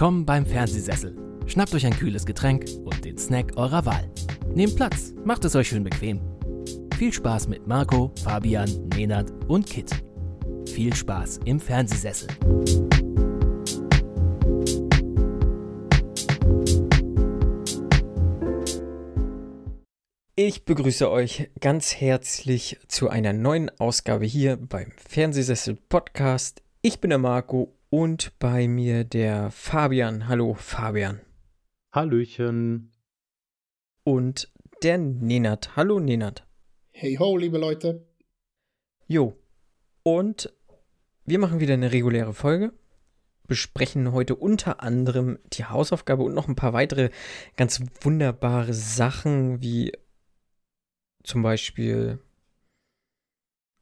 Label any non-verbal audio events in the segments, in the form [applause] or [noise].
Willkommen beim Fernsehsessel. Schnappt euch ein kühles Getränk und den Snack eurer Wahl. Nehmt Platz, macht es euch schön bequem. Viel Spaß mit Marco, Fabian, Nenad und Kit. Viel Spaß im Fernsehsessel. Ich begrüße euch ganz herzlich zu einer neuen Ausgabe hier beim Fernsehsessel Podcast. Ich bin der Marco und bei mir der Fabian. Hallo Fabian. Hallöchen. Und der Nenad. Hallo Nenad. Hey ho, liebe Leute. Jo. Und wir machen wieder eine reguläre Folge. Besprechen heute unter anderem die Hausaufgabe und noch ein paar weitere ganz wunderbare Sachen, wie zum Beispiel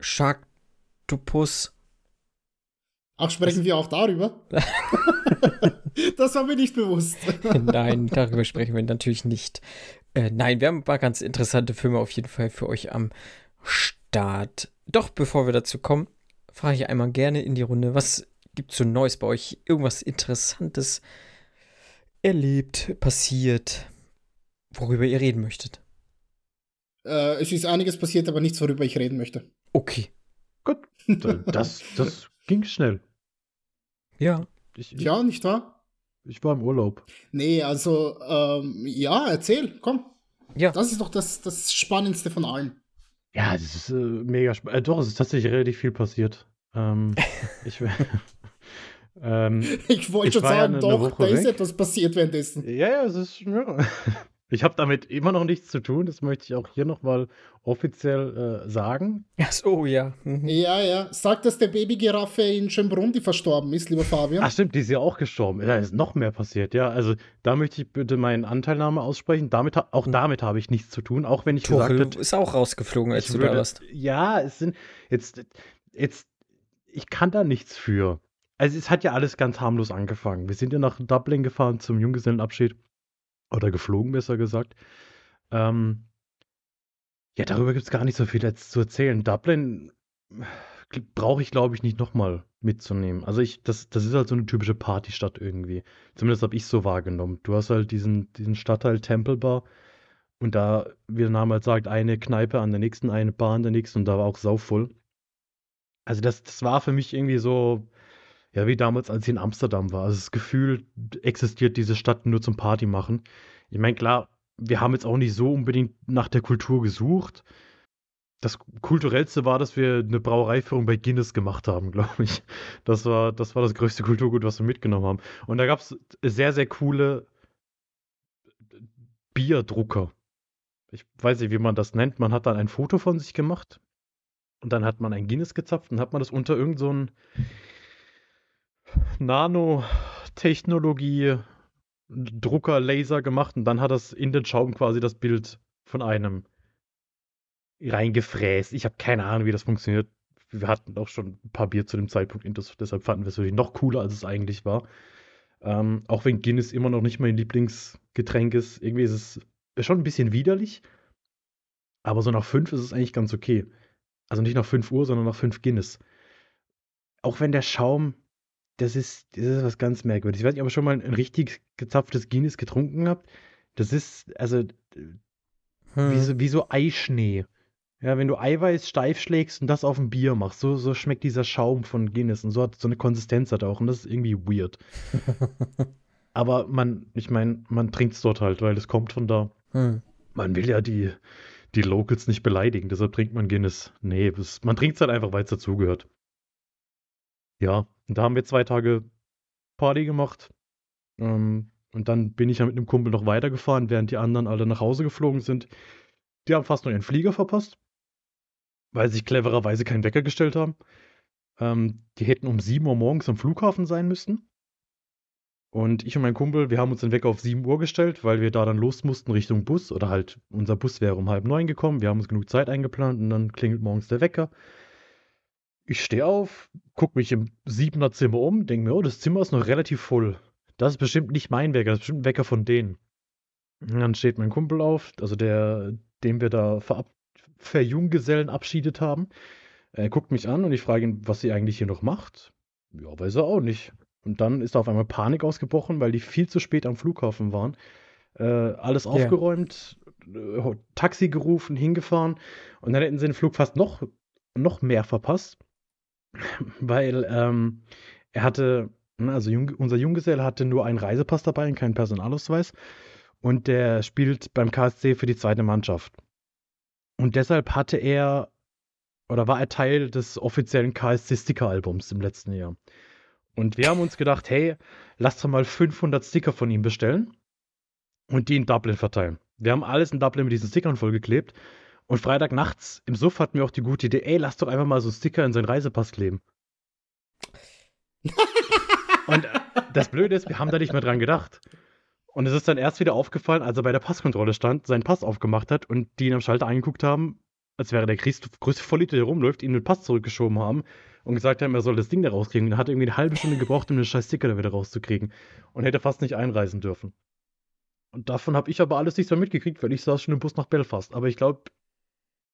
Sharktopus Ach, sprechen wir auch darüber? [laughs] das war mir nicht bewusst. [laughs] nein, darüber sprechen wir natürlich nicht. Äh, nein, wir haben ein paar ganz interessante Filme auf jeden Fall für euch am Start. Doch bevor wir dazu kommen, frage ich einmal gerne in die Runde, was gibt es so Neues bei euch? Irgendwas Interessantes erlebt, passiert, worüber ihr reden möchtet? Äh, es ist einiges passiert, aber nichts, worüber ich reden möchte. Okay. Gut. [laughs] Das, das ging schnell. Ja. Ich, ja, nicht wahr? Ich war im Urlaub. Nee, also, ähm, ja, erzähl, komm. Ja. Das ist doch das, das Spannendste von allen. Ja, das ist äh, mega spannend. Äh, doch, es ist tatsächlich relativ viel passiert. Ähm, [laughs] ich, [laughs] ähm, ich wollte schon sagen, ja doch, da weg. ist etwas passiert währenddessen. Ja, ja, es ist. Ja. Ich habe damit immer noch nichts zu tun, das möchte ich auch hier nochmal offiziell äh, sagen. Ach so, ja. Mhm. Ja, ja. Sag, dass der Babygiraffe in Schönbrunn, die verstorben ist, lieber Fabian. Ach stimmt, die ist ja auch gestorben. Da ist noch mehr passiert, ja. Also da möchte ich bitte meine Anteilnahme aussprechen. Damit, auch mhm. damit habe ich nichts zu tun, auch wenn ich Tuchel gesagt habe. ist auch rausgeflogen, als du würde, da warst. Ja, es sind jetzt, jetzt, ich kann da nichts für. Also es hat ja alles ganz harmlos angefangen. Wir sind ja nach Dublin gefahren zum Junggesellenabschied. Oder geflogen, besser gesagt. Ähm, ja, darüber gibt es gar nicht so viel jetzt zu erzählen. Dublin brauche ich, glaube ich, nicht nochmal mitzunehmen. Also ich, das, das ist halt so eine typische Partystadt irgendwie. Zumindest habe ich so wahrgenommen. Du hast halt diesen, diesen Stadtteil Temple Bar und da, wie der Name halt sagt, eine Kneipe an der nächsten, eine Bar an der nächsten und da war auch sauvoll. Also das, das war für mich irgendwie so, ja, wie damals, als ich in Amsterdam war. Also das Gefühl existiert diese Stadt nur zum Party machen. Ich meine, klar, wir haben jetzt auch nicht so unbedingt nach der Kultur gesucht. Das kulturellste war, dass wir eine Brauereiführung bei Guinness gemacht haben, [laughs] glaube ich. Das war, das war das größte Kulturgut, was wir mitgenommen haben. Und da gab es sehr, sehr coole Bierdrucker. Ich weiß nicht, wie man das nennt. Man hat dann ein Foto von sich gemacht und dann hat man ein Guinness gezapft und hat man das unter irgendeinen so Nanotechnologie Drucker, Laser gemacht und dann hat das in den Schaum quasi das Bild von einem reingefräst. Ich habe keine Ahnung, wie das funktioniert. Wir hatten auch schon ein paar Bier zu dem Zeitpunkt, deshalb fanden wir es wirklich noch cooler, als es eigentlich war. Ähm, auch wenn Guinness immer noch nicht mein Lieblingsgetränk ist. Irgendwie ist es schon ein bisschen widerlich. Aber so nach fünf ist es eigentlich ganz okay. Also nicht nach fünf Uhr, sondern nach fünf Guinness. Auch wenn der Schaum das ist, das ist was ganz merkwürdiges. Ich weiß nicht, ob ihr schon mal ein richtig gezapftes Guinness getrunken habt. Das ist, also, hm. wie, so, wie so Eischnee. Ja, wenn du Eiweiß steif schlägst und das auf ein Bier machst, so, so schmeckt dieser Schaum von Guinness und so hat so eine Konsistenz hat auch und das ist irgendwie weird. [laughs] Aber man, ich meine, man trinkt es dort halt, weil es kommt von da. Hm. Man will ja die, die Locals nicht beleidigen, deshalb trinkt man Guinness. Nee, das, man trinkt es halt einfach, weil es dazugehört. Ja, und da haben wir zwei Tage Party gemacht. Ähm, und dann bin ich ja mit einem Kumpel noch weitergefahren, während die anderen alle nach Hause geflogen sind. Die haben fast noch ihren Flieger verpasst, weil sie sich clevererweise keinen Wecker gestellt haben. Ähm, die hätten um 7 Uhr morgens am Flughafen sein müssen. Und ich und mein Kumpel, wir haben uns den Wecker auf 7 Uhr gestellt, weil wir da dann los mussten Richtung Bus. Oder halt, unser Bus wäre um halb neun gekommen. Wir haben uns genug Zeit eingeplant und dann klingelt morgens der Wecker. Ich stehe auf, gucke mich im siebener Zimmer um, denke mir, oh, das Zimmer ist noch relativ voll. Das ist bestimmt nicht mein Wecker, das ist bestimmt ein Wecker von denen. Und dann steht mein Kumpel auf, also der, dem wir da verab verjunggesellen abschiedet haben. Er guckt mich an und ich frage ihn, was sie eigentlich hier noch macht. Ja, weiß er auch nicht. Und dann ist da auf einmal Panik ausgebrochen, weil die viel zu spät am Flughafen waren. Äh, alles aufgeräumt, äh, Taxi gerufen, hingefahren. Und dann hätten sie den Flug fast noch, noch mehr verpasst, weil ähm, er hatte, ne, also Jung, unser Junggesell hatte nur einen Reisepass dabei und keinen Personalausweis. Und der spielt beim KSC für die zweite Mannschaft. Und deshalb hatte er oder war er Teil des offiziellen KSC-Sticker-Albums im letzten Jahr. Und wir haben uns gedacht, hey, lass doch mal 500 Sticker von ihm bestellen und die in Dublin verteilen. Wir haben alles in Dublin mit diesen Stickern vollgeklebt. Und Freitag nachts im Suff hatten wir auch die gute Idee, ey, lass doch einfach mal so Sticker in seinen Reisepass kleben. [laughs] und das Blöde ist, wir haben da nicht mehr dran gedacht. Und es ist dann erst wieder aufgefallen, als er bei der Passkontrolle stand, seinen Pass aufgemacht hat und die ihn am Schalter angeguckt haben, als wäre der größte, größte Vollidiot, der rumläuft, ihm den Pass zurückgeschoben haben und gesagt haben, er soll das Ding da rauskriegen. Und er hat irgendwie eine halbe Stunde gebraucht, um den scheiß Sticker da wieder rauszukriegen. Und hätte fast nicht einreisen dürfen. Und davon habe ich aber alles nicht so mitgekriegt, weil ich saß schon im Bus nach Belfast. Aber ich glaube,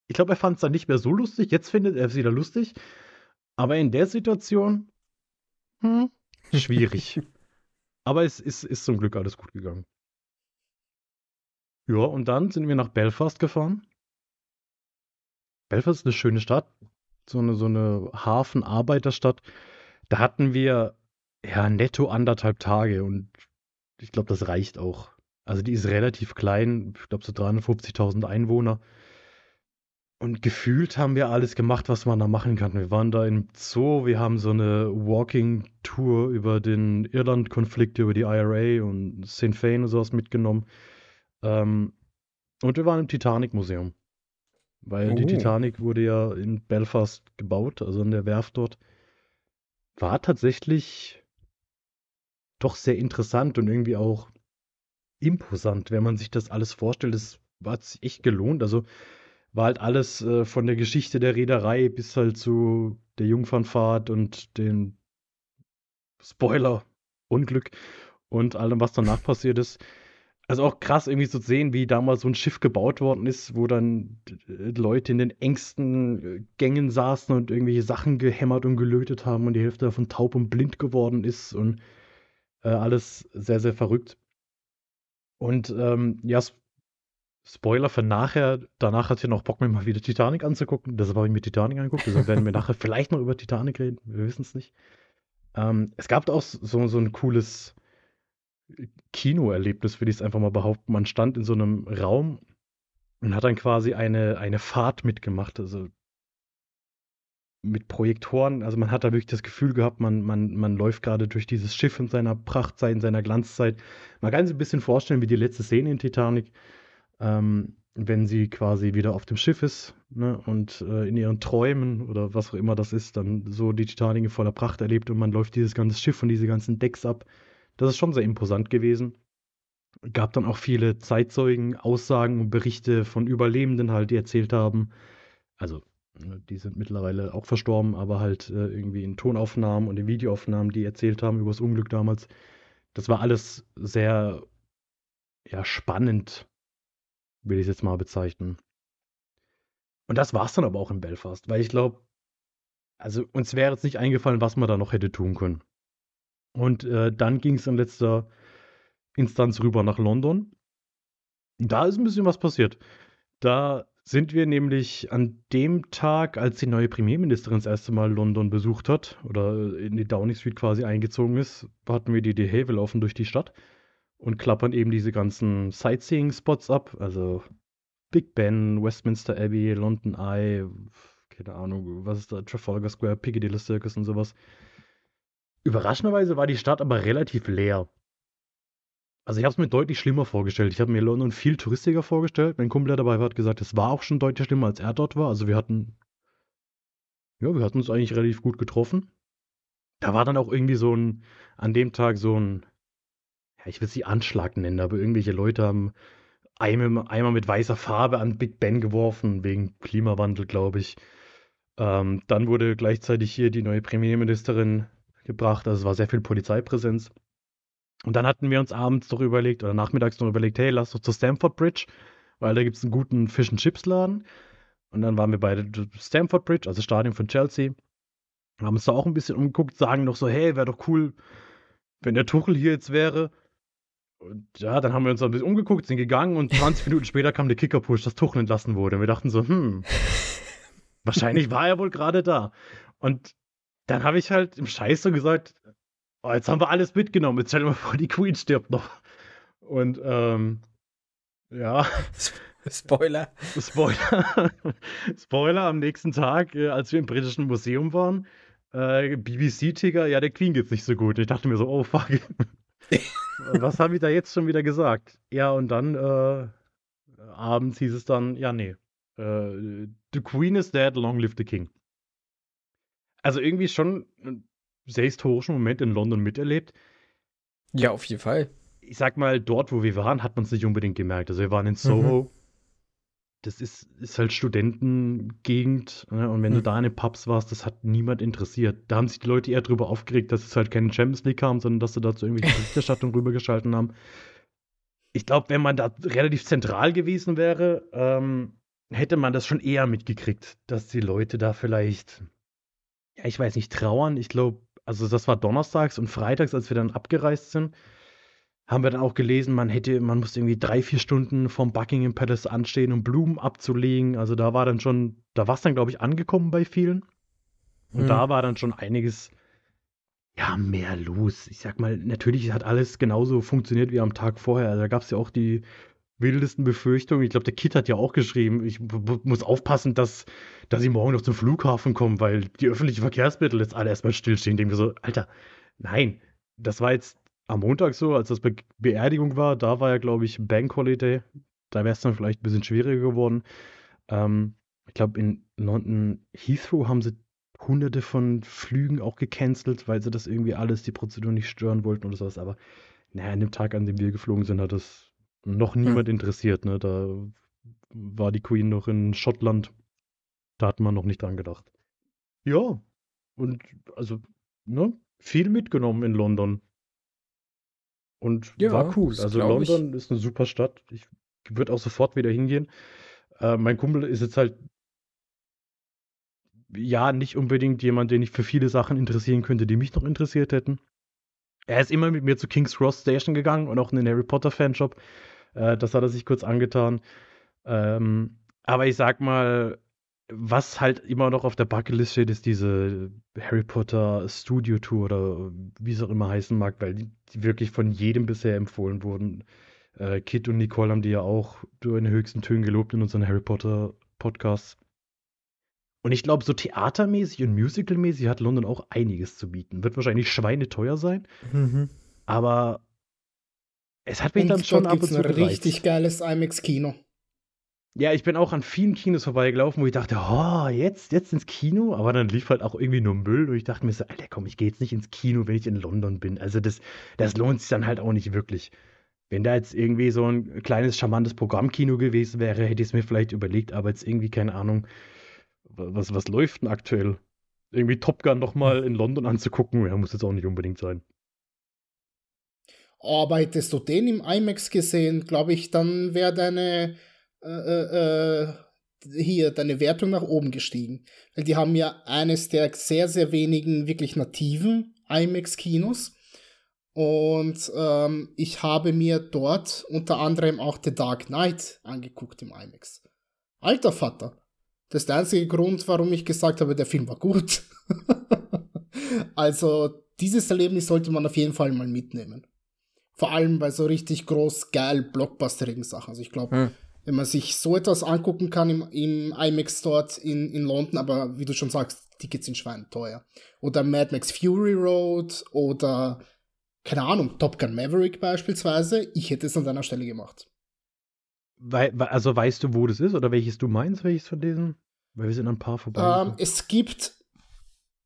ich glaube, er fand es dann nicht mehr so lustig. Jetzt findet er es wieder lustig. Aber in der Situation, hm, schwierig. [laughs] aber es ist, ist zum Glück alles gut gegangen. Ja, und dann sind wir nach Belfast gefahren. Belfast ist eine schöne Stadt. So eine, so eine Hafenarbeiterstadt. Da hatten wir ja netto anderthalb Tage und ich glaube, das reicht auch. Also die ist relativ klein, ich glaube so 350.000 Einwohner. Und gefühlt haben wir alles gemacht, was man da machen kann. Wir waren da im Zoo, wir haben so eine Walking-Tour über den Irland-Konflikt, über die IRA und Sinn Fein und sowas mitgenommen. Ähm, und wir waren im Titanic-Museum. Weil oh. die Titanic wurde ja in Belfast gebaut, also in der Werft dort. War tatsächlich doch sehr interessant und irgendwie auch imposant, wenn man sich das alles vorstellt. Das war sich echt gelohnt. Also war halt alles äh, von der Geschichte der Reederei bis halt zu der Jungfernfahrt und den Spoiler, Unglück und allem, was danach passiert ist. Also auch krass irgendwie zu sehen, wie damals so ein Schiff gebaut worden ist, wo dann Leute in den engsten äh, Gängen saßen und irgendwelche Sachen gehämmert und gelötet haben und die Hälfte davon taub und blind geworden ist und äh, alles sehr, sehr verrückt. Und ähm, ja, Spoiler für nachher, danach hat sie noch Bock, mir mal wieder Titanic anzugucken. Deshalb habe ich mir Titanic angeguckt. Deshalb werden wir [laughs] nachher vielleicht noch über Titanic reden. Wir wissen es nicht. Ähm, es gab auch so, so ein cooles Kinoerlebnis, würde ich es einfach mal behaupten. Man stand in so einem Raum und hat dann quasi eine, eine Fahrt mitgemacht. Also mit Projektoren, also man hat da wirklich das Gefühl gehabt, man, man, man läuft gerade durch dieses Schiff in seiner Prachtzeit, in seiner Glanzzeit. Man kann sich ein bisschen vorstellen, wie die letzte Szene in Titanic, ähm, wenn sie quasi wieder auf dem Schiff ist ne, und äh, in ihren Träumen oder was auch immer das ist, dann so die Titanic in voller Pracht erlebt und man läuft dieses ganze Schiff und diese ganzen Decks ab. Das ist schon sehr imposant gewesen. Gab dann auch viele Zeitzeugen, Aussagen und Berichte von Überlebenden halt, die erzählt haben. Also Ne, die sind mittlerweile auch verstorben, aber halt äh, irgendwie in Tonaufnahmen und in Videoaufnahmen, die erzählt haben über das Unglück damals. Das war alles sehr ja, spannend, will ich es jetzt mal bezeichnen. Und das war es dann aber auch in Belfast, weil ich glaube, also uns wäre jetzt nicht eingefallen, was man da noch hätte tun können. Und äh, dann ging es in letzter Instanz rüber nach London. Da ist ein bisschen was passiert. Da sind wir nämlich an dem Tag, als die neue Premierministerin das erste Mal London besucht hat oder in die Downing Street quasi eingezogen ist, hatten wir die wir laufen durch die Stadt und klappern eben diese ganzen Sightseeing-Spots ab, also Big Ben, Westminster Abbey, London Eye, keine Ahnung, was ist da, Trafalgar Square, Piccadilly Circus und sowas. Überraschenderweise war die Stadt aber relativ leer. Also ich habe es mir deutlich schlimmer vorgestellt. Ich habe mir London viel touristischer vorgestellt. Mein Kumpel, der dabei war, hat gesagt, es war auch schon deutlich schlimmer, als er dort war. Also wir hatten, ja, wir hatten uns eigentlich relativ gut getroffen. Da war dann auch irgendwie so ein, an dem Tag so ein, ja, ich will nicht Anschlag nennen, aber irgendwelche Leute haben Eimer, Eimer mit weißer Farbe an Big Ben geworfen, wegen Klimawandel, glaube ich. Ähm, dann wurde gleichzeitig hier die neue Premierministerin gebracht. Also es war sehr viel Polizeipräsenz. Und dann hatten wir uns abends noch überlegt oder nachmittags noch überlegt, hey, lass doch zur Stamford Bridge, weil da gibt es einen guten Fish and Chips Laden. Und dann waren wir bei Stamford Bridge, also Stadion von Chelsea. Haben uns da auch ein bisschen umgeguckt, sagen noch so, hey, wäre doch cool, wenn der Tuchel hier jetzt wäre, und ja, dann haben wir uns ein bisschen umgeguckt, sind gegangen und 20 [laughs] Minuten später kam der Kicker-Push, dass Tuchel entlassen wurde. Und wir dachten so, hm, [laughs] wahrscheinlich war er wohl gerade da. Und dann habe ich halt im Scheiß so gesagt, oh, jetzt haben wir alles mitgenommen, jetzt stell dir mal vor, die Queen stirbt noch. Und ähm, ja. [laughs] Spoiler. Spoiler. Spoiler am nächsten Tag, äh, als wir im britischen Museum waren. Äh, BBC-Ticker, ja, der Queen geht's nicht so gut. Ich dachte mir so, oh fuck. Was habe ich da jetzt schon wieder gesagt? Ja, und dann äh, abends hieß es dann, ja, nee. Äh, the Queen is dead, long live the King. Also irgendwie schon einen sehr historischen Moment in London miterlebt. Ja, auf jeden Fall. Ich sag mal, dort, wo wir waren, hat man es nicht unbedingt gemerkt. Also wir waren in Soho. Mhm. Das ist, ist halt Studentengegend. Ne? Und wenn mhm. du da in den Pubs warst, das hat niemand interessiert. Da haben sich die Leute eher darüber aufgeregt, dass es halt keine Champions League kam, sondern dass sie dazu irgendwie die [laughs] Berichterstattung rübergeschalten haben. Ich glaube, wenn man da relativ zentral gewesen wäre, ähm, hätte man das schon eher mitgekriegt, dass die Leute da vielleicht ja, ich weiß nicht, trauern. Ich glaube, also das war donnerstags und freitags, als wir dann abgereist sind, haben wir dann auch gelesen, man hätte, man musste irgendwie drei, vier Stunden vom Buckingham Palace anstehen, um Blumen abzulegen. Also da war dann schon, da war es dann, glaube ich, angekommen bei vielen. Und hm. da war dann schon einiges, ja, mehr los. Ich sag mal, natürlich hat alles genauso funktioniert wie am Tag vorher. Also da gab es ja auch die wildesten Befürchtungen. Ich glaube, der Kit hat ja auch geschrieben, ich muss aufpassen, dass, dass ich morgen noch zum Flughafen komme, weil die öffentlichen Verkehrsmittel jetzt alle erstmal stillstehen. Denken wir so, Alter, nein, das war jetzt am Montag so, als das Be Beerdigung war. Da war ja, glaube ich, Bank Holiday. Da wäre es dann vielleicht ein bisschen schwieriger geworden. Ähm, ich glaube, in London Heathrow haben sie hunderte von Flügen auch gecancelt, weil sie das irgendwie alles, die Prozedur nicht stören wollten oder sowas. Aber naja, an dem Tag, an dem wir geflogen sind, hat das noch niemand hm. interessiert. Ne? Da war die Queen noch in Schottland. Da hat man noch nicht dran gedacht. Ja, und also, ne, viel mitgenommen in London. Und ja, war cool. Also London ich. ist eine super Stadt. Ich würde auch sofort wieder hingehen. Äh, mein Kumpel ist jetzt halt ja nicht unbedingt jemand, den ich für viele Sachen interessieren könnte, die mich noch interessiert hätten. Er ist immer mit mir zu King's Cross Station gegangen und auch in den Harry Potter Fanshop. Äh, das hat er sich kurz angetan. Ähm, aber ich sag mal, was halt immer noch auf der Bucketlist steht, ist diese Harry Potter Studio Tour oder wie es auch immer heißen mag, weil die, wirklich von jedem bisher empfohlen wurden. Äh, Kit und Nicole haben die ja auch in den höchsten Tönen gelobt in unseren Harry Potter Podcasts. Und ich glaube, so theatermäßig und musicalmäßig hat London auch einiges zu bieten. Wird wahrscheinlich schweineteuer sein. Mhm. Aber es hat mich und dann schon ab und zu ein richtig geiles IMAX-Kino. Ja, ich bin auch an vielen Kinos vorbeigelaufen, wo ich dachte, oh, jetzt, jetzt ins Kino, aber dann lief halt auch irgendwie nur Müll und ich dachte mir so, Alter, komm, ich gehe jetzt nicht ins Kino, wenn ich in London bin. Also das, das lohnt sich dann halt auch nicht wirklich. Wenn da jetzt irgendwie so ein kleines, charmantes Programmkino gewesen wäre, hätte ich es mir vielleicht überlegt, aber jetzt irgendwie, keine Ahnung, was, was läuft denn aktuell? Irgendwie Top Gun nochmal in London anzugucken, ja, muss jetzt auch nicht unbedingt sein. Aber hättest du den im IMAX gesehen, glaube ich, dann wäre deine äh, äh, äh, hier deine Wertung nach oben gestiegen. Weil die haben ja eines der sehr, sehr wenigen wirklich nativen IMAX-Kinos. Und ähm, ich habe mir dort unter anderem auch The Dark Knight angeguckt im IMAX. Alter Vater. Das ist der einzige Grund, warum ich gesagt habe, der Film war gut. [laughs] also dieses Erlebnis sollte man auf jeden Fall mal mitnehmen. Vor allem bei so richtig groß, geil, blockbusterigen Sachen. Also ich glaube, hm. Wenn man sich so etwas angucken kann im, im IMAX dort in, in London, aber wie du schon sagst, Tickets sind schweineteuer. Oder Mad Max Fury Road oder, keine Ahnung, Top Gun Maverick beispielsweise. Ich hätte es an deiner Stelle gemacht. Wei also weißt du, wo das ist oder welches du meinst, welches von diesen? Weil wir sind ein paar vorbei. Ähm, es gibt,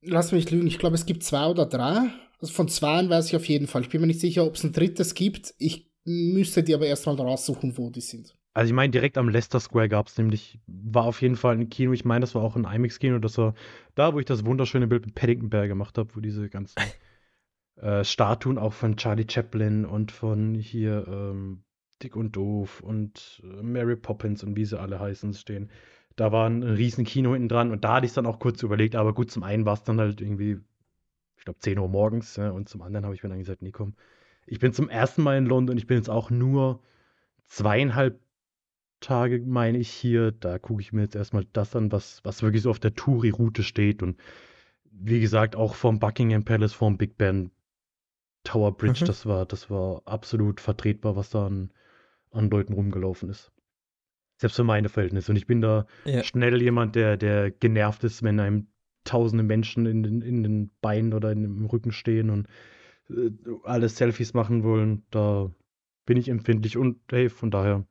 lass mich lügen, ich glaube, es gibt zwei oder drei. Also von zwei weiß ich auf jeden Fall. Ich bin mir nicht sicher, ob es ein drittes gibt. Ich müsste die aber erstmal raussuchen, wo die sind. Also ich meine, direkt am Leicester Square gab es nämlich, war auf jeden Fall ein Kino, ich meine, das war auch ein IMAX-Kino, das war da, wo ich das wunderschöne Bild mit Paddington Bear gemacht habe, wo diese ganzen [laughs] äh, Statuen auch von Charlie Chaplin und von hier ähm, Dick und Doof und äh, Mary Poppins und wie sie alle heißen stehen. Da war ein riesen Kino hinten dran und da hatte ich es dann auch kurz überlegt, aber gut, zum einen war es dann halt irgendwie glaube, 10 Uhr morgens. Ja, und zum anderen habe ich mir dann gesagt, nee, komm, ich bin zum ersten Mal in London. Ich bin jetzt auch nur zweieinhalb Tage, meine ich, hier. Da gucke ich mir jetzt erstmal das an, was, was wirklich so auf der Touri-Route steht. Und wie gesagt, auch vom Buckingham Palace, vom Big Ben Tower Bridge, mhm. das war, das war absolut vertretbar, was da an, an Leuten rumgelaufen ist. Selbst für meine Verhältnisse. Und ich bin da ja. schnell jemand, der, der genervt ist, wenn einem tausende Menschen in den, in den Beinen oder in, im Rücken stehen und äh, alle Selfies machen wollen. Da bin ich empfindlich und hey, von daher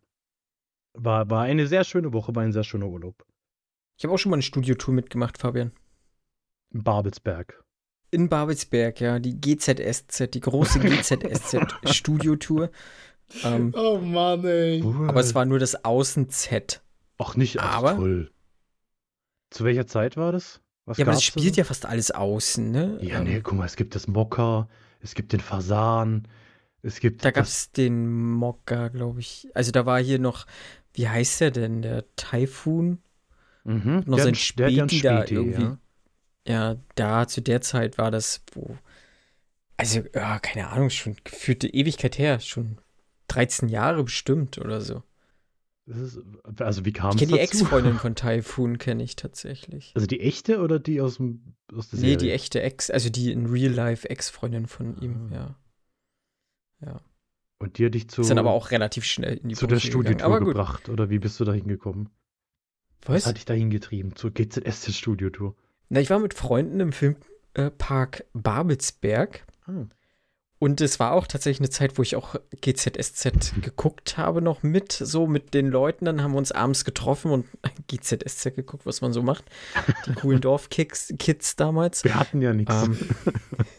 war, war eine sehr schöne Woche, war ein sehr schöner Urlaub. Ich habe auch schon mal eine Studiotour mitgemacht, Fabian. In Babelsberg. In Babelsberg, ja, die GZSZ, die große [laughs] GZSZ Studiotour. Ähm, oh Mann, ey. Aber es war nur das Außen-Z. Ach, nicht aber, toll. Zu welcher Zeit war das? Was ja, aber es spielt so? ja fast alles außen, ne? Ja, nee, guck mal, es gibt das Mokka, es gibt den Fasan, es gibt. Da gab es den Mokka, glaube ich. Also da war hier noch, wie heißt der denn? Der Typhoon? Mhm, noch sein Späti da irgendwie. Ja. ja, da zu der Zeit war das, wo. Also, ja, keine Ahnung, schon geführte Ewigkeit her, schon 13 Jahre bestimmt oder so. Ist, also wie kam es dazu? die Ex-Freundin [laughs] von Typhoon kenne ich tatsächlich. Also die echte oder die aus, dem, aus der Serie? Nee, die echte Ex, also die in Real Life Ex-Freundin von ihm, ah. ja. Ja. Und die hat dich zu. Ist dann aber auch relativ schnell in die Zu der Studiotour gebracht, oder wie bist du da hingekommen? Was? Was hat dich da hingetrieben? Zur GZS-Studiotour? Na, ich war mit Freunden im Filmpark Babelsberg. Ah. Und es war auch tatsächlich eine Zeit, wo ich auch GZSZ geguckt habe, noch mit, so mit den Leuten. Dann haben wir uns abends getroffen und [laughs] GZSZ geguckt, was man so macht. Die coolen [laughs] Dorfkids damals. Wir hatten ja nichts. Ähm, [laughs]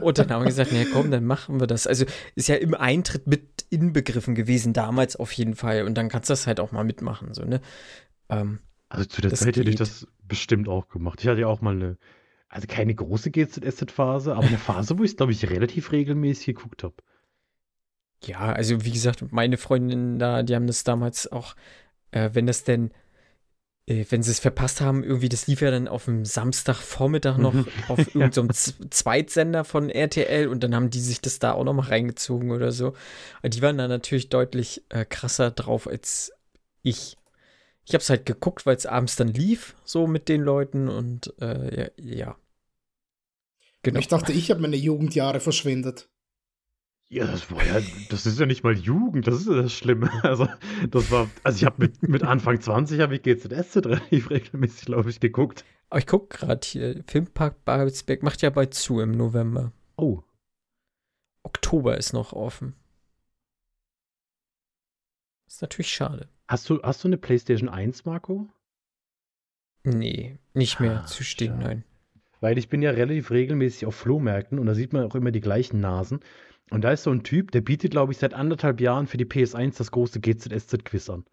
und dann haben wir gesagt, na komm, dann machen wir das. Also ist ja im Eintritt mit inbegriffen gewesen, damals auf jeden Fall. Und dann kannst du das halt auch mal mitmachen, so, ne? Ähm, also zu der Zeit hätte ich das bestimmt auch gemacht. Ich hatte ja auch mal eine also keine große GZSZ-Phase, aber eine Phase, wo ich es, glaube ich, relativ regelmäßig geguckt habe. Ja, also wie gesagt, meine Freundinnen da, die haben das damals auch, äh, wenn das denn, wenn sie es verpasst haben, irgendwie, das lief ja dann auf dem Samstagvormittag noch auf [laughs] irgendeinem so Zweitsender von RTL und dann haben die sich das da auch noch mal reingezogen oder so. Aber die waren da natürlich deutlich äh, krasser drauf als ich. Ich habe es halt geguckt, weil es abends dann lief, so mit den Leuten und äh, ja, ja. Genau. Ich dachte, ich habe meine Jugendjahre verschwendet. Ja, das war ja, das ist ja nicht mal Jugend, das ist ja das Schlimme. [laughs] Also, das war, also ich habe mit, mit Anfang 20 habe ich GZSZ relativ [laughs] regelmäßig, glaube ich, geguckt. Aber ich gucke gerade hier, Filmpark Babelsberg macht ja bald zu im November. Oh. Oktober ist noch offen. Ist natürlich schade. Hast du, hast du eine PlayStation 1, Marco? Nee, nicht mehr ah, zu stehen, nein. Weil ich bin ja relativ regelmäßig auf Flohmärkten und da sieht man auch immer die gleichen Nasen. Und da ist so ein Typ, der bietet, glaube ich, seit anderthalb Jahren für die PS1 das große GZSZ-Quiz an.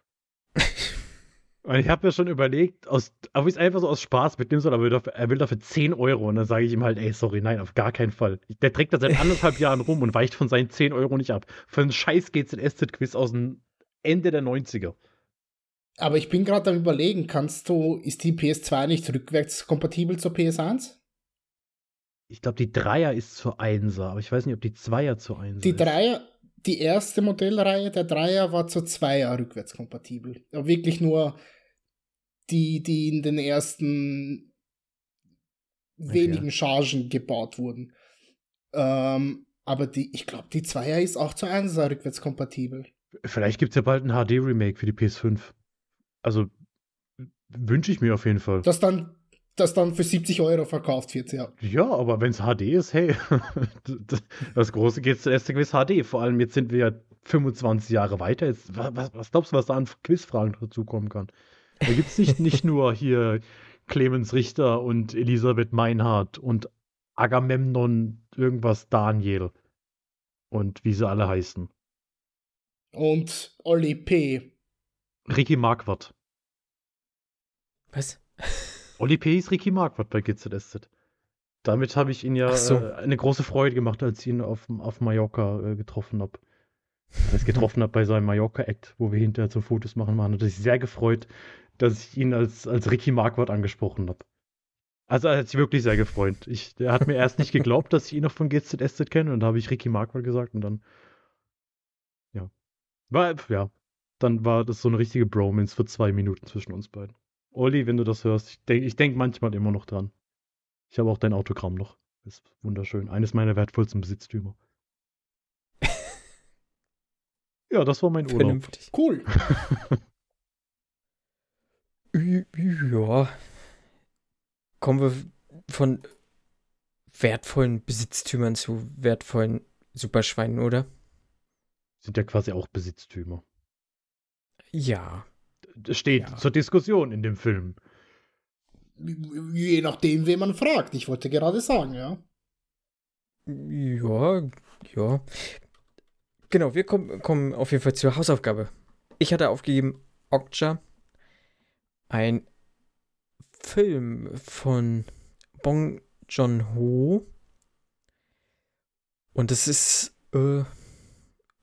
[laughs] und ich habe mir schon überlegt, aus, ob ich es einfach so aus Spaß mitnehmen soll, aber er will dafür 10 Euro. Und dann sage ich ihm halt, ey, sorry, nein, auf gar keinen Fall. Der trägt das seit anderthalb Jahren rum und weicht von seinen 10 Euro nicht ab. Für einen scheiß GZSZ-Quiz aus dem Ende der 90er. Aber ich bin gerade am überlegen, kannst du, ist die PS2 nicht rückwärtskompatibel zur PS1? Ich glaube, die Dreier ist zur Einser, aber ich weiß nicht, ob die Zweier zur Einser Die Dreier, die erste Modellreihe der Dreier war zur Zweier rückwärtskompatibel. Aber wirklich nur die, die in den ersten wenigen Chargen gebaut wurden. Ähm, aber die, ich glaube, die Zweier ist auch zur Einser rückwärtskompatibel. Vielleicht gibt es ja bald ein HD-Remake für die PS5. Also wünsche ich mir auf jeden Fall. Das dann, das dann für 70 Euro verkauft wird, ja. Ja, aber wenn es HD ist, hey, [laughs] das große geht zuerst Quiz HD. Vor allem jetzt sind wir ja 25 Jahre weiter. Jetzt, was, was glaubst du, was da an Quizfragen dazukommen kann? Da gibt es nicht, nicht [laughs] nur hier Clemens Richter und Elisabeth Meinhardt und Agamemnon irgendwas Daniel und wie sie alle heißen. Und Olli P. Ricky Marquardt. Was? Oli P. ist Ricky Marquardt bei GZSZ. Damit habe ich ihn ja so. äh, eine große Freude gemacht, als ich ihn auf, auf Mallorca äh, getroffen habe. Als [laughs] getroffen habe bei seinem Mallorca-Act, wo wir hinterher so Fotos machen waren. Und ich sehr gefreut, dass ich ihn als, als Ricky Marquardt angesprochen habe. Also er hat sich wirklich sehr gefreut. Ich, er hat mir erst nicht [laughs] geglaubt, dass ich ihn noch von GZSZ kenne und da habe ich Ricky Markwald gesagt und dann ja. War, ja. Dann war das so eine richtige Bromance für zwei Minuten zwischen uns beiden. Olli, wenn du das hörst, ich denke ich denk manchmal immer noch dran. Ich habe auch dein Autogramm noch. Ist wunderschön. Eines meiner wertvollsten Besitztümer. [laughs] ja, das war mein Urlaub. Vernünftig. Cool. [laughs] Ja. Kommen wir von wertvollen Besitztümern zu wertvollen Superschweinen, oder? Sind ja quasi auch Besitztümer. Ja. Das steht Ja. zur Diskussion in dem Film. Je nachdem, wen man fragt. Ich wollte gerade sagen, ja. Ja, ja. Genau, wir kommen, kommen auf jeden Fall zur Hausaufgabe. Ich hatte aufgegeben Okja, ein Film von Bong Joon-ho. Und es ist äh,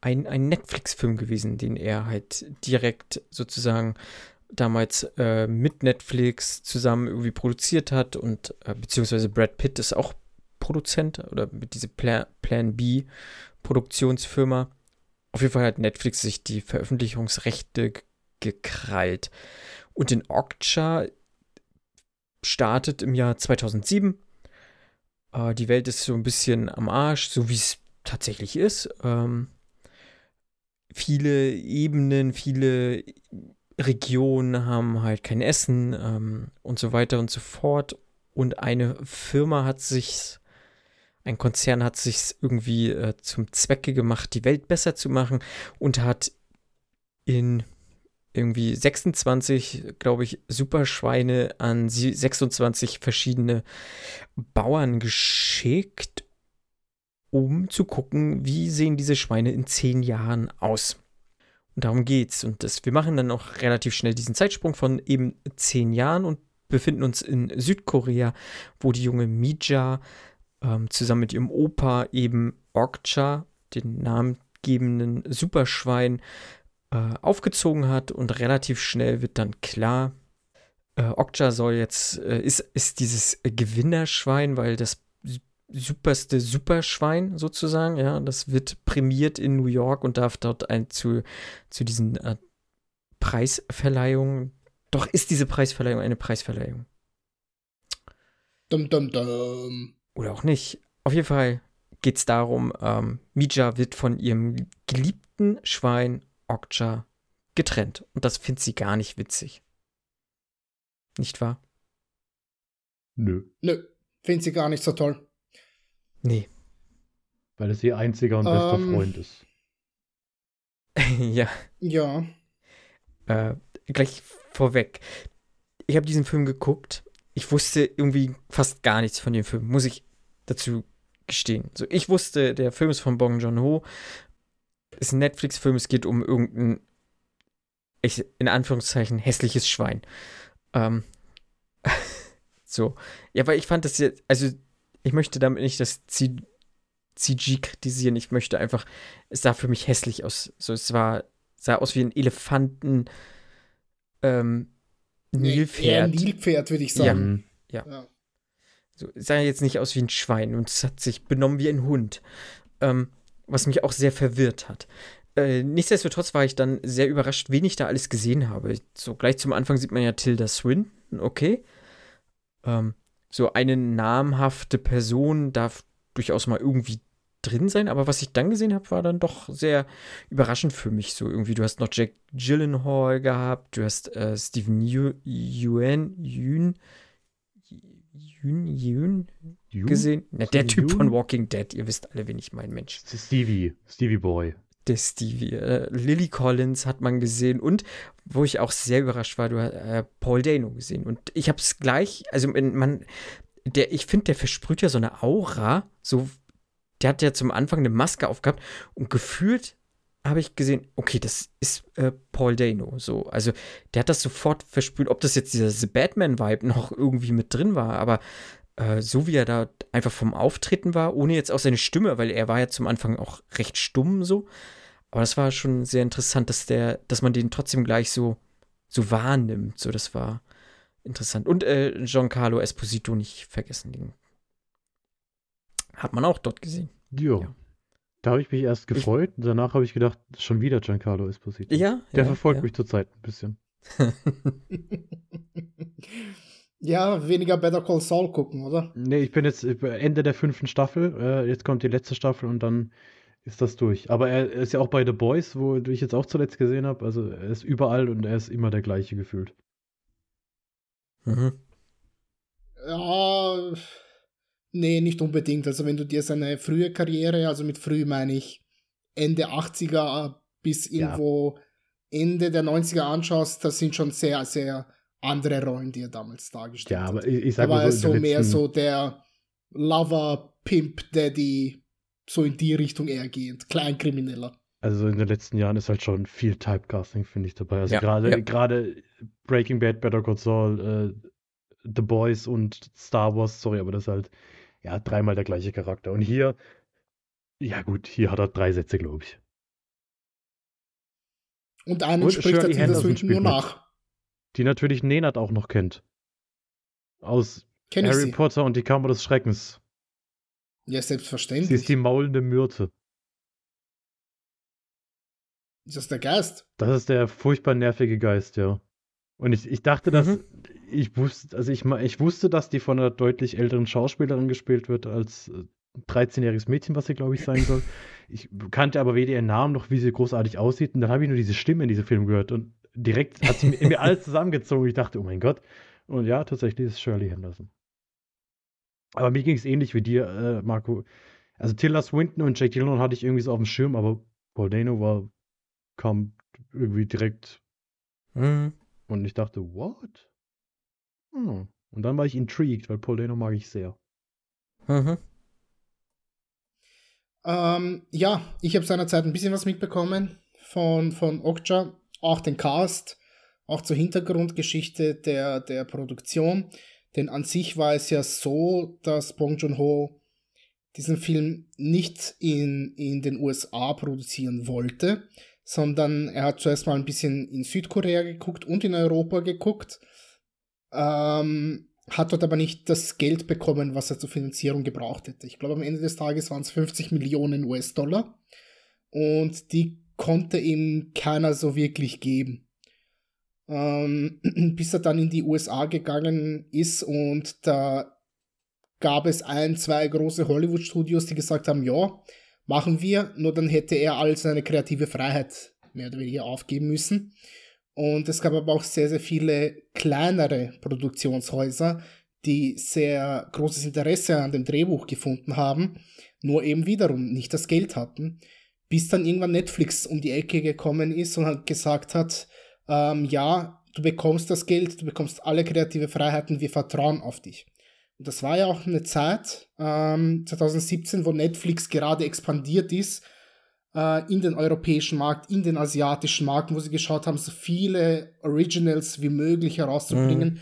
ein, ein Netflix-Film gewesen, den er halt direkt sozusagen damals äh, mit Netflix zusammen irgendwie produziert hat und äh, beziehungsweise Brad Pitt ist auch Produzent oder mit diese Plan, Plan B Produktionsfirma. Auf jeden Fall hat Netflix sich die Veröffentlichungsrechte gekrallt. Und in Okja startet im Jahr 2007. Äh, die Welt ist so ein bisschen am Arsch, so wie es tatsächlich ist. Ähm, viele Ebenen, viele Regionen haben halt kein Essen ähm, und so weiter und so fort. Und eine Firma hat sich, ein Konzern hat sich irgendwie äh, zum Zwecke gemacht, die Welt besser zu machen und hat in irgendwie 26, glaube ich, Superschweine an sie- 26 verschiedene Bauern geschickt, um zu gucken, wie sehen diese Schweine in zehn Jahren aus. Und darum geht's. Und das, wir machen dann auch relativ schnell diesen Zeitsprung von eben zehn Jahren und befinden uns in Südkorea, wo die junge Mija ähm, zusammen mit ihrem Opa eben Okja, den namengebenden Superschwein, äh, aufgezogen hat und relativ schnell wird dann klar, äh, Okja soll jetzt, äh, ist, ist dieses Gewinnerschwein, weil das superste Superschwein sozusagen, ja, das wird prämiert in New York und darf dort ein zu, zu diesen äh, Preisverleihungen, doch ist diese Preisverleihung eine Preisverleihung. Dum, dum, dum. Oder auch nicht. Auf jeden Fall geht es darum, ähm, Mija wird von ihrem geliebten Schwein Okja getrennt. Und das findet sie gar nicht witzig. Nicht wahr? Nö. Nö, finde sie gar nicht so toll. Nee. Weil es ihr einziger und bester Ähm. Freund ist. [laughs] ja, Ja. äh, gleich vorweg. Ich habe diesen Film geguckt. Ich wusste irgendwie fast gar nichts von dem Film, muss ich dazu gestehen. So, ich wusste, der Film ist von Bong Joon-ho. Ist ein Netflix-Film, es geht um irgendein, ich, in Anführungszeichen, hässliches Schwein. Ähm, [laughs] so. Ja, weil ich fand das jetzt, also ich möchte damit nicht das CG kritisieren, ich möchte einfach, es sah für mich hässlich aus. So, es war, sah aus wie ein Elefanten, ähm, Nee, Eher Nilpferd. Nilpferd, würde ich Ja. sagen. Mhm. Ja. So, es sah jetzt nicht aus wie ein Schwein und es hat sich benommen wie ein Hund. Ähm, was mich auch sehr verwirrt hat. Äh, nichtsdestotrotz war ich dann sehr überrascht, wen ich da alles gesehen habe. So gleich zum Anfang sieht man ja Tilda Swinton, okay. Ähm, so eine namhafte Person darf durchaus mal irgendwie drin sein, aber was ich dann gesehen habe, war dann doch sehr überraschend für mich. So irgendwie, du hast noch Jack Gyllenhaal gehabt, du hast äh, Steven Yeun, Yeun, Yeun Ju? gesehen. Na, der Typ von Walking Dead, ihr wisst alle, wen ich mein Mensch. Stevie. Stevie Boy. Der Stevie. Äh, Lily Collins hat man gesehen und wo ich auch sehr überrascht war, du hast äh, Paul Dano gesehen. Und ich habe es gleich, also man, der, ich finde, der versprüht ja so eine Aura, so, der hat ja zum Anfang eine Maske aufgehabt und gefühlt habe ich gesehen, okay, das ist äh, Paul Dano, so, also der hat das sofort versprüht, ob das jetzt dieser Batman-Vibe noch irgendwie mit drin war, aber äh, so wie er da einfach vom Auftreten war, ohne jetzt auch seine Stimme, weil er war ja zum Anfang auch recht stumm so. Aber das war schon sehr interessant, dass der, dass man den trotzdem gleich so, so wahrnimmt. So, das war interessant. Und äh, Giancarlo Esposito nicht vergessen. Den hat man auch dort gesehen. Jo. Ja. Da habe ich mich erst gefreut und danach habe ich gedacht, schon wieder Giancarlo Esposito. Ja. Der ja, verfolgt ja. mich zurzeit ein bisschen. [laughs] ja, weniger Better Call Saul gucken, oder? Nee, ich bin jetzt Ende der fünften Staffel. Äh, jetzt kommt die letzte Staffel und dann ist das durch. Aber er ist ja auch bei The Boys, wo ich jetzt auch zuletzt gesehen habe. Also er ist überall und er ist immer der gleiche gefühlt. Mhm. Ja, nee, nicht unbedingt. Also wenn du dir seine frühe Karriere, also mit früh meine ich Ende 80er bis irgendwo ja. Ende der 90er anschaust, das sind schon sehr, sehr andere Rollen, die er damals dargestellt ja, hat. aber ich, ich sag war mal er so, so in der mehr so der Lover, Pimp, Daddy, so in die Richtung eher gehend. Kleinkrimineller. Also in den letzten Jahren ist halt schon viel Typecasting, finde ich, dabei. Also Ja, gerade ja. gerade Breaking Bad, Better Call Saul, äh, The Boys und Star Wars, sorry, aber das ist halt ja dreimal der gleiche Charakter. Und hier, ja gut, hier hat er drei Sätze, glaube ich. Und einen Und spricht er Shirley Henderson Swinton spielt nur mit. nach. Die natürlich Nenad auch noch kennt. Aus Kenn Harry. Potter und die Kammer des Schreckens. Ja, Sie selbstverständlich. ist die maulende Myrte. ist das der Geist? Das ist der furchtbar nervige Geist, ja. Und ich, ich dachte, dass Mhm. ich wusste, also ich, ich wusste, dass die von einer deutlich älteren Schauspielerin gespielt wird als äh, 13-jähriges Mädchen, was sie, glaube ich, sein soll. Ich kannte aber weder ihren Namen noch, wie sie großartig aussieht. Und dann habe ich nur diese Stimme in diesem Film gehört und direkt hat sie mir, mir [laughs] alles zusammengezogen. Ich dachte, oh mein Gott. Und ja, tatsächlich ist es Shirley Henderson. Aber mir ging es ähnlich wie dir, äh, Marco. Also Tilda Swinton und Jake Gyllenhaal hatte ich irgendwie so auf dem Schirm, aber Paul Dano war, kam irgendwie direkt Mhm. und ich dachte, what? Hm. Und dann war ich intrigued, weil Paul Dano mag ich sehr. Mhm. Ähm, ja, ich habe seinerzeit ein bisschen was mitbekommen von, von Okja, auch den Cast, auch zur Hintergrundgeschichte der, der Produktion. Denn an sich war es ja so, dass Bong Joon-ho diesen Film nicht in, in den USA produzieren wollte, sondern er hat zuerst mal ein bisschen in Südkorea geguckt und in Europa geguckt, ähm, hat dort aber nicht das Geld bekommen, was er zur Finanzierung gebraucht hätte. Ich glaube, am Ende des Tages waren es 50 Millionen US-Dollar und die konnte ihm keiner so wirklich geben. Ähm, [clears throat] bis er dann in die USA gegangen ist und da gab es ein, zwei große Hollywood-Studios, die gesagt haben, ja, machen wir, nur dann hätte er all seine kreative Freiheit mehr oder weniger aufgeben müssen. Und es gab aber auch sehr, sehr viele kleinere Produktionshäuser, die sehr großes Interesse an dem Drehbuch gefunden haben, nur eben wiederum nicht das Geld hatten, bis dann irgendwann Netflix um die Ecke gekommen ist und gesagt hat, ähm, ja, du bekommst das Geld, du bekommst alle kreative Freiheiten, wir vertrauen auf dich. Und das war ja auch eine Zeit, ähm, 2017, wo Netflix gerade expandiert ist äh, in den europäischen Markt, in den asiatischen Markt, wo sie geschaut haben, so viele Originals wie möglich herauszubringen,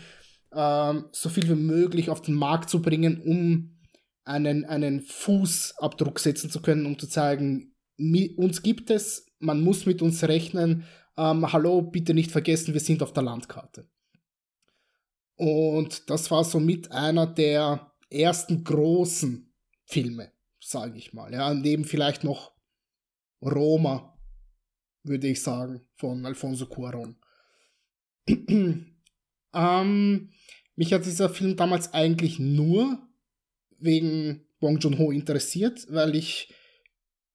ähm, so viel wie möglich auf den Markt zu bringen, um einen, einen Fußabdruck setzen zu können, um zu zeigen, uns gibt es, man muss mit uns rechnen, ähm, hallo, bitte nicht vergessen, wir sind auf der Landkarte. Und das war somit einer der ersten großen Filme, sage ich mal. Ja, neben vielleicht noch Roma, würde ich sagen, von Alfonso Cuarón. [clears throat] ähm, mich hat dieser Film damals eigentlich nur wegen Bong Joon-ho interessiert, weil ich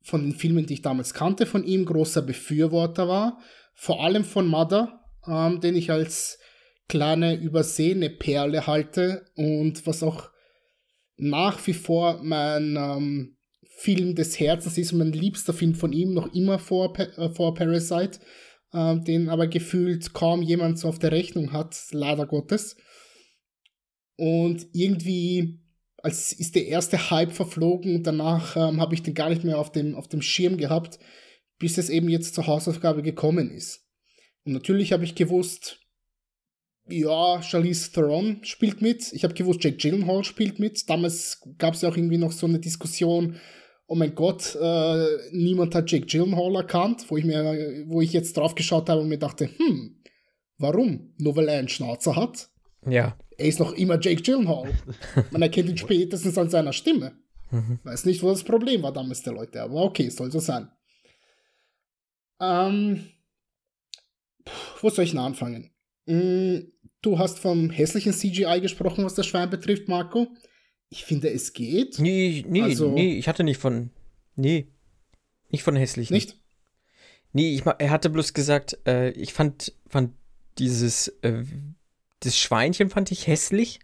von den Filmen, die ich damals kannte, von ihm großer Befürworter war. Vor allem von Mother, ähm, den ich als kleine übersehene Perle halte und was auch nach wie vor mein ähm, Film des Herzens ist, mein liebster Film von ihm, noch immer vor, äh, vor Parasite, ähm, den aber gefühlt kaum jemand so auf der Rechnung hat, leider Gottes. Und irgendwie als ist der erste Hype verflogen und danach ähm, habe ich den gar nicht mehr auf dem, auf dem Schirm gehabt, bis es eben jetzt zur Hausaufgabe gekommen ist. Und natürlich habe ich gewusst, ja, Charlize Theron spielt mit. Ich habe gewusst, Jake Gyllenhaal spielt mit. Damals gab es ja auch irgendwie noch so eine Diskussion, oh mein Gott, äh, niemand hat Jake Gyllenhaal erkannt, wo ich mir, wo ich jetzt drauf geschaut habe und mir dachte, hm, warum? Nur weil er einen Schnauzer hat? Ja. Er ist noch immer Jake Gyllenhaal. Man erkennt ihn [laughs] spätestens an seiner Stimme. Mhm. Weiß nicht, wo das Problem war damals der Leute, aber okay, soll so sein. Ähm, wo soll ich denn anfangen? Mm, du hast vom hässlichen CGI gesprochen, was das Schwein betrifft, Marco. Ich finde, es geht. Nee, nee, also, nee, ich hatte nicht von. Nee. Nicht von hässlich. Nicht? Nee, ich, er hatte bloß gesagt, äh, ich fand, fand dieses äh, das Schweinchen fand ich hässlich,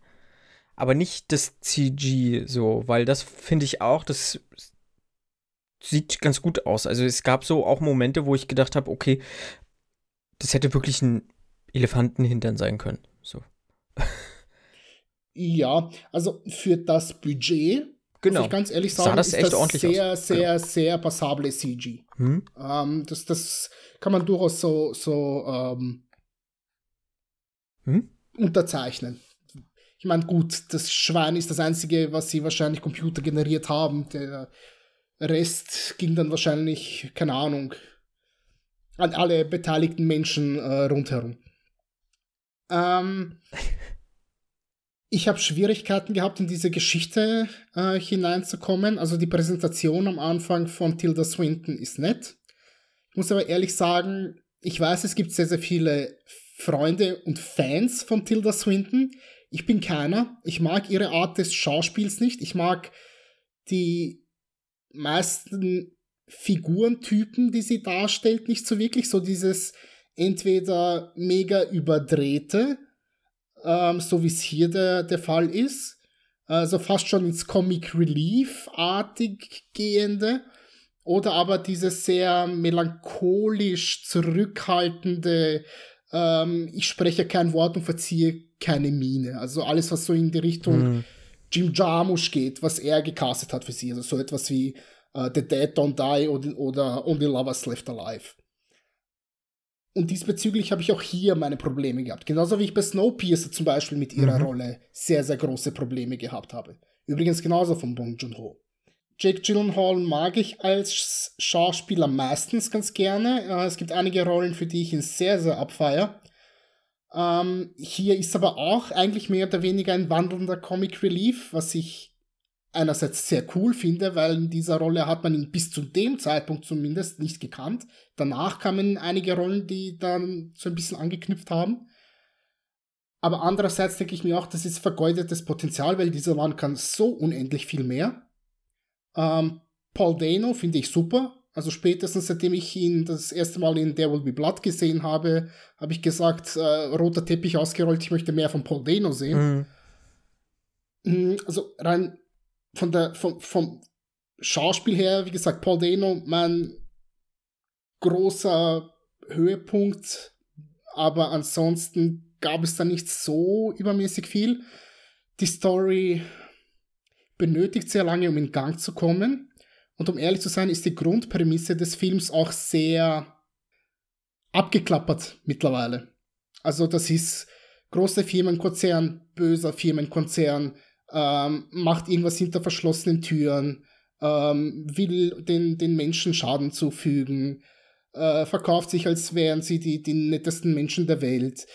aber nicht das CG so, weil das finde ich auch, das sieht ganz gut aus. Also es gab so auch Momente, wo ich gedacht habe, okay, das hätte wirklich ein Elefantenhintern sein können. So. [laughs] Ja, also für das Budget, genau. muss ich ganz ehrlich sagen, das ist echt das ordentlich sehr, aus. sehr, genau. sehr passable CG. Hm? Ähm, das, das kann man durchaus so, so ähm, hm? unterzeichnen. Ich meine, gut, das Schwein ist das Einzige, was sie wahrscheinlich Computer generiert haben. Der Rest ging dann wahrscheinlich, keine Ahnung, an alle beteiligten Menschen äh, rundherum. Ähm, ich habe Schwierigkeiten gehabt, in diese Geschichte äh, hineinzukommen. Also die Präsentation am Anfang von Tilda Swinton ist nett. Ich muss aber ehrlich sagen, ich weiß, es gibt sehr, sehr viele Freunde und Fans von Tilda Swinton. Ich bin keiner. Ich mag ihre Art des Schauspiels nicht. Ich mag die meisten Figurentypen, die sie darstellt, nicht so wirklich. So dieses entweder mega überdrehte, ähm, so wie es hier der, der Fall ist, also fast schon ins Comic Relief-artig gehende, oder aber dieses sehr melancholisch zurückhaltende, ähm, ich spreche kein Wort und verziehe keine Miene. Also alles, was so in die Richtung mhm. Jim Jarmusch geht, was er gecastet hat für sie. Also so etwas wie uh, The Dead Don't Die oder, oder Only Lovers Left Alive. Und diesbezüglich habe ich auch hier meine Probleme gehabt. Genauso wie ich bei Snowpiercer zum Beispiel mit ihrer mhm. Rolle sehr, sehr große Probleme gehabt habe. Übrigens genauso von Bong Joon-ho. Jake Gyllenhaal mag ich als Schauspieler meistens ganz gerne. Äh, es gibt einige Rollen, für die ich ihn sehr, sehr abfeier. Ähm, hier ist aber auch eigentlich mehr oder weniger ein wandelnder Comic Relief, was ich einerseits sehr cool finde, weil in dieser Rolle hat man ihn bis zu dem Zeitpunkt zumindest nicht gekannt. Danach kamen einige Rollen, die dann so ein bisschen angeknüpft haben. Aber andererseits denke ich mir auch, das ist vergeudetes Potenzial, weil dieser Mann kann so unendlich viel mehr. Ähm, Paul Dano finde ich super. Also spätestens seitdem ich ihn das erste Mal in There Will Be Blood gesehen habe, habe ich gesagt, äh, roter Teppich ausgerollt, ich möchte mehr von Paul Dano sehen. Mhm. Also rein von der, vom, vom Schauspiel her, wie gesagt, Paul Dano, mein großer Höhepunkt, aber ansonsten gab es da nicht so übermäßig viel. Die Story benötigt sehr lange, um in Gang zu kommen. Und um ehrlich zu sein, ist die Grundprämisse des Films auch sehr abgeklappert mittlerweile. Also das ist großer Firmenkonzern, böser Firmenkonzern, ähm, macht irgendwas hinter verschlossenen Türen, ähm, will den, den Menschen Schaden zufügen, äh, verkauft sich, als wären sie die, die nettesten Menschen der Welt.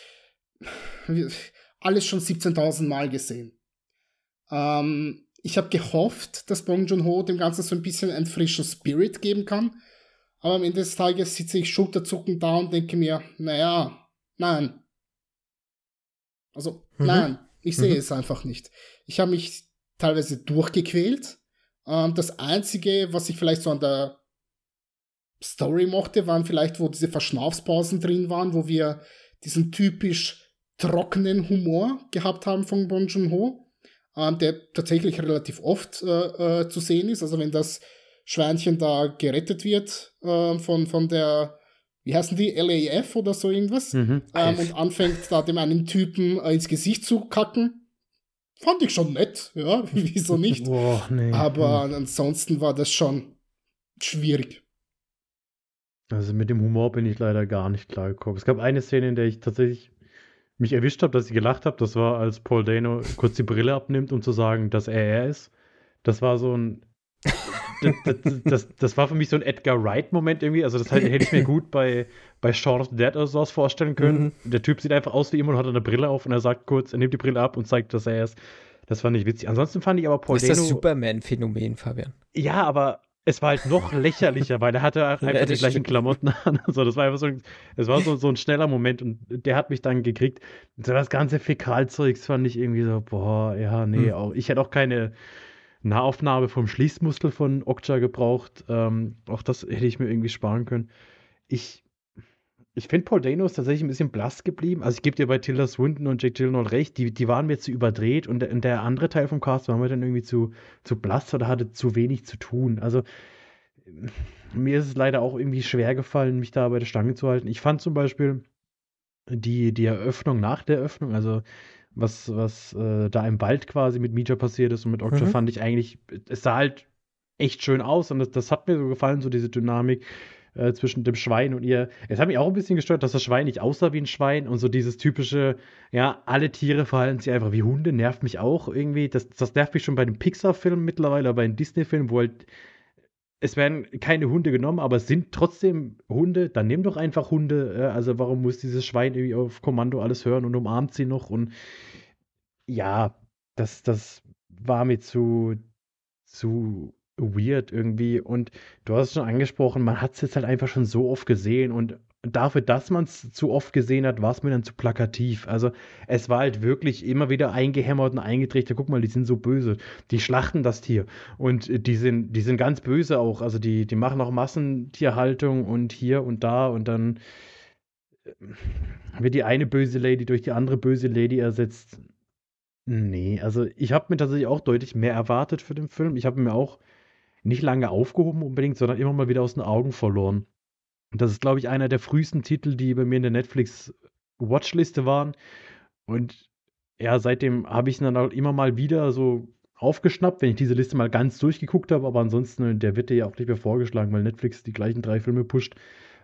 Alles schon 17.000 Mal gesehen. Ähm, ich habe gehofft, dass Bong Joon-ho dem Ganzen so ein bisschen einen frischen Spirit geben kann. Aber am Ende des Tages sitze ich schulterzuckend da und denke mir, naja, nein. Also, mhm. nein, ich sehe mhm. es einfach nicht. Ich habe mich teilweise durchgequält. Ähm, das Einzige, was ich vielleicht so an der Story mochte, waren vielleicht, wo diese Verschnaufspausen drin waren, wo wir diesen typisch trockenen Humor gehabt haben von Bong Joon-ho ähm, der tatsächlich relativ oft äh, äh, zu sehen ist. Also wenn das Schweinchen da gerettet wird äh, von, von der, wie heißen die, LAF oder so irgendwas, mhm, ähm, und anfängt da dem einen Typen äh, ins Gesicht zu kacken. Fand ich schon nett, ja, [laughs] wieso nicht? [laughs] Boah, nee. Aber mhm. ansonsten war das schon schwierig. Also mit dem Humor bin ich leider gar nicht klargekommen. Es gab eine Szene, in der ich tatsächlich mich erwischt habe, dass ich gelacht habe, das war, als Paul Dano kurz die Brille abnimmt, um zu sagen, dass er er ist. Das war so ein. das, das, das, das, war für mich so ein Edgar Wright-Moment irgendwie. Also, das hätte ich mir [laughs] gut bei, bei Shaun of the Dead oder sowas vorstellen können. Mhm. Der Typ sieht einfach aus wie immer und hat eine Brille auf und er sagt kurz, er nimmt die Brille ab und zeigt, dass er ist. Das fand ich witzig. Ansonsten fand ich aber Paul Das ist das Superman-Phänomen, Fabian. Ja, aber es war halt noch lächerlicher, weil er hatte [laughs] einfach ja, die gleichen Klamotten an. Also das war einfach so, ein, es war so, so ein schneller Moment und der hat mich dann gekriegt. So das ganze Fäkalzeugs fand ich irgendwie so, boah, ja, nee, hm. auch, ich hätte auch keine Nahaufnahme vom Schließmuskel von Okja gebraucht. Ähm, auch das hätte ich mir irgendwie sparen können. Ich ich finde, Paul Dano ist tatsächlich ein bisschen blass geblieben. Also ich gebe dir bei Tilda Swinton und Jake Gyllenhaal recht, die, die waren mir zu überdreht und, und der andere Teil vom Cast war mir dann irgendwie zu, zu blass oder hatte zu wenig zu tun. Also mir ist es leider auch irgendwie schwer gefallen, mich da bei der Stange zu halten. Ich fand zum Beispiel die, die Eröffnung nach der Eröffnung, also was, was äh, da im Wald quasi mit Mija passiert ist und mit Okja, mhm. fand ich eigentlich, es sah halt echt schön aus und das, das hat mir so gefallen, so diese Dynamik äh, zwischen dem Schwein und ihr. Es hat mich auch ein bisschen gestört, dass das Schwein nicht aussah wie ein Schwein und so dieses typische, ja, alle Tiere verhalten sich einfach wie Hunde, nervt mich auch irgendwie. Das, das nervt mich schon bei den Pixar-Filmen mittlerweile, bei den Disney-Filmen, wo halt es werden keine Hunde genommen, aber es sind trotzdem Hunde, dann nimm doch einfach Hunde. Äh, also warum muss dieses Schwein irgendwie auf Kommando alles hören und umarmt sie noch? Und ja, das, das war mir zu, zu weird irgendwie. Und du hast es schon angesprochen, man hat es jetzt halt einfach schon so oft gesehen und dafür, dass man es zu oft gesehen hat, war es mir dann zu plakativ. Also es war halt wirklich immer wieder eingehämmert und eingetrichtert. Guck mal, die sind so böse. Die schlachten das Tier. Und die sind, die sind ganz böse auch. Also die, die machen auch Massentierhaltung und hier und da und dann äh, wird die eine böse Lady durch die andere böse Lady ersetzt. Nee, also ich habe mir tatsächlich auch deutlich mehr erwartet für den Film. Ich habe mir auch nicht lange aufgehoben unbedingt, sondern immer mal wieder aus den Augen verloren. Und das ist, glaube ich, einer der frühesten Titel, die bei mir in der Netflix-Watchliste waren. Und ja, seitdem habe ich ihn dann auch immer mal wieder so aufgeschnappt, wenn ich diese Liste mal ganz durchgeguckt habe. Aber ansonsten, der wird dir ja auch nicht mehr vorgeschlagen, weil Netflix die gleichen drei Filme pusht.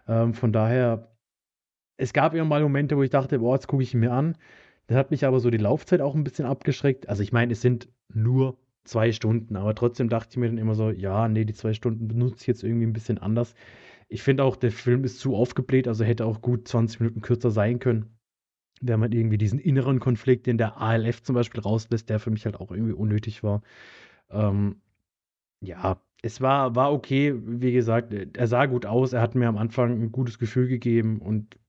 Ähm, von daher, es gab immer mal Momente, wo ich dachte, boah, jetzt gucke ich ihn mir an. Das hat mich aber so die Laufzeit auch ein bisschen abgeschreckt. Also ich meine, es sind nur zwei Stunden. Aber trotzdem dachte ich mir dann immer so, ja, nee, die zwei Stunden benutze ich jetzt irgendwie ein bisschen anders. Ich finde auch, der Film ist zu aufgebläht, also hätte auch gut 20 Minuten kürzer sein können. Wenn man irgendwie diesen inneren Konflikt, den der ALF zum Beispiel rauslässt, der für mich halt auch irgendwie unnötig war. Ähm, ja, es war, war okay, wie gesagt, er sah gut aus, er hat mir am Anfang ein gutes Gefühl gegeben und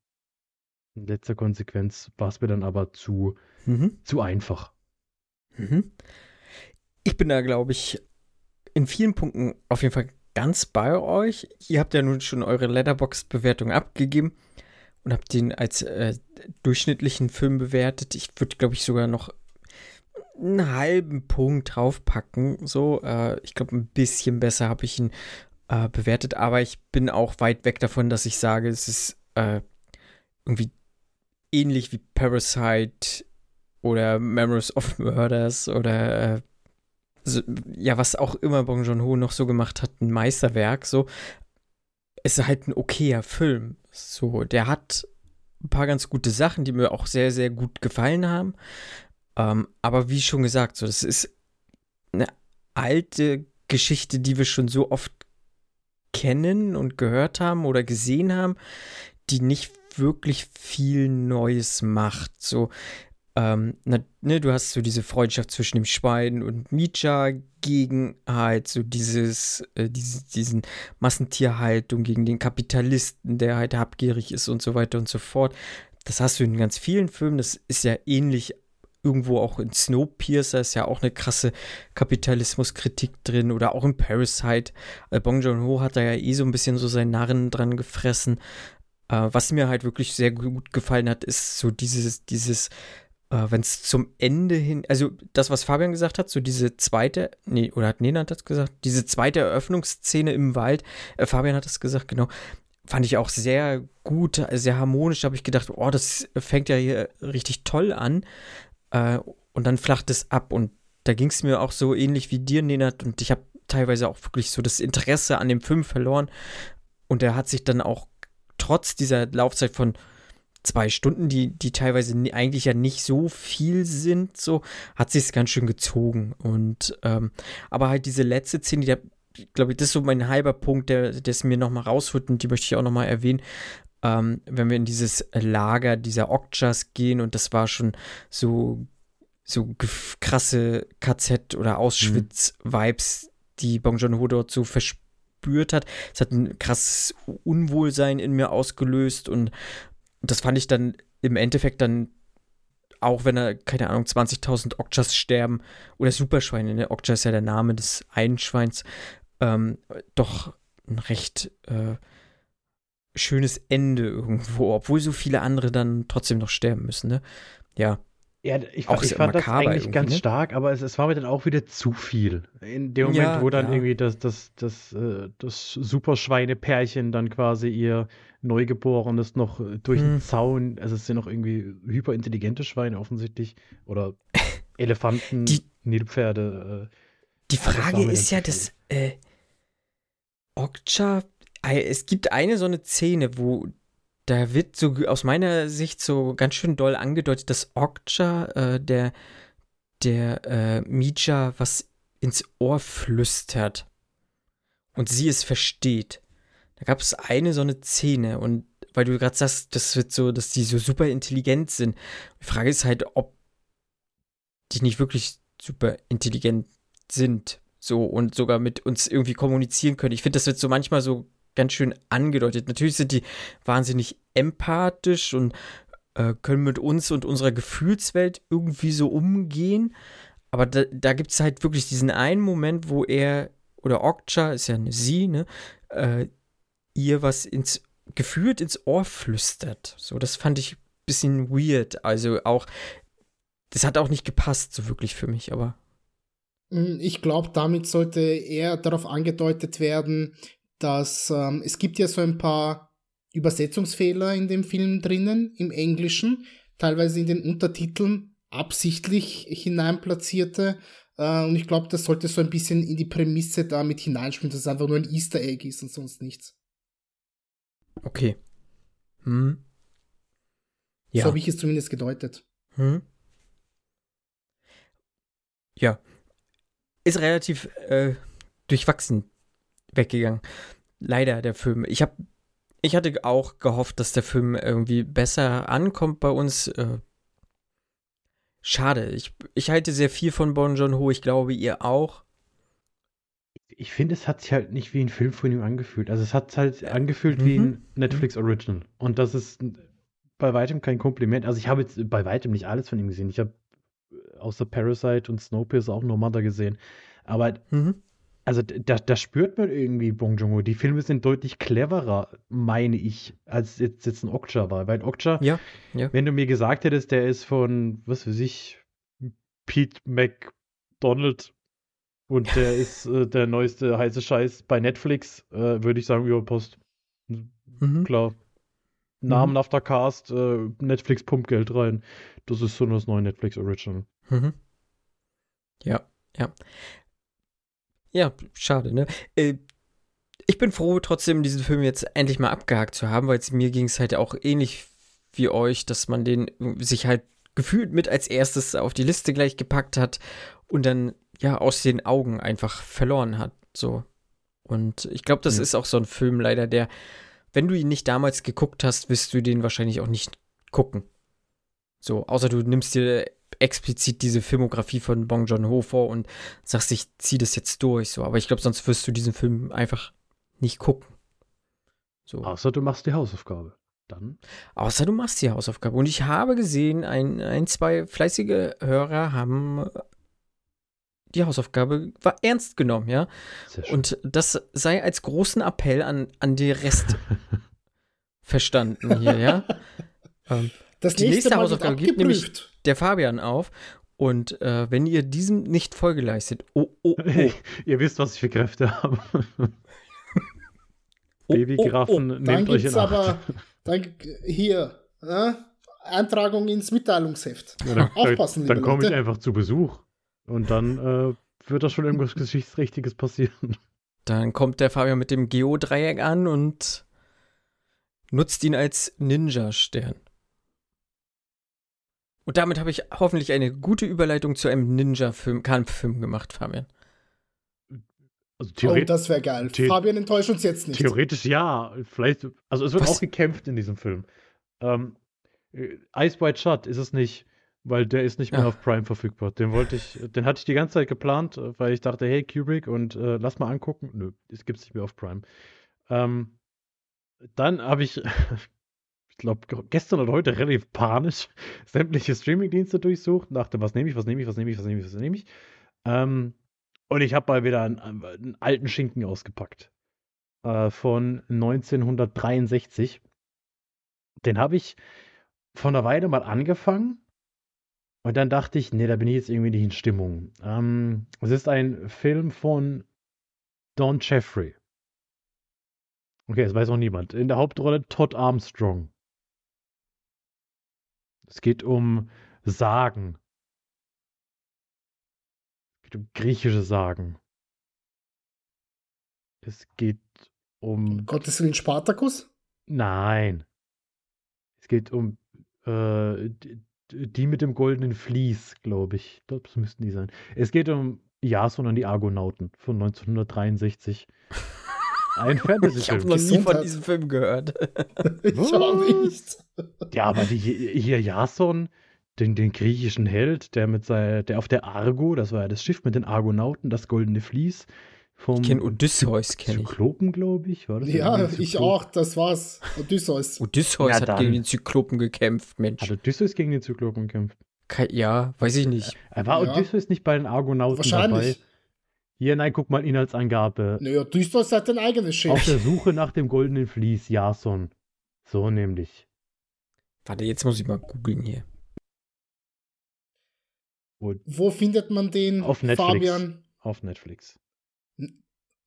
in letzter Konsequenz war es mir dann aber zu, mhm. zu einfach. Mhm ich bin da, glaube ich, in vielen Punkten auf jeden Fall ganz bei euch. Ihr habt ja nun schon eure Letterbox-Bewertung abgegeben und habt den als äh, durchschnittlichen Film bewertet. Ich würde, glaube ich, sogar noch einen halben Punkt draufpacken. So, äh, ich glaube, ein bisschen besser habe ich ihn äh, bewertet, aber ich bin auch weit weg davon, dass ich sage, es ist äh, irgendwie ähnlich wie Parasite oder Memories of Murders oder also, ja, was auch immer Bong Joon-ho noch so gemacht hat, ein Meisterwerk, so, ist halt ein okayer Film. So, der hat ein paar ganz gute Sachen, die mir auch sehr, sehr gut gefallen haben. Ähm, aber wie schon gesagt, so, das ist eine alte Geschichte, die wir schon so oft kennen und gehört haben oder gesehen haben, die nicht wirklich viel Neues macht. So, ähm, na, ne, du hast so diese Freundschaft zwischen dem Schwein und Micha gegen halt so dieses, äh, diese, diesen Massentierhaltung, gegen den Kapitalisten, der halt habgierig ist und so weiter und so fort. Das hast du in ganz vielen Filmen. Das ist ja ähnlich irgendwo auch in Snowpiercer ist ja auch eine krasse Kapitalismuskritik drin oder auch in Parasite. Äh, Bong Joon-ho hat da ja eh so ein bisschen so seinen Narren dran gefressen. Äh, was mir halt wirklich sehr gut gefallen hat, ist so dieses, dieses wenn es zum Ende hin, also das, was Fabian gesagt hat, so diese zweite, nee, oder hat Nena das gesagt, diese zweite Eröffnungsszene im Wald, äh, Fabian hat das gesagt, genau, fand ich auch sehr gut, sehr harmonisch, habe ich gedacht, oh, das fängt ja hier richtig toll an. Äh, und dann flacht es ab. Und da ging es mir auch so ähnlich wie dir, Nenat, und ich habe teilweise auch wirklich so das Interesse an dem Film verloren. Und der hat sich dann auch trotz dieser Laufzeit von zwei Stunden, die, die teilweise eigentlich ja nicht so viel sind, so, hat sich es ganz schön gezogen. Und, ähm, aber halt diese letzte Szene, die glaube ich, das ist so mein halber Punkt, der es mir nochmal rausholt und die möchte ich auch nochmal erwähnen. Ähm, wenn wir in dieses Lager dieser Okjas gehen und das war schon so, so krasse KZ- oder Auschwitz-Vibes, die Bong Joon-ho dort so verspürt hat. Es hat ein krasses Unwohlsein in mir ausgelöst und das fand ich dann im Endeffekt dann auch wenn er, keine Ahnung, 20.000 Okjas sterben oder Superschweine, ne? Okja ist ja der Name des Einschweins, ähm, doch ein recht äh, schönes Ende irgendwo, obwohl so viele andere dann trotzdem noch sterben müssen, ne? Ja. Ja, ich, auch ich fand das eigentlich ganz ne? stark, aber es, es, war mir dann auch wieder zu viel. In dem Moment, ja, wo dann ja. irgendwie das, das, das, äh, das Superschweine-Pärchen dann quasi ihr Neugeborenes noch äh, durch hm. den Zaun, also es sind noch irgendwie hyperintelligente Schweine offensichtlich oder [laughs] Elefanten, die, Nilpferde. Äh, die Frage ist ja, dass äh, Okja, es gibt eine so eine Szene, wo da wird so aus meiner Sicht so ganz schön doll angedeutet, dass Okja äh, der, der äh, Mija was ins Ohr flüstert und sie es versteht. Da gab es eine so eine Szene und weil du gerade sagst, das wird so, dass die so super intelligent sind. Die Frage ist halt, ob die nicht wirklich super intelligent sind, so und sogar mit uns irgendwie kommunizieren können. Ich finde, das wird so manchmal so ganz schön angedeutet. Natürlich sind die wahnsinnig empathisch und äh, können mit uns und unserer Gefühlswelt irgendwie so umgehen. Aber da, da gibt es halt wirklich diesen einen Moment, wo er, oder Okja, ist ja eine sie, ne, äh, ihr was ins gefühlt ins Ohr flüstert. So, das fand ich ein bisschen weird. Also auch, das hat auch nicht gepasst, so wirklich für mich, aber. Mm, ich glaube, damit sollte eher darauf angedeutet werden, dass ähm, es gibt ja so ein paar Übersetzungsfehler in dem Film drinnen, im Englischen, teilweise in den Untertiteln absichtlich hineinplatzierte. Äh, und ich glaube, das sollte so ein bisschen in die Prämisse damit hineinspielen, dass es einfach nur ein Easter Egg ist und sonst nichts. Okay. Hm. Ja. So habe ich es zumindest gedeutet. Hm. Ja. Ist relativ äh, durchwachsen weggegangen. Leider der Film. Ich habe ich hatte auch gehofft, dass der Film irgendwie besser ankommt bei uns. Äh, schade. Ich, ich halte sehr viel von Bon John Ho. Ich glaube, ihr auch ich finde, es hat sich halt nicht wie ein Film von ihm angefühlt. Also es hat halt angefühlt mhm. wie ein. Netflix Original. Und das ist bei weitem kein Kompliment. Also ich habe jetzt bei weitem nicht alles von ihm gesehen. Ich habe äh, außer Parasite und Snowpiercer auch nur Mother gesehen. Aber mhm. also da, da spürt man irgendwie Bong Joon-ho. Die Filme sind deutlich cleverer, meine ich, als jetzt, jetzt ein Okja war. Weil Okja, ja, ja. wenn du mir gesagt hättest, der ist von, was weiß ich, Pete McDonald und der ist äh, der neueste heiße Scheiß bei Netflix, äh, würde ich sagen, über Post. Mhm. Klar. Namenhafter mhm. Cast, äh, Netflix pumpt Geld rein. Das ist so das neue Netflix Original. Mhm. Ja, ja. Ja, schade, ne? Äh, ich bin froh, trotzdem diesen Film jetzt endlich mal abgehakt zu haben, weil mir ging es halt auch ähnlich wie euch, dass man den sich halt gefühlt mit als erstes auf die Liste gleich gepackt hat und dann ja aus den Augen einfach verloren hat. So. Und ich glaube, das mhm. ist auch so ein Film leider, der, wenn du ihn nicht damals geguckt hast, wirst du den wahrscheinlich auch nicht gucken. So, außer du nimmst dir explizit diese Filmografie von Bong Joon-ho vor und sagst, ich zieh das jetzt durch. So, aber ich glaube, sonst wirst du diesen Film einfach nicht gucken. So. Außer du machst die Hausaufgabe. Dann. Außer du machst die Hausaufgabe. Und ich habe gesehen, ein, ein zwei fleißige Hörer haben die Hausaufgabe war ernst genommen, ja. Und das sei als großen Appell an, an die Rest [laughs] verstanden hier, ja. Ähm, das die nächste, nächste Hausaufgabe gibt nämlich der Fabian auf. Und äh, wenn ihr diesem nicht Folge leistet, oh, oh, oh. [laughs] ihr wisst, was ich für Kräfte habe. [laughs] oh, Babygiraffen, oh, oh. nehmt euch in aber dann, hier, äh, Eintragung ins Mitteilungsheft. Ja, dann, Aufpassen, Dann, dann komme ich einfach zu Besuch. Und dann äh, wird da schon irgendwas Geschichtsrichtiges passieren. [laughs] Dann kommt der Fabian mit dem Geodreieck an und nutzt ihn als Ninja-Stern. Und damit habe ich hoffentlich eine gute Überleitung zu einem Ninja-Film, Kampffilm gemacht, Fabian. Also Oh, das wäre geil. The- Fabian enttäuscht uns jetzt nicht. Theoretisch ja. Vielleicht, also es wird Was? auch gekämpft in diesem Film. Ähm, äh, Ice White Shut ist es nicht, weil der ist nicht mehr Ja. auf Prime verfügbar. Den wollte ich, den hatte ich die ganze Zeit geplant, äh, weil ich dachte, hey Kubrick und äh, lass mal angucken. Nö, es gibt's nicht mehr auf Prime. Ähm, dann habe ich, [laughs] ich glaube, gestern oder heute relativ panisch [laughs] sämtliche Streamingdienste durchsucht, dachte, was nehme ich, was nehme ich, was nehme ich, was nehme ich, was nehme ich. Ähm, und ich habe mal wieder einen, einen alten Schinken ausgepackt. Äh, von 1963. Den habe ich vor einer Weile mal angefangen. Und dann dachte ich, nee, da bin ich jetzt irgendwie nicht in Stimmung. Ähm, es ist ein Film von Don Jeffrey. Okay, das weiß auch niemand. In der Hauptrolle Todd Armstrong. Es geht um Sagen. Es geht um griechische Sagen. Es geht um. Gottes Willen Spartacus? Nein. Es geht um äh, die, mit dem goldenen Vlies, glaube ich. Das müssten die sein. Es geht um Jason und die Argonauten von 1963. [laughs] Ein Ich habe noch nie von diesem Film gehört. [laughs] Ich auch nicht. Ja, aber die, hier Jason, den, den griechischen Held, der mit sei, der auf der Argo, das war ja das Schiff mit den Argonauten, das goldene Vlies vom Ich kenne Odysseus, kenne ich. Zyklopen, glaube ich. War das Ja, ich auch, das war's. Odysseus. [laughs] Odysseus Ja, hat gegen den Zyklopen gekämpft, Mensch. Hat Odysseus gegen den Zyklopen gekämpft? Ke- Ja, weiß ich nicht. Er war Ja. Odysseus nicht bei den Argonauten Wahrscheinlich. dabei? Hier, nein, guck mal, Inhaltsangabe. Nö, Odysseus hat ein eigenes Auf Schiff. der [laughs] Suche nach dem goldenen Vlies, Jason. So nämlich. Warte, jetzt muss ich mal googeln hier. Und Wo findet man den, Auf Netflix. Fabian? auf Netflix.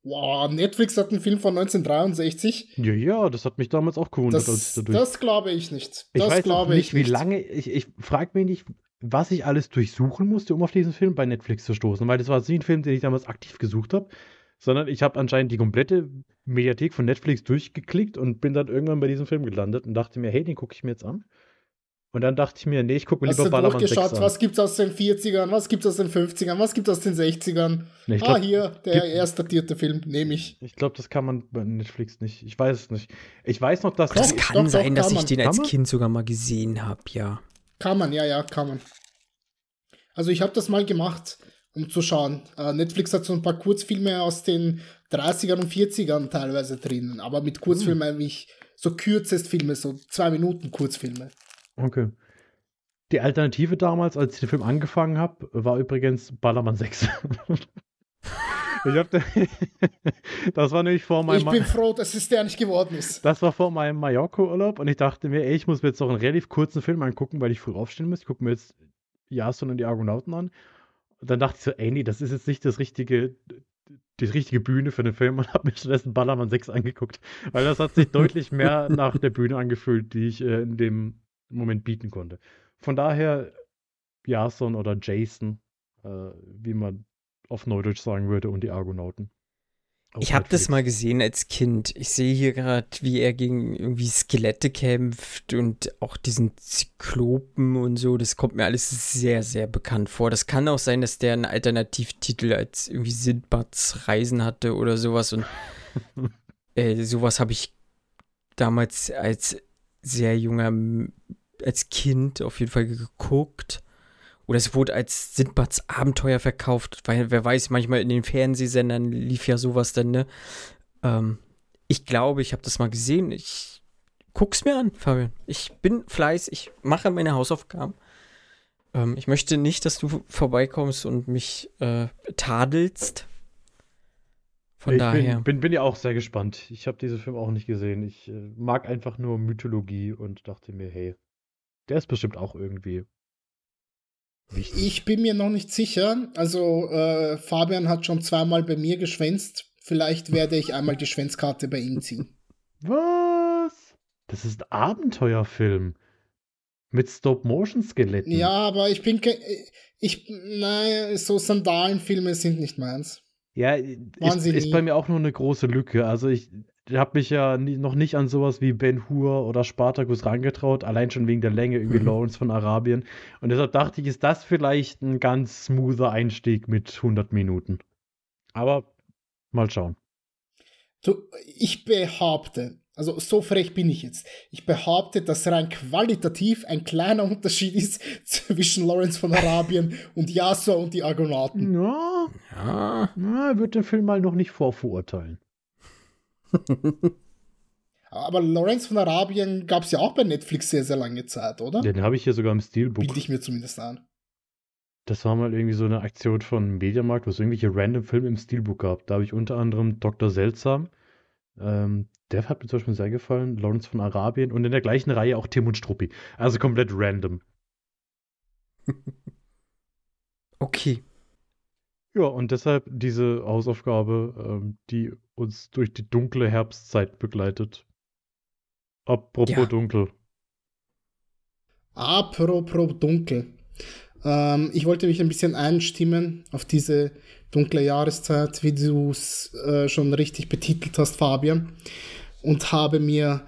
Wow, Netflix hat einen Film von 1963. Ja, ja, das hat mich damals auch gewundert, ich Das, das glaube ich nicht. ich Das weiß auch glaube nicht, ich wie nicht. lange. Ich, ich frage mich nicht, was ich alles durchsuchen musste, um auf diesen Film bei Netflix zu stoßen. Weil das war nie ein Film, den ich damals aktiv gesucht habe, sondern ich habe anscheinend die komplette Mediathek von Netflix durchgeklickt und bin dann irgendwann bei diesem Film gelandet und dachte mir, hey, den gucke ich mir jetzt an. Und dann dachte ich mir, nee, ich gucke mir Hast lieber Ballermann 6 durchgeschaut, an. was gibt's aus den 40ern, was gibt's aus den 50ern, was gibt's aus den 60ern? Nee, ah, glaub- hier, der gibt- erst datierte Film, nehme ich. Ich glaube, das kann man bei Netflix nicht. Ich weiß es nicht. Ich weiß noch, dass Das kann doch, doch, sein, dass kann ich man. den als man? Kind sogar mal gesehen habe, ja. Kann man, ja, ja, kann man. Also ich habe das mal gemacht, um zu schauen. Äh, Netflix hat so ein paar Kurzfilme aus den 30ern und 40ern teilweise drinnen, aber mit Kurzfilmen Hm. meine ich so Kürzestfilme, so zwei Minuten Kurzfilme. Okay. Die Alternative damals, als ich den Film angefangen habe, war übrigens Ballermann 6. [laughs] ich hab da, [laughs] das war nämlich vor meinem Ich bin froh, dass es der nicht geworden ist. das war vor meinem Mallorca-Urlaub und ich dachte mir, ey, ich muss mir jetzt noch einen relativ kurzen Film angucken, weil ich früh aufstehen muss. Ich gucke mir jetzt Jason und die Argonauten an. Und dann dachte ich so, ey, nee, das ist jetzt nicht das richtige, die richtige Bühne für den Film und [laughs] habe mir stattdessen Ballermann 6 angeguckt. Weil das hat sich deutlich mehr nach der Bühne angefühlt, die ich äh, in dem Moment bieten konnte. Von daher Jason oder Jason, äh, wie man auf Neudeutsch sagen würde, und die Argonauten. Auf Ich habe das mal gesehen als Kind. Ich sehe hier gerade, wie er gegen irgendwie Skelette kämpft und auch diesen Zyklopen und so. Das kommt mir alles sehr, sehr bekannt vor. Das kann auch sein, dass der einen Alternativtitel als irgendwie Sindbads Reisen hatte oder sowas. Und [laughs] äh, sowas habe ich damals als sehr junger, als Kind auf jeden Fall geguckt. Oder es wurde als Sindbads Abenteuer verkauft, weil wer weiß, manchmal in den Fernsehsendern lief ja sowas dann, ne? Ähm, ich glaube, ich habe das mal gesehen. Ich guck's mir an, Fabian. Ich bin fleiß, ich mache meine Hausaufgaben. Ähm, ich möchte nicht, dass du vorbeikommst und mich äh, tadelst. Von ich daher. Bin, bin, bin ja auch sehr gespannt. Ich habe diesen Film auch nicht gesehen. Ich äh, mag einfach nur Mythologie und dachte mir, hey, der ist bestimmt auch irgendwie wichtig. Ich bin mir noch nicht sicher. Also äh, Fabian hat schon zweimal bei mir geschwänzt. Vielleicht werde ich einmal die Schwänzkarte bei ihm ziehen. Was? Das ist ein Abenteuerfilm. Mit Stop-Motion-Skeletten. Ja, aber ich bin ke- ich nein, so Sandalenfilme sind nicht meins. Ja, Waren ist, ist bei mir auch nur eine große Lücke. Also ich habe mich ja nie, noch nicht an sowas wie Ben Hur oder Spartacus rangetraut, allein schon wegen der Länge, irgendwie. [laughs] Lawrence von Arabien. Und deshalb dachte ich, ist das vielleicht ein ganz smoother Einstieg mit 100 Minuten. Aber Mal schauen. Du, ich behaupte, also so frech bin ich jetzt. Ich behaupte, dass rein qualitativ ein kleiner Unterschied ist [laughs] zwischen Lawrence von Arabien [laughs] und Yasser und die Argonauten. Ja, Ja. na, wird den Film mal noch nicht vorverurteilen. [laughs] Aber Lawrence von Arabien gab es ja auch bei Netflix sehr, sehr lange Zeit, oder? Den habe ich hier sogar im Steelbook. Bilde ich mir zumindest an. Das war mal irgendwie so eine Aktion von Mediamarkt, wo es irgendwelche random Filme im Steelbook gab. Da habe ich unter anderem Dr. Seltsam. Ähm, der hat mir zum Beispiel sehr gefallen. Lawrence von Arabien und in der gleichen Reihe auch Tim und Struppi. Also komplett random. [laughs] Okay. Ja, und deshalb diese Hausaufgabe, ähm, die uns durch die dunkle Herbstzeit begleitet. Apropos Ja. dunkel. Apropos dunkel. Ähm, ich wollte mich ein bisschen einstimmen auf diese dunkle Jahreszeit, wie du es äh, schon richtig betitelt hast, Fabian. Und habe mir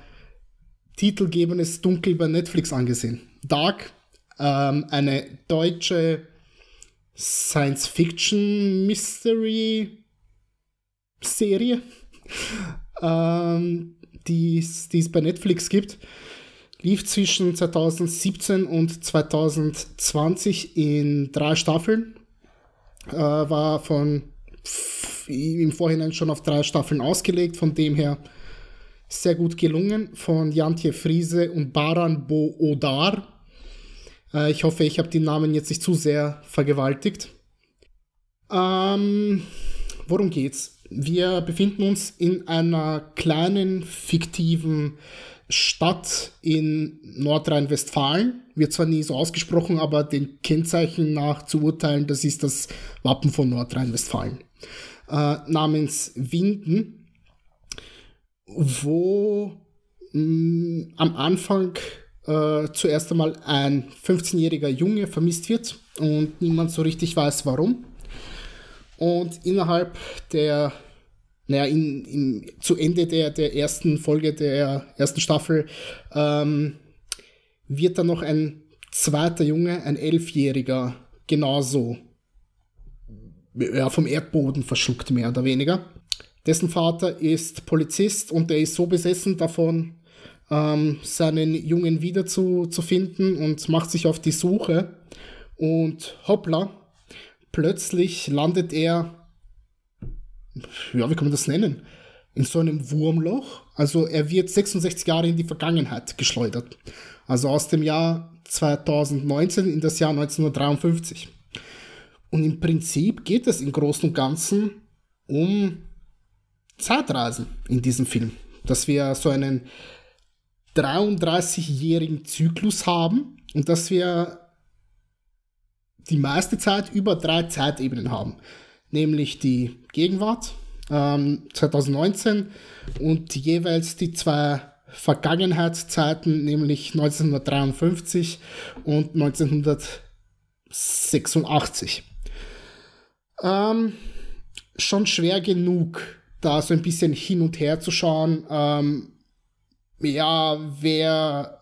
titelgebendes Dunkel bei Netflix angesehen. Dark, ähm, eine deutsche Science-Fiction-Mystery-Serie, [laughs] ähm, die es bei Netflix gibt lief zwischen 2017 und 2020 in drei Staffeln. Äh, war von im Vorhinein schon auf drei Staffeln ausgelegt, von dem her sehr gut gelungen von Jantje Friese und Baran Bo Odar. Äh, ich hoffe, ich habe die Namen jetzt nicht zu sehr vergewaltigt. Ähm, worum geht's? Wir befinden uns in einer kleinen fiktiven Stadt in Nordrhein-Westfalen. Wird zwar nie so ausgesprochen, aber den Kennzeichen nach zu urteilen, das ist das Wappen von Nordrhein-Westfalen. Äh, namens Winden, wo mh, am Anfang äh, zuerst einmal ein 15-jähriger Junge vermisst wird und niemand so richtig weiß, warum. Und innerhalb der naja, in, in, zu Ende der, der ersten Folge der ersten Staffel ähm, wird dann noch ein zweiter Junge, ein Elfjähriger, genauso ja, vom Erdboden verschluckt, mehr oder weniger. Dessen Vater ist Polizist und er ist so besessen davon, ähm, seinen Jungen wiederzufinden zu finden und macht sich auf die Suche. Und hoppla, plötzlich landet er ja, wie kann man das nennen? In so einem Wurmloch. Also er wird 66 Jahre in die Vergangenheit geschleudert. Also aus dem Jahr 2019 in das Jahr 1953. Und im Prinzip geht es im Großen und Ganzen um Zeitreisen in diesem Film. Dass wir so einen 33-jährigen Zyklus haben und dass wir die meiste Zeit über drei Zeitebenen haben nämlich die Gegenwart ähm, 2019 und jeweils die zwei Vergangenheitszeiten, nämlich 1953 und 1986. Ähm, schon schwer genug, da so ein bisschen hin und her zu schauen. Ähm, ja, wer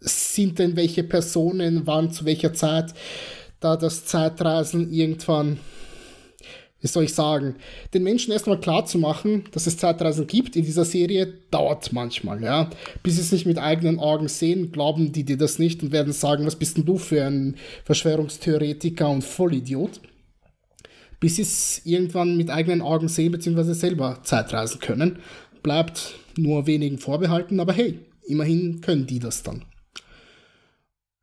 sind denn welche Personen, wann zu welcher Zeit, da das Zeitreisen irgendwann wie soll ich sagen, den Menschen erstmal klar zu machen, dass es Zeitreisen gibt in dieser Serie, dauert manchmal, ja. Bis sie es nicht mit eigenen Augen sehen, glauben die dir das nicht und werden sagen, was bist denn du für ein Verschwörungstheoretiker und Vollidiot. Bis sie es irgendwann mit eigenen Augen sehen, beziehungsweise selber Zeitreisen können. Bleibt nur wenigen vorbehalten, aber hey, immerhin können die das dann.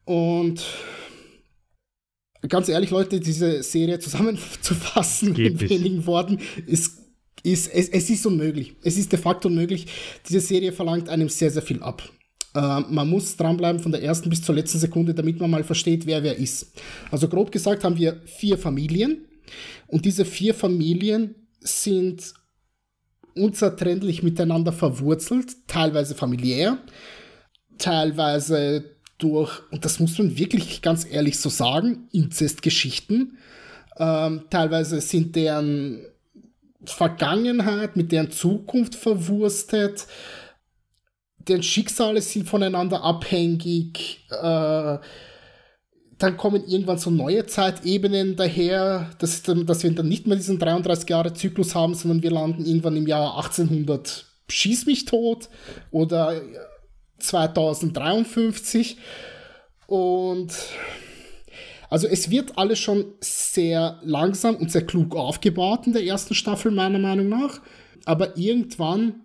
Und ganz ehrlich, Leute, diese Serie zusammenzufassen [laughs] Geht in nicht. wenigen Worten ist, ist es, es ist unmöglich. Es ist de facto unmöglich. Diese Serie verlangt einem sehr, sehr viel ab. Äh, man muss dranbleiben von der ersten bis zur letzten Sekunde, damit man mal versteht, wer wer ist. Also grob gesagt haben wir vier Familien und diese vier Familien sind unzertrennlich miteinander verwurzelt, teilweise familiär, teilweise durch, und das muss man wirklich ganz ehrlich so sagen, Inzestgeschichten. Ähm, teilweise sind deren Vergangenheit mit deren Zukunft verwurstet. Deren Schicksale sind voneinander abhängig. Äh, dann kommen irgendwann so neue Zeitebenen daher, dass, dass wir dann nicht mehr diesen 33-Jahre-Zyklus haben, sondern wir landen irgendwann im Jahr 1800 schieß mich tot! Oder 2053 und also es wird alles schon sehr langsam und sehr klug aufgebaut in der ersten Staffel meiner Meinung nach, aber irgendwann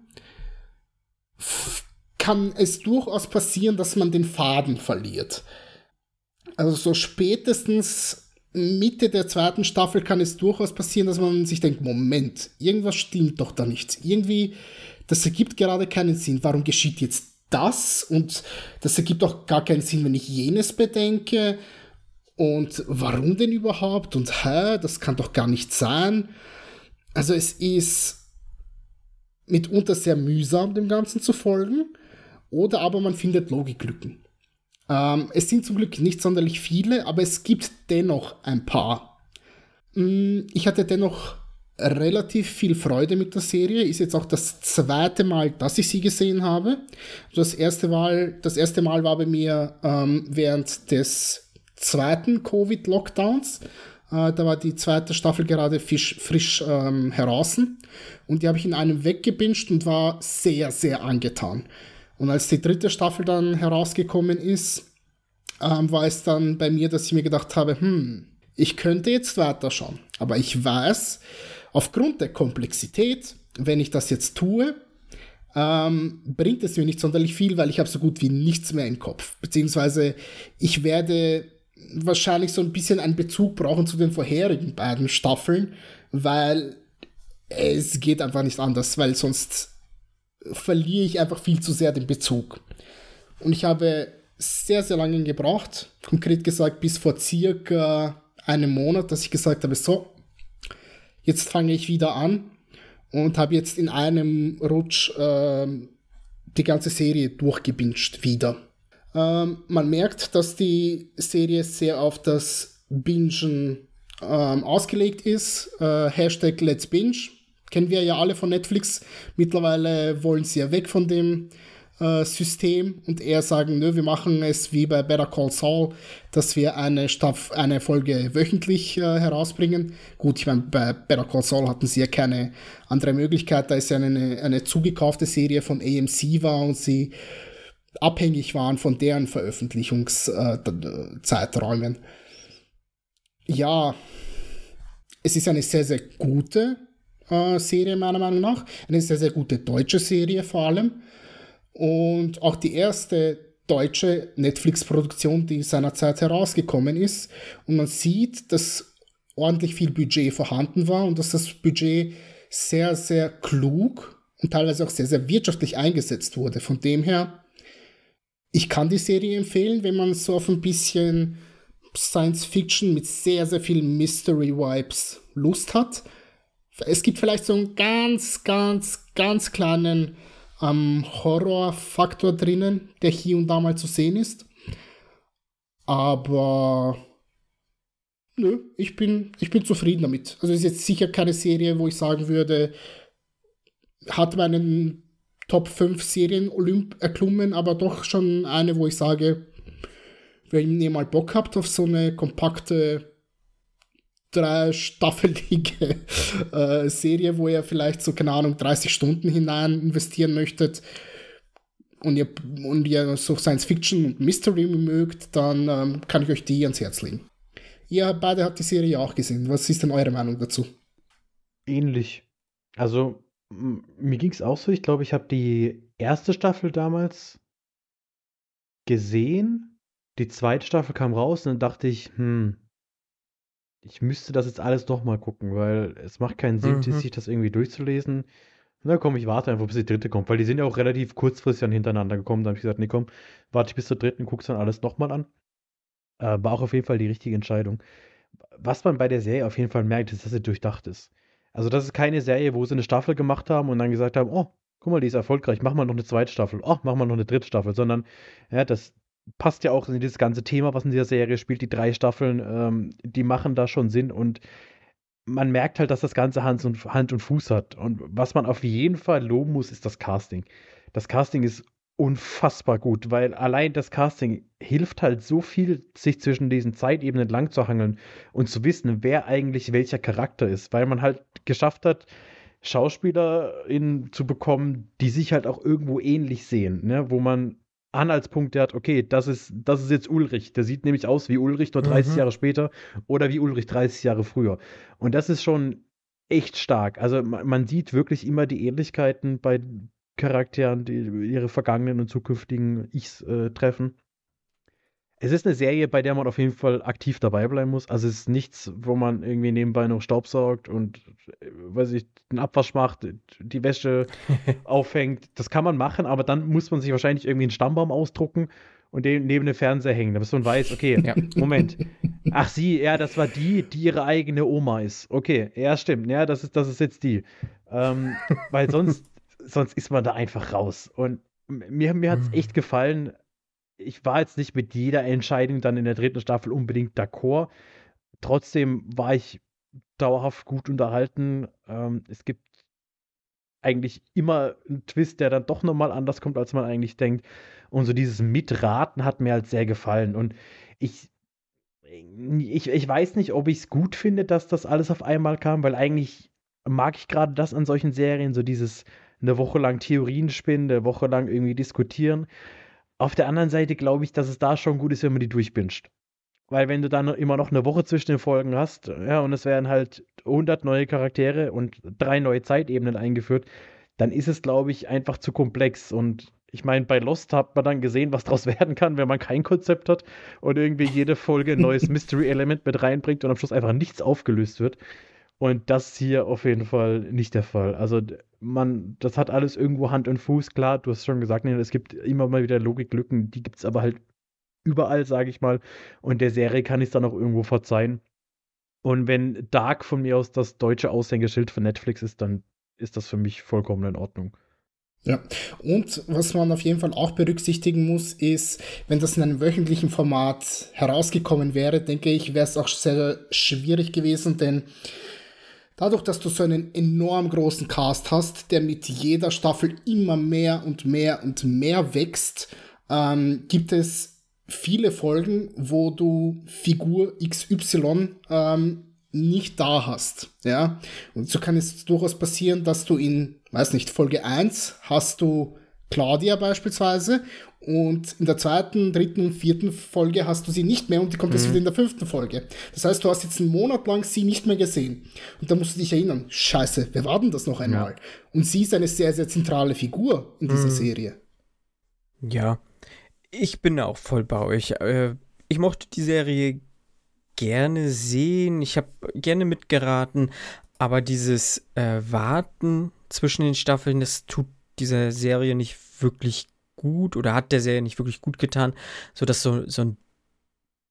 kann es durchaus passieren, dass man den Faden verliert. Also so spätestens Mitte der zweiten Staffel kann es durchaus passieren, dass man sich denkt, Moment, irgendwas stimmt doch da nicht. Irgendwie, das ergibt gerade keinen Sinn. Warum geschieht jetzt das? Und das ergibt auch gar keinen Sinn, wenn ich jenes bedenke. Und warum denn überhaupt? Und hä, das kann doch gar nicht sein. Also es ist mitunter sehr mühsam, dem Ganzen zu folgen. Oder aber man findet Logiklücken. Ähm, es sind zum Glück nicht sonderlich viele, aber es gibt dennoch ein paar. Mm, ich hatte dennoch relativ viel Freude mit der Serie. Ist jetzt auch das zweite Mal, dass ich sie gesehen habe. Das erste Mal, das erste Mal war bei mir ähm, während des zweiten Covid-Lockdowns. Äh, da war die zweite Staffel gerade frisch, frisch ähm, heraus. Und die habe ich in einem weggebinscht und war sehr, sehr angetan. Und als die dritte Staffel dann herausgekommen ist, ähm, war es dann bei mir, dass ich mir gedacht habe, hm, ich könnte jetzt weiterschauen. Aber ich weiß, aufgrund der Komplexität, wenn ich das jetzt tue, ähm, bringt es mir nicht sonderlich viel, weil ich habe so gut wie nichts mehr im Kopf. Beziehungsweise ich werde wahrscheinlich so ein bisschen einen Bezug brauchen zu den vorherigen beiden Staffeln, weil es geht einfach nicht anders, weil sonst verliere ich einfach viel zu sehr den Bezug. Und ich habe sehr, sehr lange gebraucht, konkret gesagt bis vor circa einem Monat, dass ich gesagt habe, so, jetzt fange ich wieder an und habe jetzt in einem Rutsch äh, die ganze Serie durchgebinscht wieder. Ähm, man merkt, dass die Serie sehr auf das Bingen ähm, ausgelegt ist. Äh, Hashtag Let's Binge kennen wir ja alle von Netflix. Mittlerweile wollen sie ja weg von dem äh, System und eher sagen, nö, wir machen es wie bei Better Call Saul, dass wir eine, Staff eine Folge wöchentlich äh, herausbringen. Gut, ich meine, bei Better Call Saul hatten sie ja keine andere Möglichkeit, da es ja eine, eine zugekaufte Serie von AMC war und sie abhängig waren von deren Veröffentlichungszeiträumen. Äh, ja, es ist eine sehr, sehr gute äh, Serie meiner Meinung nach. Eine sehr, sehr gute deutsche Serie vor allem. Und auch die erste deutsche Netflix-Produktion, die seinerzeit herausgekommen ist. Und man sieht, dass ordentlich viel Budget vorhanden war und dass das Budget sehr, sehr klug und teilweise auch sehr, sehr wirtschaftlich eingesetzt wurde. Von dem her, ich kann die Serie empfehlen, wenn man so auf ein bisschen Science Fiction mit sehr, sehr viel Mystery Vibes Lust hat. Es gibt vielleicht so einen ganz, ganz, ganz kleinen ähm, Horrorfaktor drinnen, der hier und da mal zu sehen ist. Aber nö, ich bin, ich bin zufrieden damit. Also es ist jetzt sicher keine Serie, wo ich sagen würde, hat meinen Top 5 Serien Olymp erklommen, aber doch schon eine, wo ich sage, wenn ihr mal Bock habt auf so eine kompakte dreistaffelige äh, Serie, wo ihr vielleicht so, keine Ahnung, 30 Stunden hinein investieren möchtet und ihr, und ihr so Science Fiction und Mystery mögt, dann ähm, kann ich euch die ans Herz legen. Ihr beide habt die Serie auch gesehen. Was ist denn eure Meinung dazu? Ähnlich. Also, mir ging es auch so. Ich glaube, ich habe die erste Staffel damals gesehen. Die zweite Staffel kam raus und dann dachte ich, hm, ich müsste das jetzt alles nochmal gucken, weil es macht keinen Sinn, mhm. sich das irgendwie durchzulesen. Na komm, ich warte einfach, bis die dritte kommt, weil die sind ja auch relativ kurzfristig dann hintereinander gekommen. Da habe ich gesagt, nee, komm, warte ich bis zur dritten, guck's dann alles nochmal an. Äh, war auch auf jeden Fall die richtige Entscheidung. Was man bei der Serie auf jeden Fall merkt, ist, dass sie durchdacht ist. Also, das ist keine Serie, wo sie eine Staffel gemacht haben und dann gesagt haben, oh, guck mal, die ist erfolgreich, mach mal noch eine zweite Staffel, oh, mach mal noch eine dritte Staffel, sondern ja, das, passt ja auch in dieses ganze Thema, was in dieser Serie spielt. Die drei Staffeln, ähm, die machen da schon Sinn und man merkt halt, dass das Ganze Hand und, Hand und Fuß hat. Und was man auf jeden Fall loben muss, ist das Casting. Das Casting ist unfassbar gut, weil allein das Casting hilft halt so viel, sich zwischen diesen Zeitebenen lang zu hangeln und zu wissen, wer eigentlich welcher Charakter ist, weil man halt geschafft hat, SchauspielerInnen zu bekommen, die sich halt auch irgendwo ähnlich sehen, ne? wo man Anhaltspunkte hat, okay, das ist, das ist jetzt Ulrich. Der sieht nämlich aus wie Ulrich nur 30 mhm. Jahre später oder wie Ulrich 30 Jahre früher. Und das ist schon echt stark. Also man, man sieht wirklich immer die Ähnlichkeiten bei Charakteren, die ihre vergangenen und zukünftigen Ichs äh, treffen. Es ist eine Serie, bei der man auf jeden Fall aktiv dabei bleiben muss. Also es ist nichts, wo man irgendwie nebenbei noch Staubsaugt und, äh, weiß ich, einen Abwasch macht, die Wäsche [laughs] aufhängt. Das kann man machen, aber dann muss man sich wahrscheinlich irgendwie einen Stammbaum ausdrucken und den neben dem Fernseher hängen, damit man weiß, okay, ja. Moment. Ach sie, ja, das war die, die ihre eigene Oma ist. Okay, ja, stimmt. Ja, das ist, das ist jetzt die. Ähm, weil sonst, [laughs] sonst ist man da einfach raus. Und mir, mir hat es mhm. echt gefallen, ich war jetzt nicht mit jeder Entscheidung dann in der dritten Staffel unbedingt d'accord. Trotzdem war ich dauerhaft gut unterhalten. Ähm, es gibt eigentlich immer einen Twist, der dann doch nochmal anders kommt, als man eigentlich denkt. Und so dieses Mitraten hat mir halt sehr gefallen. Und ich, ich, ich weiß nicht, ob ich es gut finde, dass das alles auf einmal kam, weil eigentlich mag ich gerade das an solchen Serien, so dieses eine Woche lang Theorien spinnen, eine Woche lang irgendwie diskutieren. Auf der anderen Seite glaube ich, dass es da schon gut ist, wenn man die durchbinscht. Weil wenn du dann immer noch eine Woche zwischen den Folgen hast, ja, und es werden halt 100 neue Charaktere und drei neue Zeitebenen eingeführt, dann ist es, glaube ich, einfach zu komplex. Und ich meine, bei Lost hat man dann gesehen, was daraus [laughs] werden kann, wenn man kein Konzept hat und irgendwie jede Folge ein neues [laughs] Mystery-Element mit reinbringt und am Schluss einfach nichts aufgelöst wird. Und das ist hier auf jeden Fall nicht der Fall. Also man, das hat alles irgendwo Hand und Fuß. Klar, du hast schon gesagt, es gibt immer mal wieder Logiklücken, die gibt es aber halt überall, sage ich mal. Und der Serie kann ich es dann auch irgendwo verzeihen. Und wenn Dark von mir aus das deutsche Aushängeschild von Netflix ist, dann ist das für mich vollkommen in Ordnung. Ja, und was man auf jeden Fall auch berücksichtigen muss, ist, wenn das in einem wöchentlichen Format herausgekommen wäre, denke ich, wäre es auch sehr schwierig gewesen, denn Dadurch, dass du so einen enorm großen Cast hast, der mit jeder Staffel immer mehr und mehr und mehr wächst, ähm, gibt es viele Folgen, wo du Figur XY ähm, nicht da hast. Ja? Und so kann es durchaus passieren, dass du in, weiß nicht, Folge 1 hast du Claudia beispielsweise und in der zweiten, dritten und vierten Folge hast du sie nicht mehr und die kommt mhm. jetzt wieder in der fünften Folge. Das heißt, du hast jetzt einen Monat lang sie nicht mehr gesehen. Und da musst du dich erinnern, scheiße, wer war denn das noch einmal? Ja. Und sie ist eine sehr, sehr zentrale Figur in dieser mhm. Serie. Ja, ich bin auch voll bei euch. Äh, ich mochte die Serie gerne sehen, ich habe gerne mitgeraten, aber dieses äh, Warten zwischen den Staffeln, das tut dieser Serie nicht wirklich gut oder hat der Serie nicht wirklich gut getan, sodass so, so ein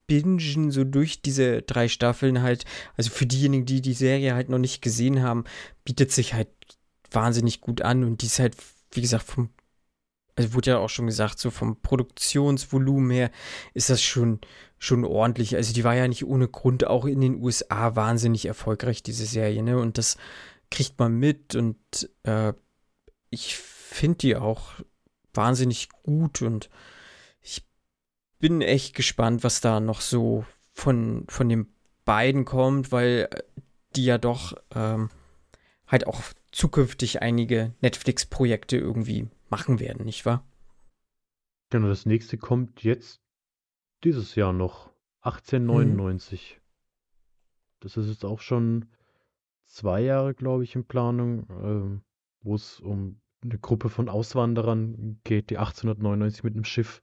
Bingen so durch diese drei Staffeln halt, also für diejenigen, die die Serie halt noch nicht gesehen haben, bietet sich halt wahnsinnig gut an und die ist halt, wie gesagt, vom, also wurde ja auch schon gesagt, so vom Produktionsvolumen her ist das schon, schon ordentlich. Also die war ja nicht ohne Grund auch in den USA wahnsinnig erfolgreich, diese Serie, ne? Und das kriegt man mit und äh, ich finde die auch wahnsinnig gut und ich bin echt gespannt, was da noch so von, von den beiden kommt, weil die ja doch ähm, halt auch zukünftig einige Netflix-Projekte irgendwie machen werden, nicht wahr? Genau, das nächste kommt jetzt dieses Jahr noch. 1899. Hm. Das ist jetzt auch schon zwei Jahre, glaube ich, in Planung, äh, wo es um eine Gruppe von Auswanderern geht, die 1899 mit einem Schiff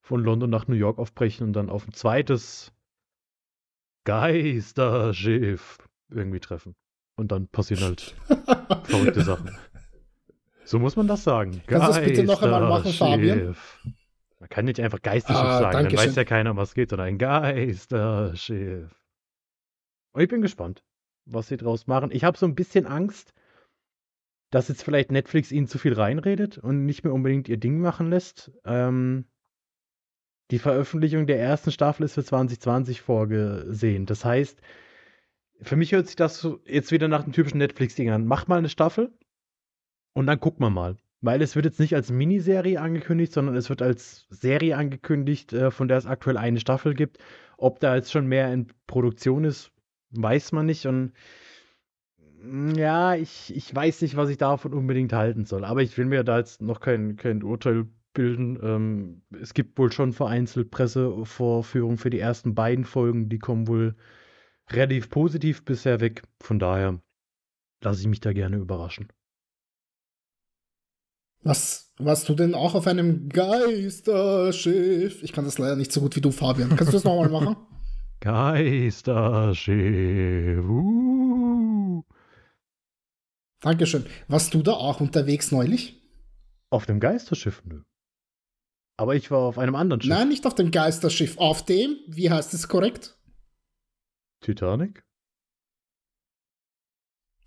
von London nach New York aufbrechen und dann auf ein zweites Geisterschiff irgendwie treffen. Und dann passieren halt [laughs] verrückte Sachen. So muss man das sagen. Kannst du das bitte noch einmal machen, Fabian? Man kann nicht einfach Geisterschiff ah, sagen, dann weiß ja keiner, um was es geht, sondern ein Geisterschiff. Und ich bin gespannt, was sie draus machen. Ich habe so ein bisschen Angst, dass jetzt vielleicht Netflix ihnen zu viel reinredet und nicht mehr unbedingt ihr Ding machen lässt. Ähm, die Veröffentlichung der ersten Staffel ist für 2020 vorgesehen. Das heißt, für mich hört sich das jetzt wieder nach dem typischen Netflix-Ding an. Mach mal eine Staffel und dann gucken wir mal. Weil es wird jetzt nicht als Miniserie angekündigt, sondern es wird als Serie angekündigt, äh, von der es aktuell eine Staffel gibt. Ob da jetzt schon mehr in Produktion ist, weiß man nicht. Und ja, ich, ich weiß nicht, was ich davon unbedingt halten soll. Aber ich will mir da jetzt noch kein, kein Urteil bilden. Ähm, es gibt wohl schon vereinzelt Pressevorführungen für die ersten beiden Folgen. Die kommen wohl relativ positiv bisher weg. Von daher lasse ich mich da gerne überraschen. Was, warst du denn auch auf einem Geisterschiff? Ich kann das leider nicht so gut wie du, Fabian. Kannst du das nochmal machen? [laughs] Geisterschiff. Uh. Dankeschön. Warst du da auch unterwegs neulich? Auf dem Geisterschiff, nö. Aber ich war auf einem anderen Schiff. Nein, nicht auf dem Geisterschiff. Auf dem, wie heißt es korrekt? Titanic?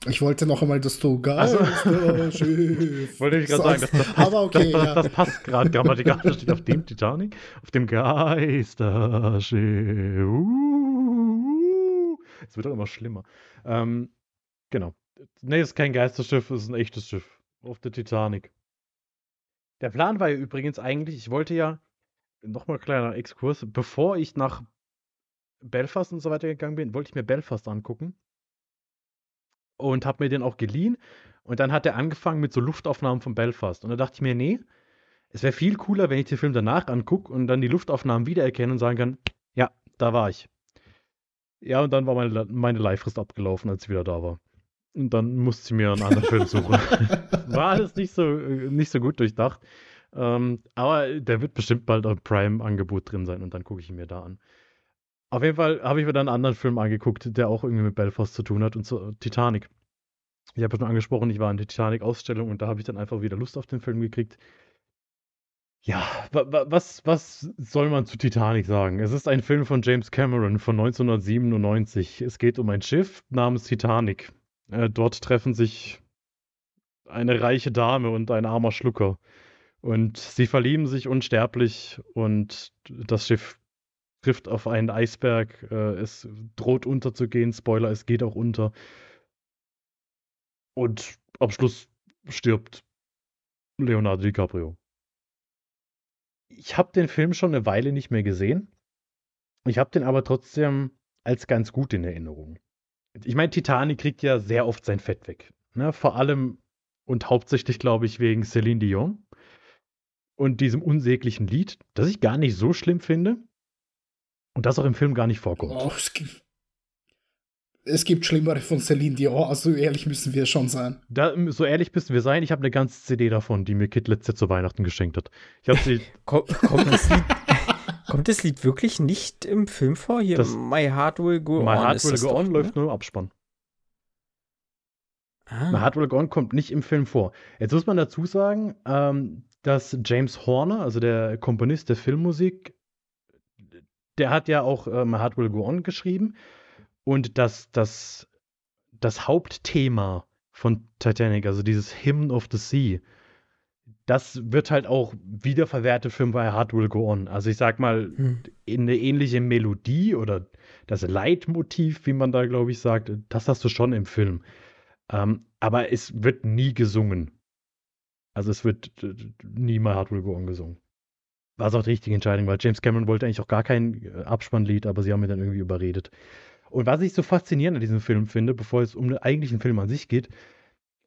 Ich wollte noch einmal, dass du Geisterschiff. [laughs] wollte ich gerade sagen, das, das, passt, Aber okay, das, ja. das, passt gerade grammatikalisch steht auf dem Titanic, auf dem Geisterschiff. Uh, es wird doch immer schlimmer. Ähm, genau. Nee, ist kein Geisterschiff, ist ein echtes Schiff. Auf der Titanic. Der Plan war ja übrigens eigentlich, ich wollte ja, nochmal kleiner Exkurs, bevor ich nach Belfast und so weiter gegangen bin, wollte ich mir Belfast angucken und habe mir den auch geliehen. Und dann hat er angefangen mit so Luftaufnahmen von Belfast. Und da dachte ich mir, nee, es wäre viel cooler, wenn ich den Film danach angucke und dann die Luftaufnahmen wiedererkenne und sagen kann, ja, da war ich. Ja, und dann war meine, meine Leihfrist abgelaufen, als ich wieder da war. Und dann musste ich mir einen anderen Film suchen. [laughs] war alles nicht so, nicht so gut durchdacht. Ähm, aber der wird bestimmt bald ein Prime-Angebot drin sein und dann gucke ich ihn mir da an. Auf jeden Fall habe ich mir dann einen anderen Film angeguckt, der auch irgendwie mit Belfast zu tun hat, und so Titanic. Ich habe schon angesprochen, ich war in der Titanic-Ausstellung und da habe ich dann einfach wieder Lust auf den Film gekriegt. Ja, was, was soll man zu Titanic sagen? Es ist ein Film von James Cameron von 1997. Es geht um ein Schiff namens Titanic. Äh, dort treffen sich eine reiche Dame und ein armer Schlucker. Und sie verlieben sich unsterblich und das Schiff trifft auf einen Eisberg. Äh, es droht unterzugehen. Spoiler, es geht auch unter. Und am Schluss stirbt Leonardo DiCaprio. Ich habe den Film schon eine Weile nicht mehr gesehen. Ich habe den aber trotzdem als ganz gut in Erinnerung. Ich meine, Titanic kriegt ja sehr oft sein Fett weg. Ne? Vor allem und hauptsächlich, glaube ich, wegen Celine Dion und diesem unsäglichen Lied, das ich gar nicht so schlimm finde. Und das auch im Film gar nicht vorkommt. Oh, es, gibt, es gibt schlimmere von Celine Dion, also ehrlich müssen wir schon sein. Da, so ehrlich müssen wir sein. Ich habe eine ganze CD davon, die mir Kit letzte zu Weihnachten geschenkt hat. Ich habe sie. [laughs] kommt, das Lied, kommt, das Lied, wirklich nicht im Film vor? Hier, das, My Heart Will Go My On. My Heart Will Go On läuft ne? nur im Abspann. Ah. My Heart Will Go On kommt nicht im Film vor. Jetzt muss man dazu sagen, ähm, dass James Horner, also der Komponist der Filmmusik, der hat ja auch äh, My Heart Will Go On geschrieben. Und das, das, das Hauptthema von Titanic, also dieses Hymn of the Sea, das wird halt auch wiederverwertet für My Heart Will Go On. Also ich sag mal, hm. in eine ähnliche Melodie oder das Leitmotiv, wie man da, glaube ich, sagt, das hast du schon im Film. Ähm, aber es wird nie gesungen. Also es wird nie My Heart Will Go On gesungen. War es auch die richtige Entscheidung, weil James Cameron wollte eigentlich auch gar kein äh, Abspannlied, aber sie haben ihn dann irgendwie überredet. Und was ich so faszinierend an diesem Film finde, bevor es um den eigentlichen Film an sich geht,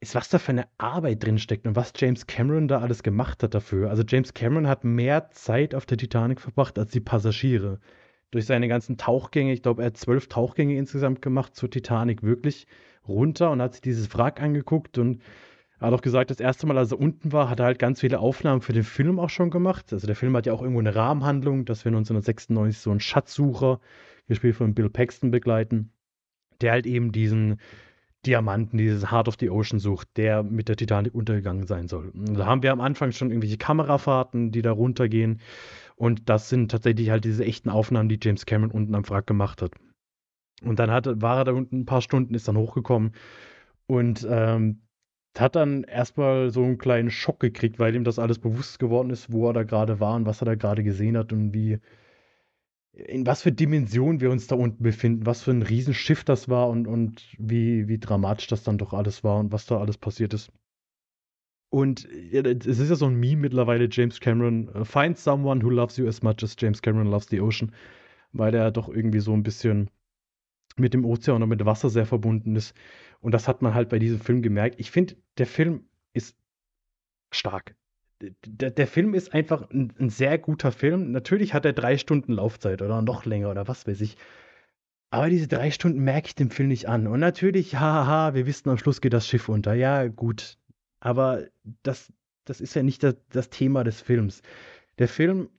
ist, was da für eine Arbeit drinsteckt und was James Cameron da alles gemacht hat dafür. Also James Cameron hat mehr Zeit auf der Titanic verbracht als die Passagiere. Durch seine ganzen Tauchgänge, ich glaube, er hat zwölf Tauchgänge insgesamt gemacht zur Titanic wirklich runter und hat sich dieses Wrack angeguckt und hat auch gesagt, das erste Mal, als er unten war, hat er halt ganz viele Aufnahmen für den Film auch schon gemacht. Also der Film hat ja auch irgendwo eine Rahmenhandlung, dass wir 1996 so einen Schatzsucher, gespielt von Bill Paxton, begleiten, der halt eben diesen Diamanten, dieses Heart of the Ocean sucht, der mit der Titanic untergegangen sein soll. Und da haben wir am Anfang schon irgendwelche Kamerafahrten, die da runtergehen. Und das sind tatsächlich halt diese echten Aufnahmen, die James Cameron unten am Wrack gemacht hat. Und dann hat, war er da unten ein paar Stunden, ist dann hochgekommen und ähm, hat dann erstmal so einen kleinen Schock gekriegt, weil ihm das alles bewusst geworden ist, wo er da gerade war und was er da gerade gesehen hat und wie, in was für Dimensionen wir uns da unten befinden, was für ein Riesenschiff das war und, und wie, wie dramatisch das dann doch alles war und was da alles passiert ist. Und es ist ja so ein Meme mittlerweile, James Cameron, uh, find someone who loves you as much as James Cameron loves the ocean, weil er doch irgendwie so ein bisschen mit dem Ozean und mit Wasser sehr verbunden ist. Und das hat man halt bei diesem Film gemerkt. Ich finde, der Film ist stark. Der, der Film ist einfach ein, ein, sehr guter Film. Natürlich hat er drei Stunden Laufzeit oder noch länger oder was weiß ich. Aber diese drei Stunden merke ich dem Film nicht an. Und natürlich, haha, wir wissen, am Schluss geht das Schiff unter. Ja, gut. Aber das, das ist ja nicht das, das Thema des Films. Der Film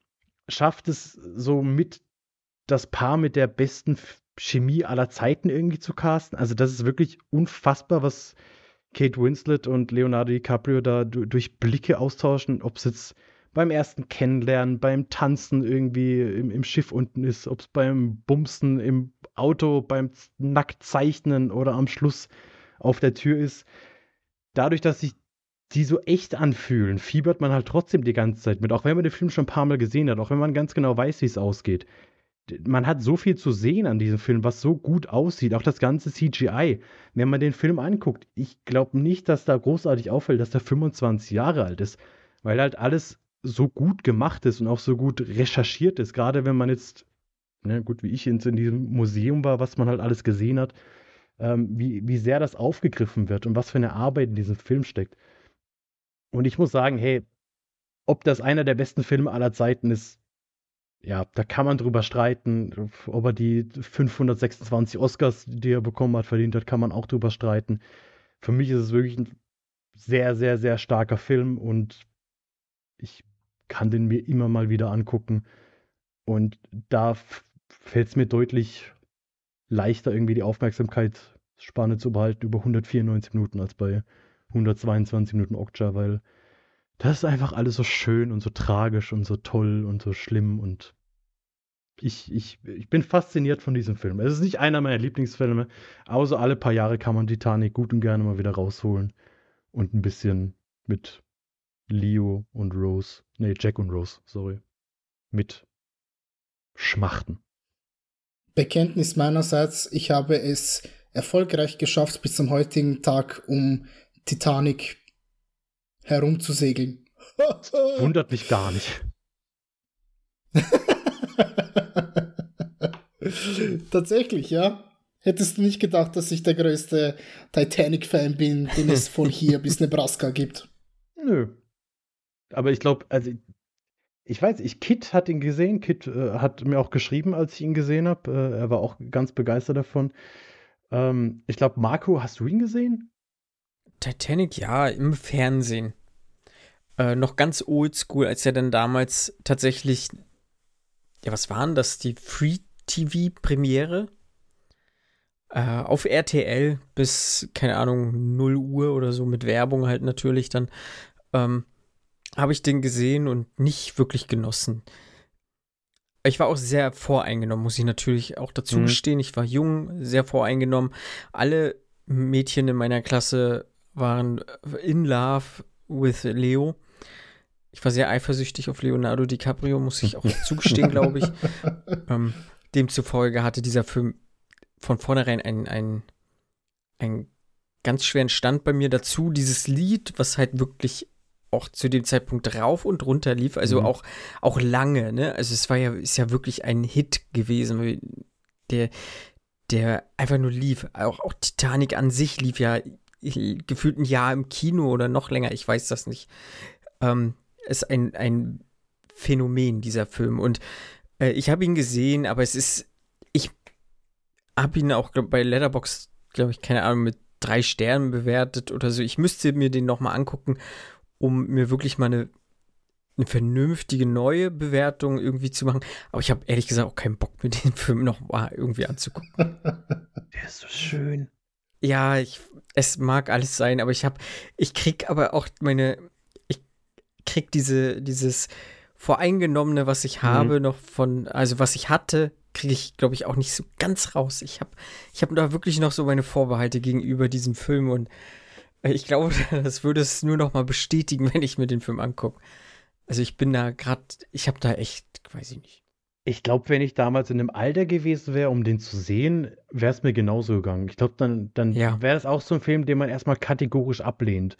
schafft es so mit das Paar mit der besten Chemie aller Zeiten irgendwie zu casten. Also das ist wirklich unfassbar, was Kate Winslet und Leonardo DiCaprio da durch Blicke austauschen, ob es jetzt beim ersten Kennenlernen, beim Tanzen irgendwie im, im Schiff unten ist, ob es beim Bumsen im Auto, beim Nacktzeichnen oder am Schluss auf der Tür ist. Dadurch, dass sich die so echt anfühlen, fiebert man halt trotzdem die ganze Zeit mit, auch wenn man den Film schon ein paar Mal gesehen hat, auch wenn man ganz genau weiß, wie es ausgeht man hat so viel zu sehen an diesem Film, was so gut aussieht. Auch das ganze CGI. Wenn man den Film anguckt, ich glaube nicht, dass da großartig auffällt, dass der 25 Jahre alt ist, weil halt alles so gut gemacht ist und auch so gut recherchiert ist. Gerade wenn man jetzt, ne, gut, wie ich in, in diesem Museum war, was man halt alles gesehen hat, ähm, wie, wie sehr das aufgegriffen wird und was für eine Arbeit in diesem Film steckt. Und ich muss sagen, hey, ob das einer der besten Filme aller Zeiten ist, ja, da kann man drüber streiten, ob er die 526 Oscars, die er bekommen hat, verdient hat, kann man auch drüber streiten. Für mich ist es wirklich ein sehr, sehr, sehr starker Film und ich kann den mir immer mal wieder angucken. Und da fällt es mir deutlich leichter, irgendwie die Aufmerksamkeitsspanne zu behalten über 194 Minuten als bei 122 Minuten Okja, weil das ist einfach alles so schön und so tragisch und so toll und so schlimm und ich, ich, ich bin fasziniert von diesem Film. Es ist nicht einer meiner Lieblingsfilme, so alle paar Jahre kann man Titanic gut und gerne mal wieder rausholen und ein bisschen mit Leo und Rose, nee, Jack und Rose, sorry, mit schmachten. Bekenntnis meinerseits, ich habe es erfolgreich geschafft bis zum heutigen Tag, um Titanic herumzusegeln. [laughs] Wundert mich gar nicht. [laughs] Tatsächlich, ja. Hättest du nicht gedacht, dass ich der größte Titanic-Fan bin, den es von hier bis Nebraska gibt? Nö. Aber ich glaube, also ich weiß, ich Kit hat ihn gesehen. Kit äh, hat mir auch geschrieben, als ich ihn gesehen habe. Äh, er war auch ganz begeistert davon. Ähm, ich glaube, Marco, hast du ihn gesehen? Titanic, ja, im Fernsehen. Äh, noch ganz oldschool, als er dann damals tatsächlich, ja, was waren das? Die Free-TV-Premiere? Äh, auf RTL bis, keine Ahnung, 0 Uhr oder so mit Werbung halt natürlich dann. Ähm, habe ich den gesehen und nicht wirklich genossen. Ich war auch sehr voreingenommen, muss ich natürlich auch dazu mhm. gestehen. Ich war jung, sehr voreingenommen. Alle Mädchen in meiner Klasse waren in love with Leo. Ich war sehr eifersüchtig auf Leonardo DiCaprio, muss ich auch [laughs] zugestehen, glaube ich. Ähm, demzufolge hatte dieser Film von vornherein einen, einen, einen ganz schweren Stand bei mir dazu. Dieses Lied, was halt wirklich auch zu dem Zeitpunkt rauf und runter lief, also mhm. auch, auch lange, ne? Also es war ja, ist ja wirklich ein Hit gewesen, der, der einfach nur lief. Auch, auch Titanic an sich lief ja gefühlt ein Jahr im Kino oder noch länger, ich weiß das nicht. Ähm, ist ein, ein Phänomen, dieser Film. Und äh, ich habe ihn gesehen, aber es ist, ich habe ihn auch glaub, bei Letterbox, glaube ich, keine Ahnung, mit drei Sternen bewertet oder so. Ich müsste mir den nochmal angucken, um mir wirklich mal eine, eine vernünftige neue Bewertung irgendwie zu machen. Aber ich habe ehrlich gesagt auch keinen Bock, mir den Film nochmal irgendwie anzugucken. [laughs] Der ist so schön. Ja, ich, es mag alles sein, aber ich habe, ich krieg aber auch meine, ich krieg diese, dieses Voreingenommene, was ich mhm. habe, noch von, also was ich hatte, kriege ich, glaube ich, auch nicht so ganz raus. Ich habe, ich habe da wirklich noch so meine Vorbehalte gegenüber diesem Film und ich glaube, [laughs] das würde es nur noch mal bestätigen, [laughs] wenn ich mir den Film angucke. Also ich bin da gerade, ich habe da echt, weiß ich nicht. Ich glaube, wenn ich damals in einem Alter gewesen wäre, um den zu sehen, wäre es mir genauso gegangen. Ich glaube, dann, dann ja. wäre das auch so ein Film, den man erstmal kategorisch ablehnt.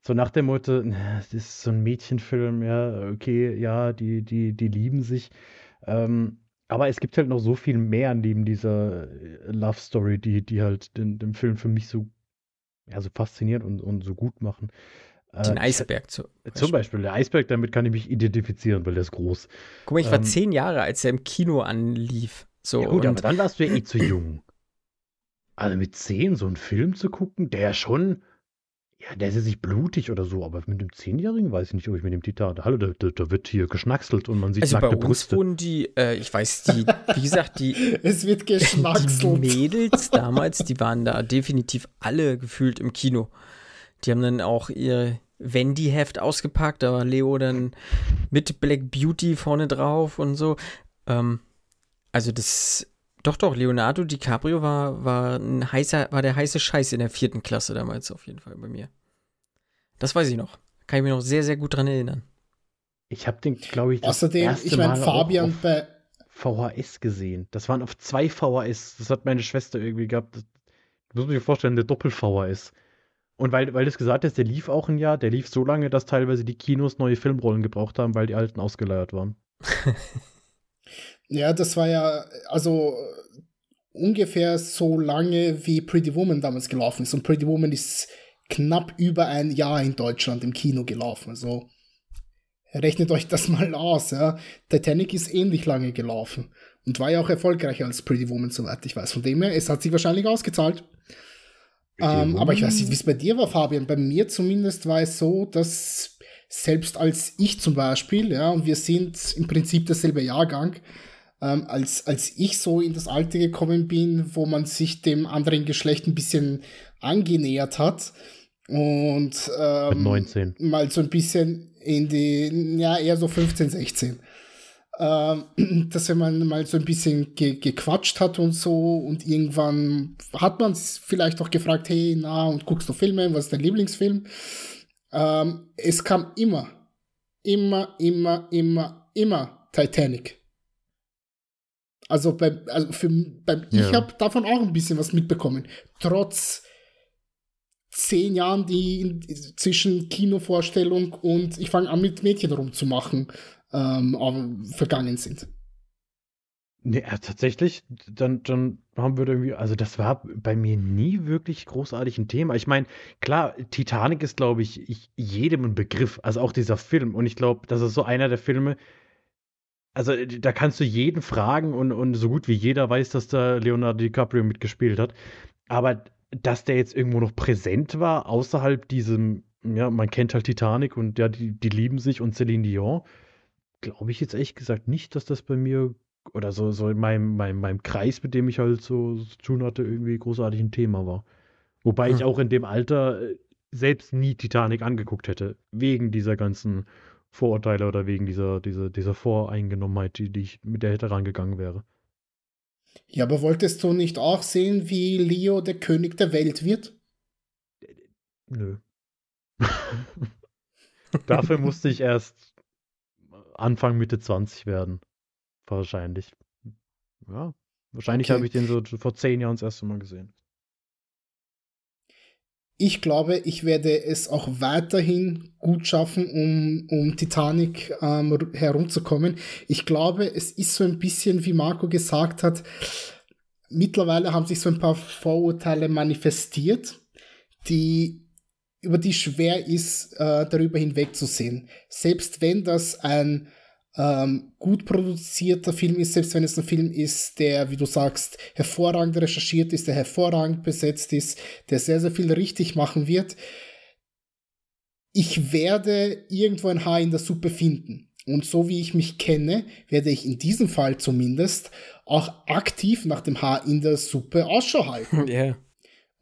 so nach dem Motto, es ist so ein Mädchenfilm, ja, okay, ja, die, die, die lieben sich. Ähm, aber es gibt halt noch so viel mehr neben dieser äh, Love Story, die, die halt den, den Film für mich so, ja, so fasziniert und, und so gut machen. Den äh, Eisberg zu, Beispiel. Zum Beispiel, der Eisberg, damit kann ich mich identifizieren, weil der ist groß. Guck mal, ich war ähm, zehn Jahre, als er im Kino anlief. So, ja gut, aber dann warst du ja eh zu jung. Also mit zehn so einen Film zu gucken, der schon ja, der ist jetzt nicht blutig oder so, aber mit dem Zehnjährigen weiß ich nicht, ob ich mit dem Titan. Hallo, da, da, da, wird hier geschnackselt und man sieht also nackte bei uns Brüste. wurden die, äh, ich weiß, die, wie gesagt, die, [laughs] es wird [laughs] geschnackselt. die Mädels [laughs] damals, die waren da definitiv alle gefühlt im Kino. Die haben dann auch Wendy-Heft ausgepackt, da war Leo dann mit Black Beauty vorne drauf und so. Ähm, also das doch, doch, Leonardo DiCaprio war, war, ein heißer, war der heiße Scheiß in der vierten Klasse damals auf jeden Fall bei mir. Das weiß ich noch. Kann ich mich noch sehr, sehr gut dran erinnern. Ich habe den, glaube ich, das Außerdem, erste ich meine, Fabian bei VHS gesehen. Das waren auf zwei VHS. Das hat meine Schwester irgendwie gehabt. Das muss man sich vorstellen, der Doppel-VHS. Und weil, weil du es gesagt hast, der lief auch ein Jahr, der lief so lange, dass teilweise die Kinos neue Filmrollen gebraucht haben, weil die alten ausgeleiert waren. [laughs] Ja, das war ja, also ungefähr so lange wie Pretty Woman damals gelaufen ist. Und Pretty Woman ist knapp über ein Jahr in Deutschland im Kino gelaufen. Also rechnet euch das [laughs] mal aus. Ja. Titanic ist ähnlich lange gelaufen und war ja auch erfolgreicher als Pretty Woman, soweit ich weiß. Von dem her, es hat sich wahrscheinlich ausgezahlt. Ähm, aber ich weiß nicht, wie es bei dir war, Fabian. Bei mir zumindest war es so, dass selbst als ich zum Beispiel, ja, und wir sind im Prinzip derselbe Jahrgang, ähm, als, als ich so in das Alter gekommen bin, wo man sich dem anderen Geschlecht ein bisschen angenähert hat und ähm, 19. mal so ein bisschen in die, ja, eher so 15, 16. Ähm, [clears throat] dass wenn man mal so ein bisschen ge gequatscht hat und so und irgendwann hat man es vielleicht auch gefragt, hey, na, und guckst du Filme, was ist dein Lieblingsfilm? Ähm, es kam immer, immer, immer, immer, immer Titanic. Also, bei, also für, beim, ja. ich habe davon auch ein bisschen was mitbekommen. Trotz zehn Jahren, die in, zwischen Kinovorstellung und ich fange an mit Mädchen rumzumachen, ähm, vergangen sind. Nee, tatsächlich, dann, dann haben wir irgendwie, also das war bei mir nie wirklich großartig ein Thema. Ich meine, klar, Titanic ist, glaube ich, ich, jedem ein Begriff, also auch dieser Film. Und ich glaube, das ist so einer der Filme, also äh, da kannst du jeden fragen und, und so gut wie jeder weiß, dass da Leonardo DiCaprio mitgespielt hat. Aber dass der jetzt irgendwo noch präsent war, außerhalb diesem, ja, man kennt halt Titanic und ja, die, die lieben sich und Celine Dion, glaube ich jetzt ehrlich gesagt nicht, dass das bei mir oder so, so in meinem, meinem, meinem Kreis, mit dem ich halt so zu tun hatte, irgendwie großartig ein Thema war. Wobei hm. ich auch in dem Alter äh, selbst nie Titanic angeguckt hätte, wegen dieser ganzen Vorurteile oder wegen dieser, dieser, dieser Voreingenommenheit, die, die ich, mit der hätte rangegangen wäre. Ja, aber wolltest du nicht auch sehen, wie Leo der König der Welt wird? Nö. [laughs] Dafür musste ich erst Anfang, Mitte 20 werden. Wahrscheinlich. Ja. Wahrscheinlich okay. habe ich den so vor zehn Jahren das erste Mal gesehen ich glaube, ich werde es auch weiterhin gut schaffen, um, um Titanic ähm, herumzukommen. Ich glaube, es ist so ein bisschen, wie Marco gesagt hat, mittlerweile haben sich so ein paar Vorurteile manifestiert, die über die schwer ist, äh, darüber hinwegzusehen. Selbst wenn das ein ähm, gut produzierter Film ist, selbst wenn es ein Film ist, der, wie du sagst, hervorragend recherchiert ist, der hervorragend besetzt ist, der sehr, sehr viel richtig machen wird. Ich werde irgendwo ein Haar in der Suppe finden. Und so wie ich mich kenne, werde ich in diesem Fall zumindest auch aktiv nach dem Haar in der Suppe Ausschau halten. [laughs] Yeah.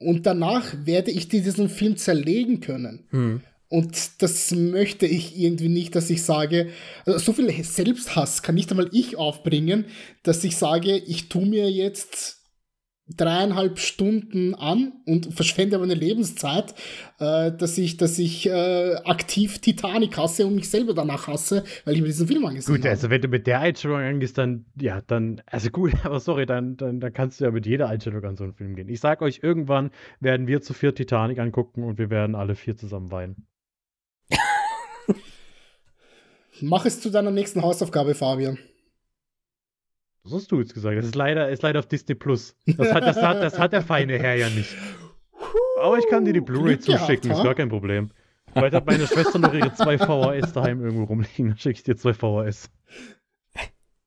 Und danach werde ich diesen Film zerlegen können. Hm. Und das möchte ich irgendwie nicht, dass ich sage, also so viel Selbsthass kann nicht einmal ich aufbringen, dass ich sage, ich tue mir jetzt dreieinhalb Stunden an und verschwende meine Lebenszeit, äh, dass ich, dass ich äh, aktiv Titanic hasse und mich selber danach hasse, weil ich mir diesen Film angesehen habe. Gut, also wenn du mit der Einstellung angehst, dann, ja, dann, also gut, [laughs] aber sorry, dann, dann, dann kannst du ja mit jeder Einstellung an so einen Film gehen. Ich sag euch, irgendwann werden wir zu vier Titanic angucken und wir werden alle vier zusammen weinen. Mach es zu deiner nächsten Hausaufgabe, Fabian. Das hast du jetzt gesagt. Das ist leider, ist leider auf Disney Plus. Das hat, das, hat, das hat der feine Herr ja nicht. Aber ich kann dir die Blu-ray zuschicken, ist gar kein Problem. Vielleicht hat meine Schwester noch ihre zwei VHS daheim irgendwo rumliegen, dann schicke ich dir zwei VHS.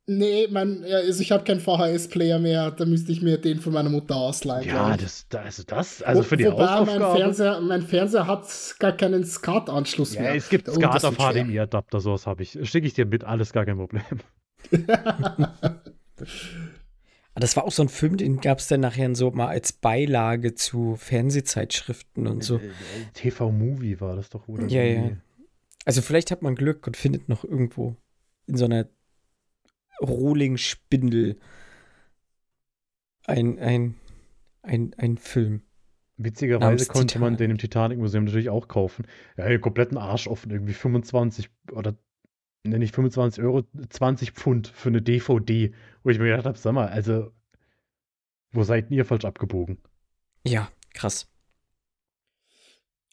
Nee, mein, also ich habe keinen VHS-Player mehr, da müsste ich mir den von meiner Mutter ausleihen. Ja, das, also das, also für die Wobei Hausaufgabe. Mein Fernseher, mein Fernseher hat gar keinen SCART-Anschluss ja, mehr. es gibt SCART auf HDMI-Adapter, sowas habe ich. Schicke ich dir mit, alles gar kein Problem. [laughs] Ah, das war auch so ein Film, den gab es dann nachher so mal als Beilage zu Fernsehzeitschriften und so. Äh, äh, TV-Movie war das doch, oder? Ja, ja. Also vielleicht hat man Glück und findet noch irgendwo in so einer Rohling-Spindel ein, ein, ein, ein Film. Witzigerweise konnte Titanic. man den im Titanic-Museum natürlich auch kaufen. Ja, den kompletten Arsch offen, irgendwie 25 oder ne, nicht 25 Euro, 20 Pfund für eine DVD, wo ich mir gedacht habe, sag mal, also, wo seid ihr falsch abgebogen? Ja, krass.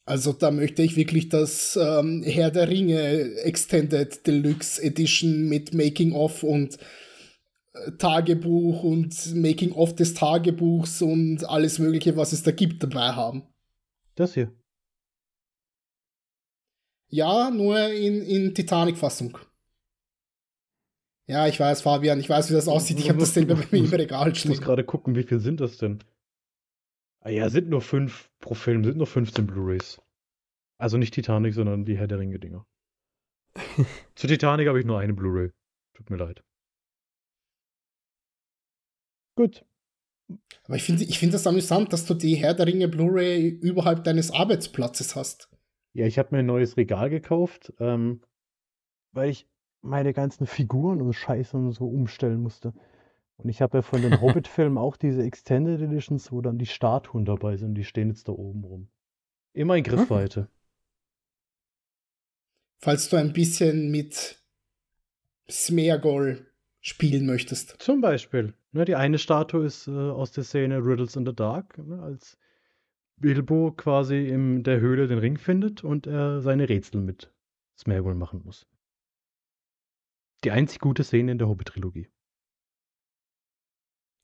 Also da möchte ich wirklich das ähm, Herr der Ringe Extended Deluxe Edition mit Making of und äh, Tagebuch und Making of des Tagebuchs und alles Mögliche, was es da gibt, dabei haben. Das hier. Ja, nur in, in Titanic-Fassung. Ja, ich weiß, Fabian, ich weiß, wie das aussieht. Ich habe das Ding bei mir im Regal stehen. Ich muss gerade gucken, wie viel sind das denn? Ah ja, sind nur fünf pro Film, sind nur 15 Blu-Rays. Also nicht Titanic, sondern die Herr der Ringe-Dinger. [laughs] Zu Titanic habe ich nur eine Blu-ray. Tut mir leid. Gut. Aber ich finde ich find das amüsant, dass du die Herr der Ringe Blu-ray überhalb deines Arbeitsplatzes hast. Ja, ich habe mir ein neues Regal gekauft, ähm, weil ich meine ganzen Figuren und Scheiße und so umstellen musste. Und ich habe ja von den [laughs] Hobbit-Filmen auch diese Extended Editions, wo dann die Statuen dabei sind. Die stehen jetzt da oben rum. Immer in Griffweite. Falls du ein bisschen mit Smeagol spielen möchtest. Zum Beispiel. Ne, die eine Statue ist äh, aus der Szene Riddles in the Dark, ne, als Bilbo quasi in der Höhle den Ring findet und er seine Rätsel mit Smeagol machen muss. Die einzig gute Szene in der Hobbit-Trilogie.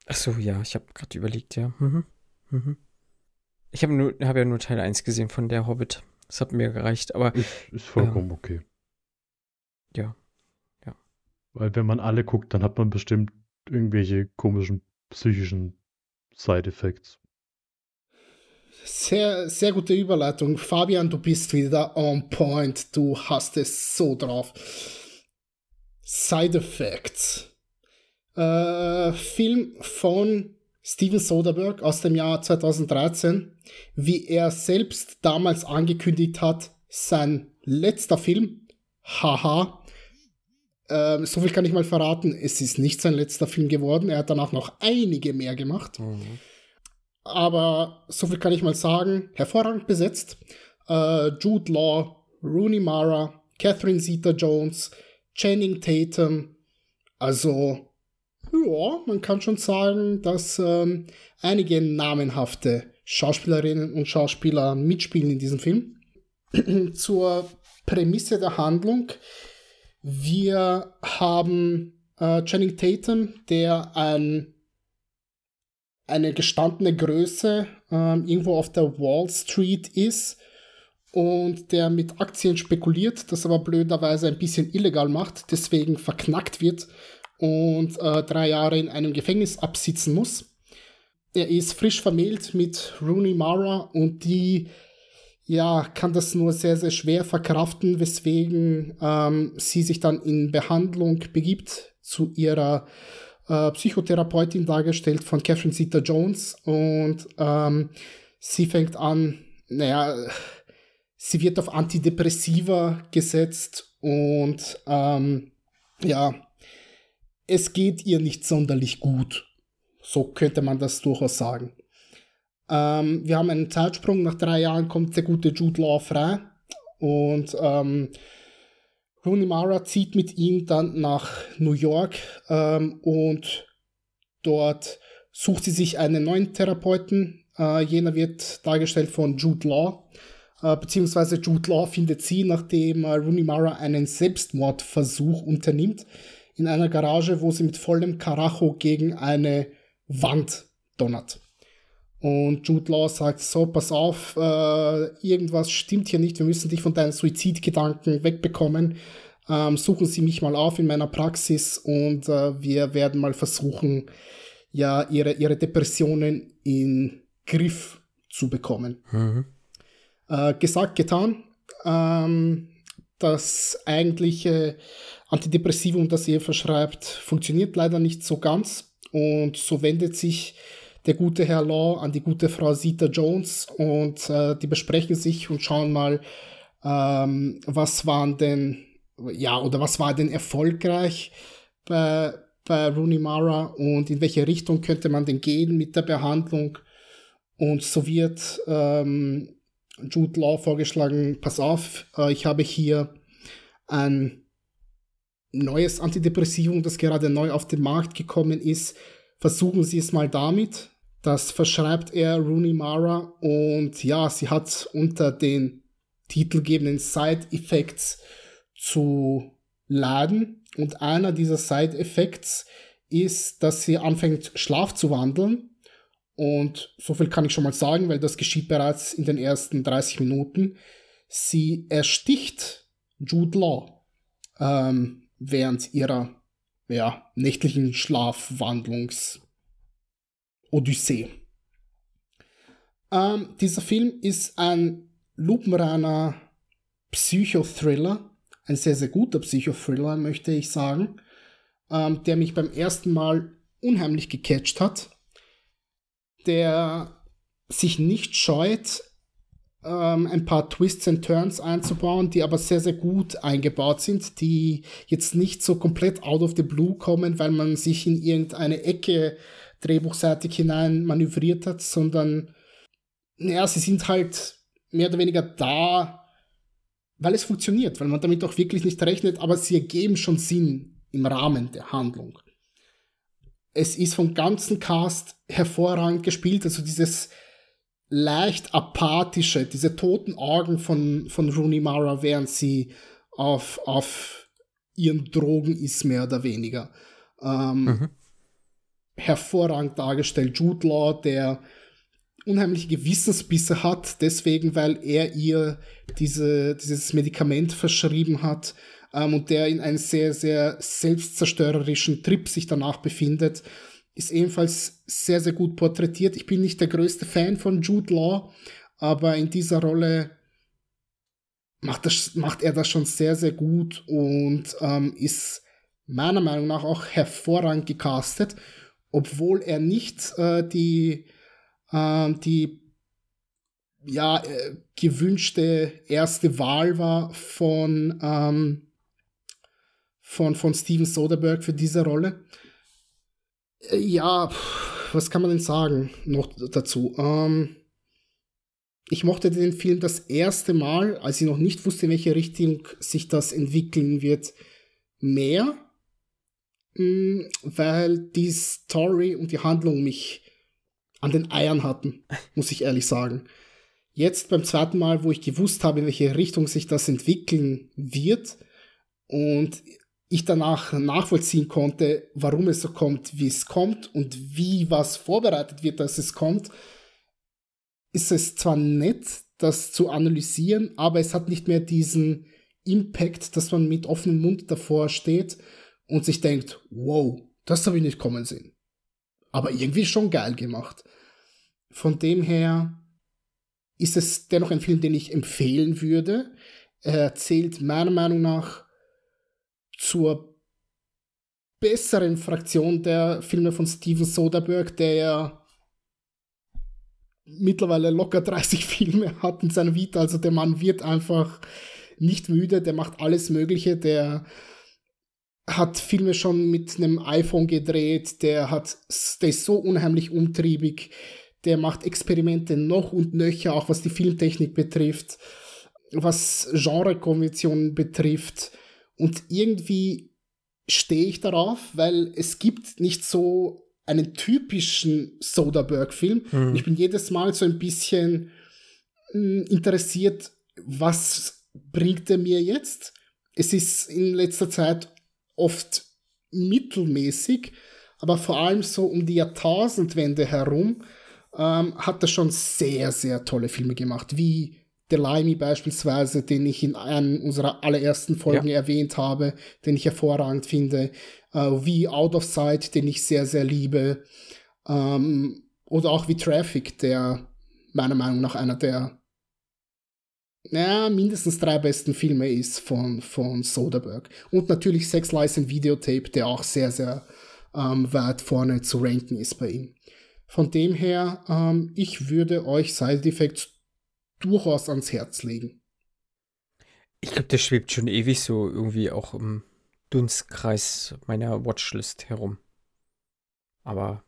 Ach so, ja, ich habe gerade überlegt, ja. Mhm. Mhm. Ich habe hab ja nur Teil 1 gesehen von der Hobbit. Das hat mir gereicht, aber. Ist, ist vollkommen ähm, okay. Ja. Ja. Weil wenn man alle guckt, dann hat man bestimmt irgendwelche komischen psychischen Side-Effects. Sehr, sehr gute Überleitung. Fabian, du bist wieder on point. Du hast es so drauf. Side Effects. Äh, Film von Steven Soderbergh aus dem Jahr 2013, wie er selbst damals angekündigt hat, sein letzter Film. Haha. Äh, so viel kann ich mal verraten. Es ist nicht sein letzter Film geworden. Er hat danach noch einige mehr gemacht. Mhm. Aber so viel kann ich mal sagen. Hervorragend besetzt. Äh, Jude Law, Rooney Mara, Catherine Zeta-Jones, Channing Tatum. Also, ja, man kann schon sagen, dass ähm, einige namenhafte Schauspielerinnen und Schauspieler mitspielen in diesem Film. [clears throat] Zur Prämisse der Handlung. Wir haben äh, Channing Tatum, der ein, eine gestandene Größe äh, irgendwo auf der Wall Street ist und der mit Aktien spekuliert, das aber blöderweise ein bisschen illegal macht, deswegen verknackt wird und äh, drei Jahre in einem Gefängnis absitzen muss. Er ist frisch vermählt mit Rooney Mara und die ja, kann das nur sehr, sehr schwer verkraften, weswegen ähm, sie sich dann in Behandlung begibt zu ihrer äh, Psychotherapeutin dargestellt von Catherine Zeta Jones und ähm, sie fängt an, naja, sie wird auf Antidepressiva gesetzt und ähm, ja, es geht ihr nicht sonderlich gut. So könnte man das durchaus sagen. Ähm, wir haben einen Zeitsprung. Nach drei Jahren kommt der gute Jude Law frei. Und ähm, Rooney Mara zieht mit ihm dann nach New York ähm, und dort sucht sie sich einen neuen Therapeuten. Äh, jener wird dargestellt von Jude Law. äh, beziehungsweise Jude Law findet sie, nachdem äh, Rooney Mara einen Selbstmordversuch unternimmt, in einer Garage, wo sie mit vollem Karacho gegen eine Wand donnert. Und Jude Law sagt, so, pass auf, äh, irgendwas stimmt hier nicht, wir müssen dich von deinen Suizidgedanken wegbekommen. Ähm, suchen Sie mich mal auf in meiner Praxis und äh, wir werden mal versuchen, ja, ihre, ihre Depressionen in Griff zu bekommen. Mhm. Äh, gesagt, getan. Ähm, das eigentliche Antidepressivum, das ihr verschreibt, funktioniert leider nicht so ganz. Und so wendet sich der gute Herr Law an die gute Frau Sita Jones und äh, die besprechen sich und schauen mal, ähm, was waren denn, ja, oder was war denn erfolgreich bei, bei Rooney Mara und in welche Richtung könnte man denn gehen mit der Behandlung. Und so wird ähm, Jude Law vorgeschlagen, pass auf, äh, ich habe hier ein neues Antidepressivum, das gerade neu auf den Markt gekommen ist. Versuchen Sie es mal damit. Das verschreibt er Rooney Mara und ja, sie hat unter den titelgebenden Side Effects zu laden und einer dieser Side Effects ist, dass sie anfängt Schlaf zu wandeln und so viel kann ich schon mal sagen, weil das geschieht bereits in den ersten 30 Minuten. Sie ersticht Jude Law ähm, während ihrer ja, nächtlichen Schlafwandlungs Odyssee. Ähm, dieser Film ist ein lupenreiner Psychothriller, ein sehr, sehr guter Psychothriller, möchte ich sagen, ähm, der mich beim ersten Mal unheimlich gecatcht hat, der sich nicht scheut, ähm, ein paar Twists and Turns einzubauen, die aber sehr, sehr gut eingebaut sind, die jetzt nicht so komplett out of the blue kommen, weil man sich in irgendeine Ecke drehbuchseitig hinein manövriert hat, sondern ja, sie sind halt mehr oder weniger da, weil es funktioniert, weil man damit auch wirklich nicht rechnet, aber sie ergeben schon Sinn im Rahmen der Handlung. Es ist vom ganzen Cast hervorragend gespielt, also dieses leicht apathische, diese toten Augen von, von Rooney Mara, während sie auf, auf ihren Drogen ist, mehr oder weniger. Ähm, mhm. Hervorragend dargestellt. Jude Law, der unheimliche Gewissensbisse hat, deswegen, weil er ihr diese, dieses Medikament verschrieben hat ähm, und der in einem sehr, sehr selbstzerstörerischen Trip sich danach befindet ist ebenfalls sehr, sehr gut porträtiert. Ich bin nicht der größte Fan von Jude Law, aber in dieser Rolle macht, das, macht er das schon sehr, sehr gut und ähm, ist meiner Meinung nach auch hervorragend gecastet, obwohl er nicht äh, die, äh, die ja, äh, gewünschte erste Wahl war von, ähm, von, von Steven Soderbergh für diese Rolle. Äh, ja, was kann man denn sagen noch dazu? Ähm, ich mochte den Film das erste Mal, als ich noch nicht wusste, in welche Richtung sich das entwickeln wird, mehr, weil die Story und die Handlung mich an den Eiern hatten, muss ich ehrlich sagen. Jetzt beim zweiten Mal, wo ich gewusst habe, in welche Richtung sich das entwickeln wird und ich danach nachvollziehen konnte, warum es so kommt, wie es kommt und wie was vorbereitet wird, dass es kommt, ist es zwar nett, das zu analysieren, aber es hat nicht mehr diesen Impact, dass man mit offenem Mund davor steht und sich denkt, wow, das habe ich nicht kommen sehen. Aber irgendwie schon geil gemacht. Von dem her ist es dennoch ein Film, den ich empfehlen würde. Er erzählt meiner Meinung nach zur besseren Fraktion der Filme von Steven Soderbergh, der ja mittlerweile locker 30 [laughs] Filme hat in seiner Vita. Also der Mann wird einfach nicht müde, der macht alles Mögliche, der hat Filme schon mit einem iPhone gedreht, der hat, der ist so unheimlich umtriebig, der macht Experimente noch und nöcher, auch was die Filmtechnik betrifft, was Genrekonventionen betrifft. Und irgendwie stehe ich darauf, weil es gibt nicht so einen typischen Soderbergh-Film. Mhm. Ich bin jedes Mal so ein bisschen hm, interessiert, was bringt er mir jetzt? Es ist in letzter Zeit oft mittelmäßig, aber vor allem so um die Jahrtausendwende herum ähm, hat er schon sehr, sehr tolle Filme gemacht, wie The Limey beispielsweise, den ich in einer unserer allerersten Folgen ja. erwähnt habe, den ich hervorragend finde, äh, wie Out of Sight, den ich sehr, sehr liebe, ähm, oder auch wie Traffic, der meiner Meinung nach einer der ja, mindestens drei besten Filme ist von, von Soderbergh. Und natürlich Sex License Videotape, der auch sehr, sehr ähm, weit vorne zu ranken ist bei ihm. Von dem her, ähm, ich würde euch Side Effects durchaus ans Herz legen. Ich glaube, der schwebt schon ewig so irgendwie auch im Dunstkreis meiner Watchlist herum. Aber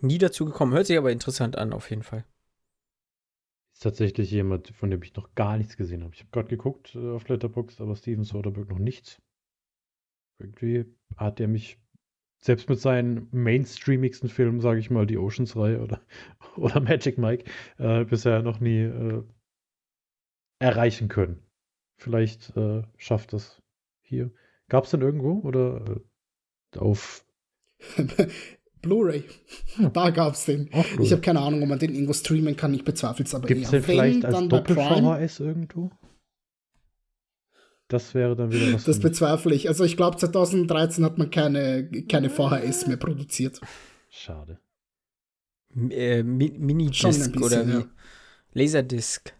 nie dazu gekommen. Hört sich aber interessant an, auf jeden Fall. Ist tatsächlich jemand, von dem ich noch gar nichts gesehen habe. Ich habe gerade geguckt äh, auf Letterboxd, aber Steven Soderbergh noch nichts. Irgendwie hat er mich selbst mit seinen mainstreamigsten Filmen, sage ich mal, die Oceans-Reihe oder, [laughs] oder Magic Mike, äh, bisher noch nie äh, erreichen können. Vielleicht äh, schafft das hier. Gab es denn irgendwo oder äh, auf [laughs] Blu-ray. Hm. Da gab's den. Cool. Ich habe keine Ahnung, ob man den irgendwo streamen kann. Ich bezweifle es aber Gibt es den vielleicht als Doppel-VHS irgendwo? Das wäre dann wieder was. Das bezweifle ich. Also ich glaube, 2013 hat man keine, keine VHS mehr produziert. Schade. Äh, Minidisc oder wie? Ja. Laserdisc.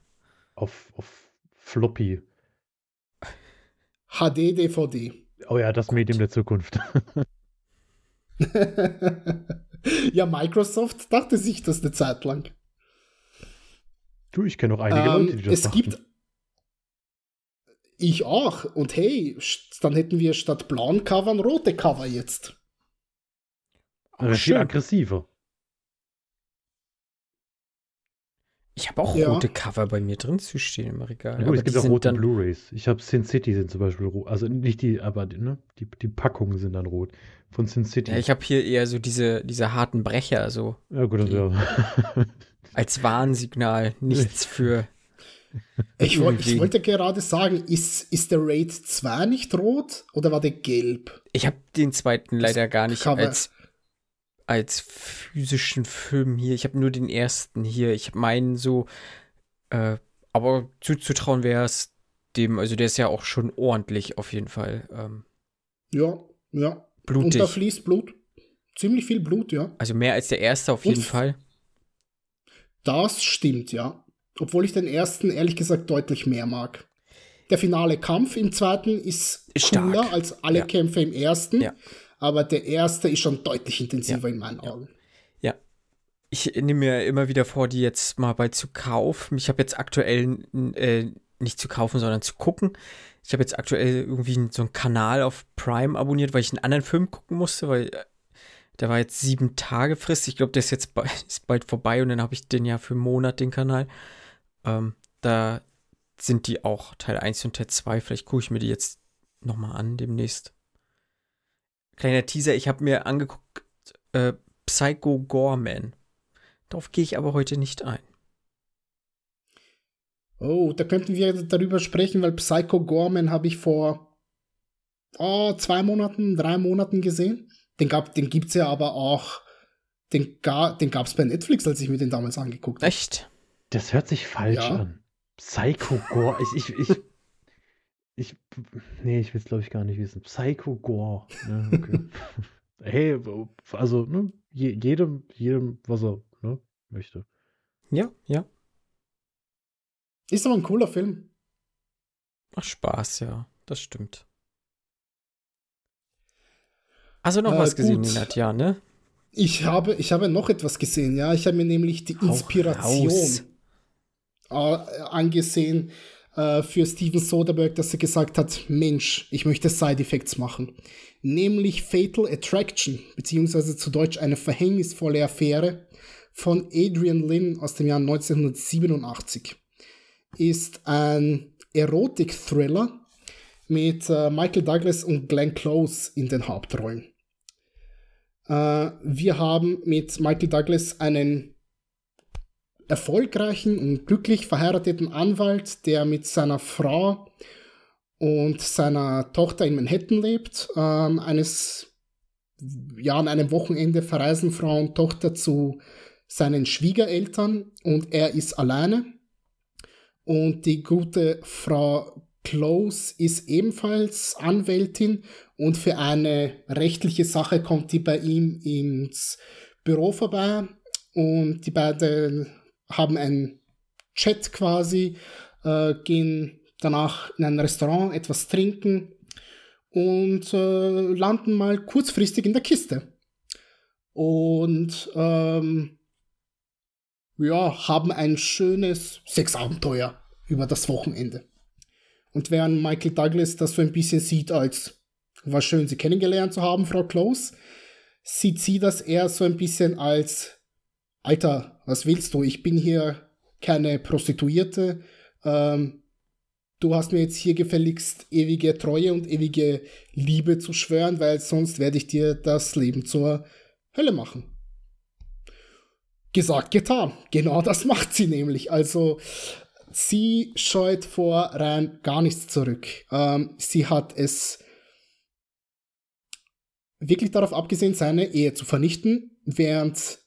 Auf, auf Floppy. HD, DVD. Oh ja, das Gut. Medium der Zukunft. [laughs] [laughs] ja, Microsoft dachte sich das eine Zeit lang. Du, ich kenne noch einige ähm, Leute, die das Es dachten. gibt. Ich auch. Und hey, dann hätten wir statt blauen Cover ein rote Cover jetzt. Aber viel aggressiver. Ich habe auch ja. rote Cover bei mir drin zu stehen im Regal. Ja, gut, es gibt auch rote Blu-Rays. Ich habe Sin City sind zum Beispiel rot. Also nicht die, aber ne, die, die Packungen sind dann rot. Von Sin City. Ja, ich habe hier eher so diese, diese harten Brecher, so. Ja, gut, das ja. [laughs] als Warnsignal, nichts für. [laughs] Ich, ich, wollte gerade sagen, ist, ist der Raid 2 nicht rot oder war der gelb? Ich habe den zweiten leider gar nicht Cover. als als physischen Film hier. Ich habe nur den ersten hier. Ich meine so, äh, aber zuzutrauen wäre es dem, also der ist ja auch schon ordentlich auf jeden Fall. Ähm, ja, ja. Blutig. Und da fließt Blut. Ziemlich viel Blut, ja. Also mehr als der erste auf jeden Und Fall. Das stimmt, ja. Obwohl ich den ersten ehrlich gesagt deutlich mehr mag. Der finale Kampf im zweiten ist Stark. cooler als alle ja. Kämpfe im ersten. Ja aber der erste ist schon deutlich intensiver ja. in meinen Augen. Ja. Ich nehme mir immer wieder vor, die jetzt mal bei zu kaufen. Ich habe jetzt aktuell äh, nicht zu kaufen, sondern zu gucken. Ich habe jetzt aktuell irgendwie so einen Kanal auf Prime abonniert, weil ich einen anderen Film gucken musste, weil äh, der war jetzt sieben Tage Frist. Ich glaube, der ist jetzt bald, [laughs] ist bald vorbei und dann habe ich den ja für einen Monat, den Kanal. Ähm, da sind die auch Teil 1 und Teil 2. Vielleicht gucke ich mir die jetzt nochmal an demnächst. Kleiner Teaser, ich habe mir angeguckt, äh, Psycho Gorman. Darauf gehe ich aber heute nicht ein. Oh, da könnten wir darüber sprechen, weil Psycho Gorman habe ich vor oh, zwei Monaten, drei Monaten gesehen. Den, gab, den gibt es ja aber auch, den, ga, den gab es bei Netflix, als ich mir den damals angeguckt habe. Echt? Das hört sich falsch ja. an. Psycho Gore. Ich, ich, ich, ich, nee, ich will es glaube ich gar nicht wissen. Psycho Gore. Ne? Okay. [laughs] hey, also, ne, jedem, jedem, was er ne, möchte. Ja, ja. Ist aber ein cooler Film. Ach, Spaß, ja, das stimmt. Also noch äh, was gesehen, Nadja, ne? Ich habe, ich habe noch etwas gesehen, ja. Ich habe mir nämlich die Inspiration äh, angesehen äh, für Steven Soderbergh, dass er gesagt hat, Mensch, ich möchte Side Effects machen. Nämlich Fatal Attraction, beziehungsweise zu Deutsch eine verhängnisvolle Affäre von Adrian Lynn aus dem Jahr 1987. Ist ein Erotik-Thriller mit äh, Michael Douglas und Glenn Close in den Hauptrollen. Äh, wir haben mit Michael Douglas einen erfolgreichen und glücklich verheirateten Anwalt, der mit seiner Frau und seiner Tochter in Manhattan lebt. Ähm, eines, ja, an einem Wochenende verreisen Frau und Tochter zu seinen Schwiegereltern und er ist alleine. Und die gute Frau Close ist ebenfalls Anwältin und für eine rechtliche Sache kommt die bei ihm ins Büro vorbei und die beiden haben einen Chat quasi, äh, gehen danach in ein Restaurant etwas trinken und äh, landen mal kurzfristig in der Kiste. Und ähm, ja, haben ein schönes Sexabenteuer über das Wochenende. Und während Michael Douglas das so ein bisschen sieht als war schön, Sie kennengelernt zu haben, Frau Close, sieht sie das eher so ein bisschen als Alter, was willst du? Ich bin hier keine Prostituierte. Ähm, du hast mir jetzt hier gefälligst ewige Treue und ewige Liebe zu schwören, weil sonst werde ich dir das Leben zur Hölle machen. Gesagt, getan. Genau das [laughs] macht sie nämlich. Also sie scheut vor rein gar nichts zurück. Ähm, sie hat es wirklich darauf abgesehen, seine Ehe zu vernichten, während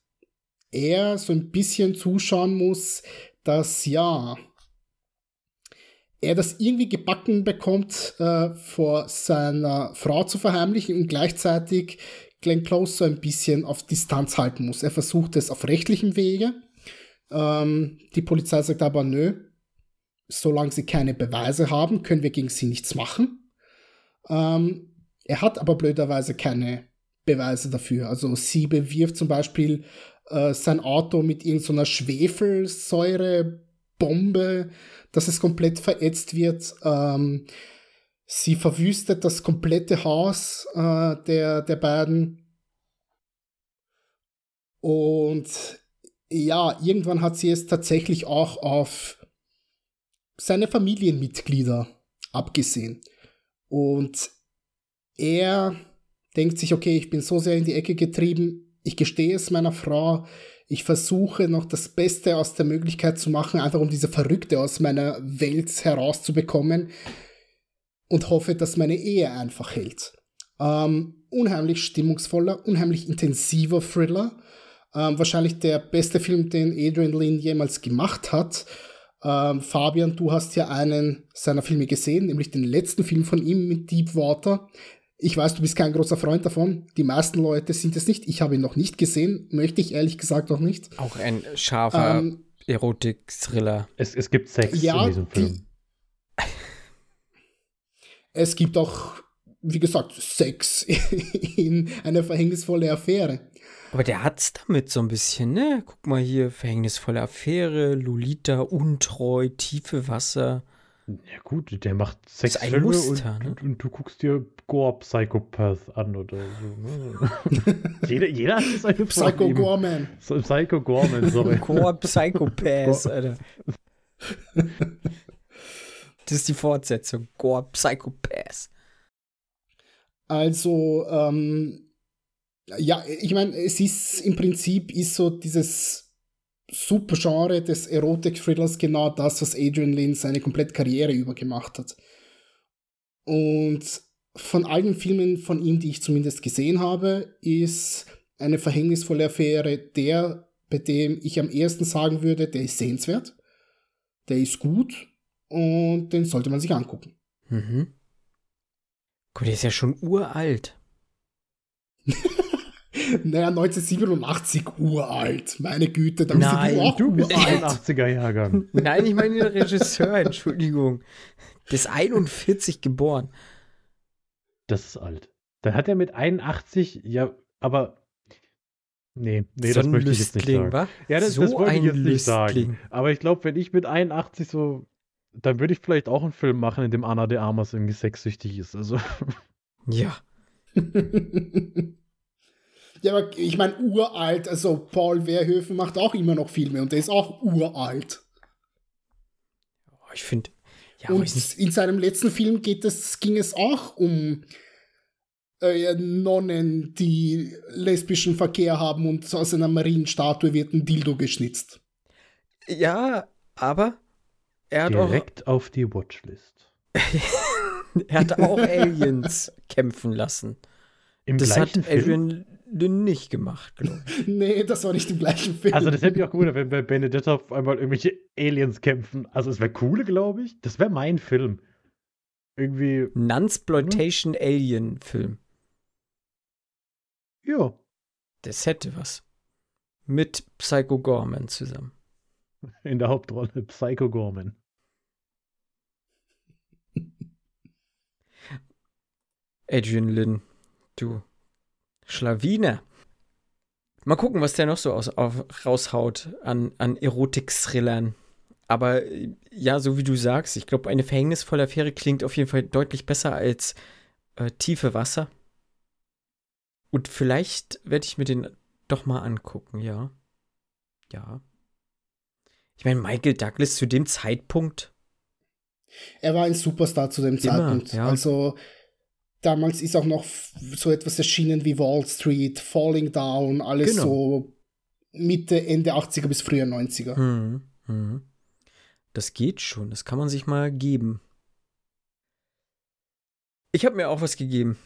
er so ein bisschen zuschauen muss, dass ja, er das irgendwie gebacken bekommt, äh, vor seiner Frau zu verheimlichen und gleichzeitig Glenn Close so ein bisschen auf Distanz halten muss. Er versucht es auf rechtlichem Wege. Ähm, die Polizei sagt aber, nö, solange sie keine Beweise haben, können wir gegen sie nichts machen. Ähm, er hat aber blöderweise keine Beweise dafür. Also sie bewirft zum Beispiel äh, sein Auto mit irgendeiner so Schwefelsäurebombe, dass es komplett verätzt wird. Ähm, sie verwüstet das komplette Haus äh, der, der beiden. Und ja, irgendwann hat sie es tatsächlich auch auf seine Familienmitglieder abgesehen. Und er denkt sich, okay, ich bin so sehr in die Ecke getrieben, ich gestehe es meiner Frau, ich versuche noch das Beste aus der Möglichkeit zu machen, einfach um diese Verrückte aus meiner Welt herauszubekommen und hoffe, dass meine Ehe einfach hält. Ähm, unheimlich stimmungsvoller, unheimlich intensiver Thriller. Ähm, wahrscheinlich der beste Film, den Adrian Lynn jemals gemacht hat. Ähm, Fabian, du hast ja einen seiner Filme gesehen, nämlich den letzten Film von ihm mit Deepwater. Ich weiß, du bist kein großer Freund davon. Die meisten Leute sind es nicht. Ich habe ihn noch nicht gesehen, möchte ich ehrlich gesagt auch nicht. Auch ein scharfer ähm, Erotik-Thriller. Es, es gibt Sex ja, in diesem Film. Die, [laughs] es gibt auch, wie gesagt, Sex [laughs] in einer verhängnisvolle Affäre. Aber der hat's damit so ein bisschen, ne? Guck mal hier, verhängnisvolle Affäre, Lolita, untreu, tiefe Wasser. Ja gut, der macht Sexfilme Muster, und, ne? und, und, du guckst dir Gore Psychopath an oder so. Ne? [laughs] jeder, jeder hat seine Psycho Gorman. So, Psycho Gorman, sorry. [laughs] Gore Psychopath, Alter. Das ist die Fortsetzung. Gore Psychopath. Also, ähm, ja, ich meine, es ist im Prinzip ist so dieses Supergenre des Erotik-Thrillers genau das, was Adrian Lynn seine komplette Karriere über gemacht hat. Und von allen Filmen von ihm, die ich zumindest gesehen habe, ist eine verhängnisvolle Affäre der, bei dem ich am ehesten sagen würde, der ist sehenswert, der ist gut und den sollte man sich angucken. Mhm. Gut, der ist ja schon uralt. [laughs] naja, 1987 uralt. Meine Güte, da bist Nein, du auch du bist 81er Jahrgang. Nein, ich meine der Regisseur, Entschuldigung. Der ist 41 geboren. Das ist alt. Dann hat er mit 81, ja, aber Nee, nee, so das möchte ich jetzt nicht sagen. Wa? Ja, das, so das wollte ich jetzt nicht sagen. Aber ich glaube, wenn ich mit 81 so, dann würde ich vielleicht auch einen Film machen, in dem Anna de Armas irgendwie sexsüchtig ist. Also. Ja. [laughs] Ja, aber ich meine, uralt, also Paul Verhoeven macht auch immer noch Filme und der ist auch uralt. Ich finde. Ja, und in seinem letzten Film geht es, ging es auch um äh, Nonnen, die lesbischen Verkehr haben und aus einer Marienstatue wird ein Dildo geschnitzt. Ja, aber er hat Direkt auch, auf die Watchlist. [laughs] er hat auch Aliens kämpfen lassen. Im das hat gleichen Film? Adrian Lynn nicht gemacht, glaube ich. [laughs] Nee, das war nicht im gleichen Film. Also, das hätte mich auch gewundert, wenn bei Benedetta auf einmal irgendwelche Aliens kämpfen. Also, es wäre cool, glaube ich. Das wäre mein Film. Irgendwie, Nunsploitation Alien Film. ja. Das hätte was. Mit Psycho Gorman zusammen. In der Hauptrolle Psycho Gorman. Adrian Lynn, du Schlawiner. Mal gucken, was der noch so aus, auf, raushaut an, an Erotik-Thrillern. Aber ja, so wie du sagst, ich glaube, eine verhängnisvolle Affäre klingt auf jeden Fall deutlich besser als äh, tiefe Wasser. Und vielleicht werde ich mir den doch mal angucken, ja. Ja. Ich meine, Michael Douglas zu dem Zeitpunkt. Er war ein Superstar zu dem Immer, Zeitpunkt. ja. Also damals ist auch noch so etwas erschienen wie Wall Street, Falling Down, alles Genau. so Mitte, Ende 80er bis früher 90er. Hm, hm. Das geht schon, das kann man sich mal geben. Ich habe mir auch was gegeben.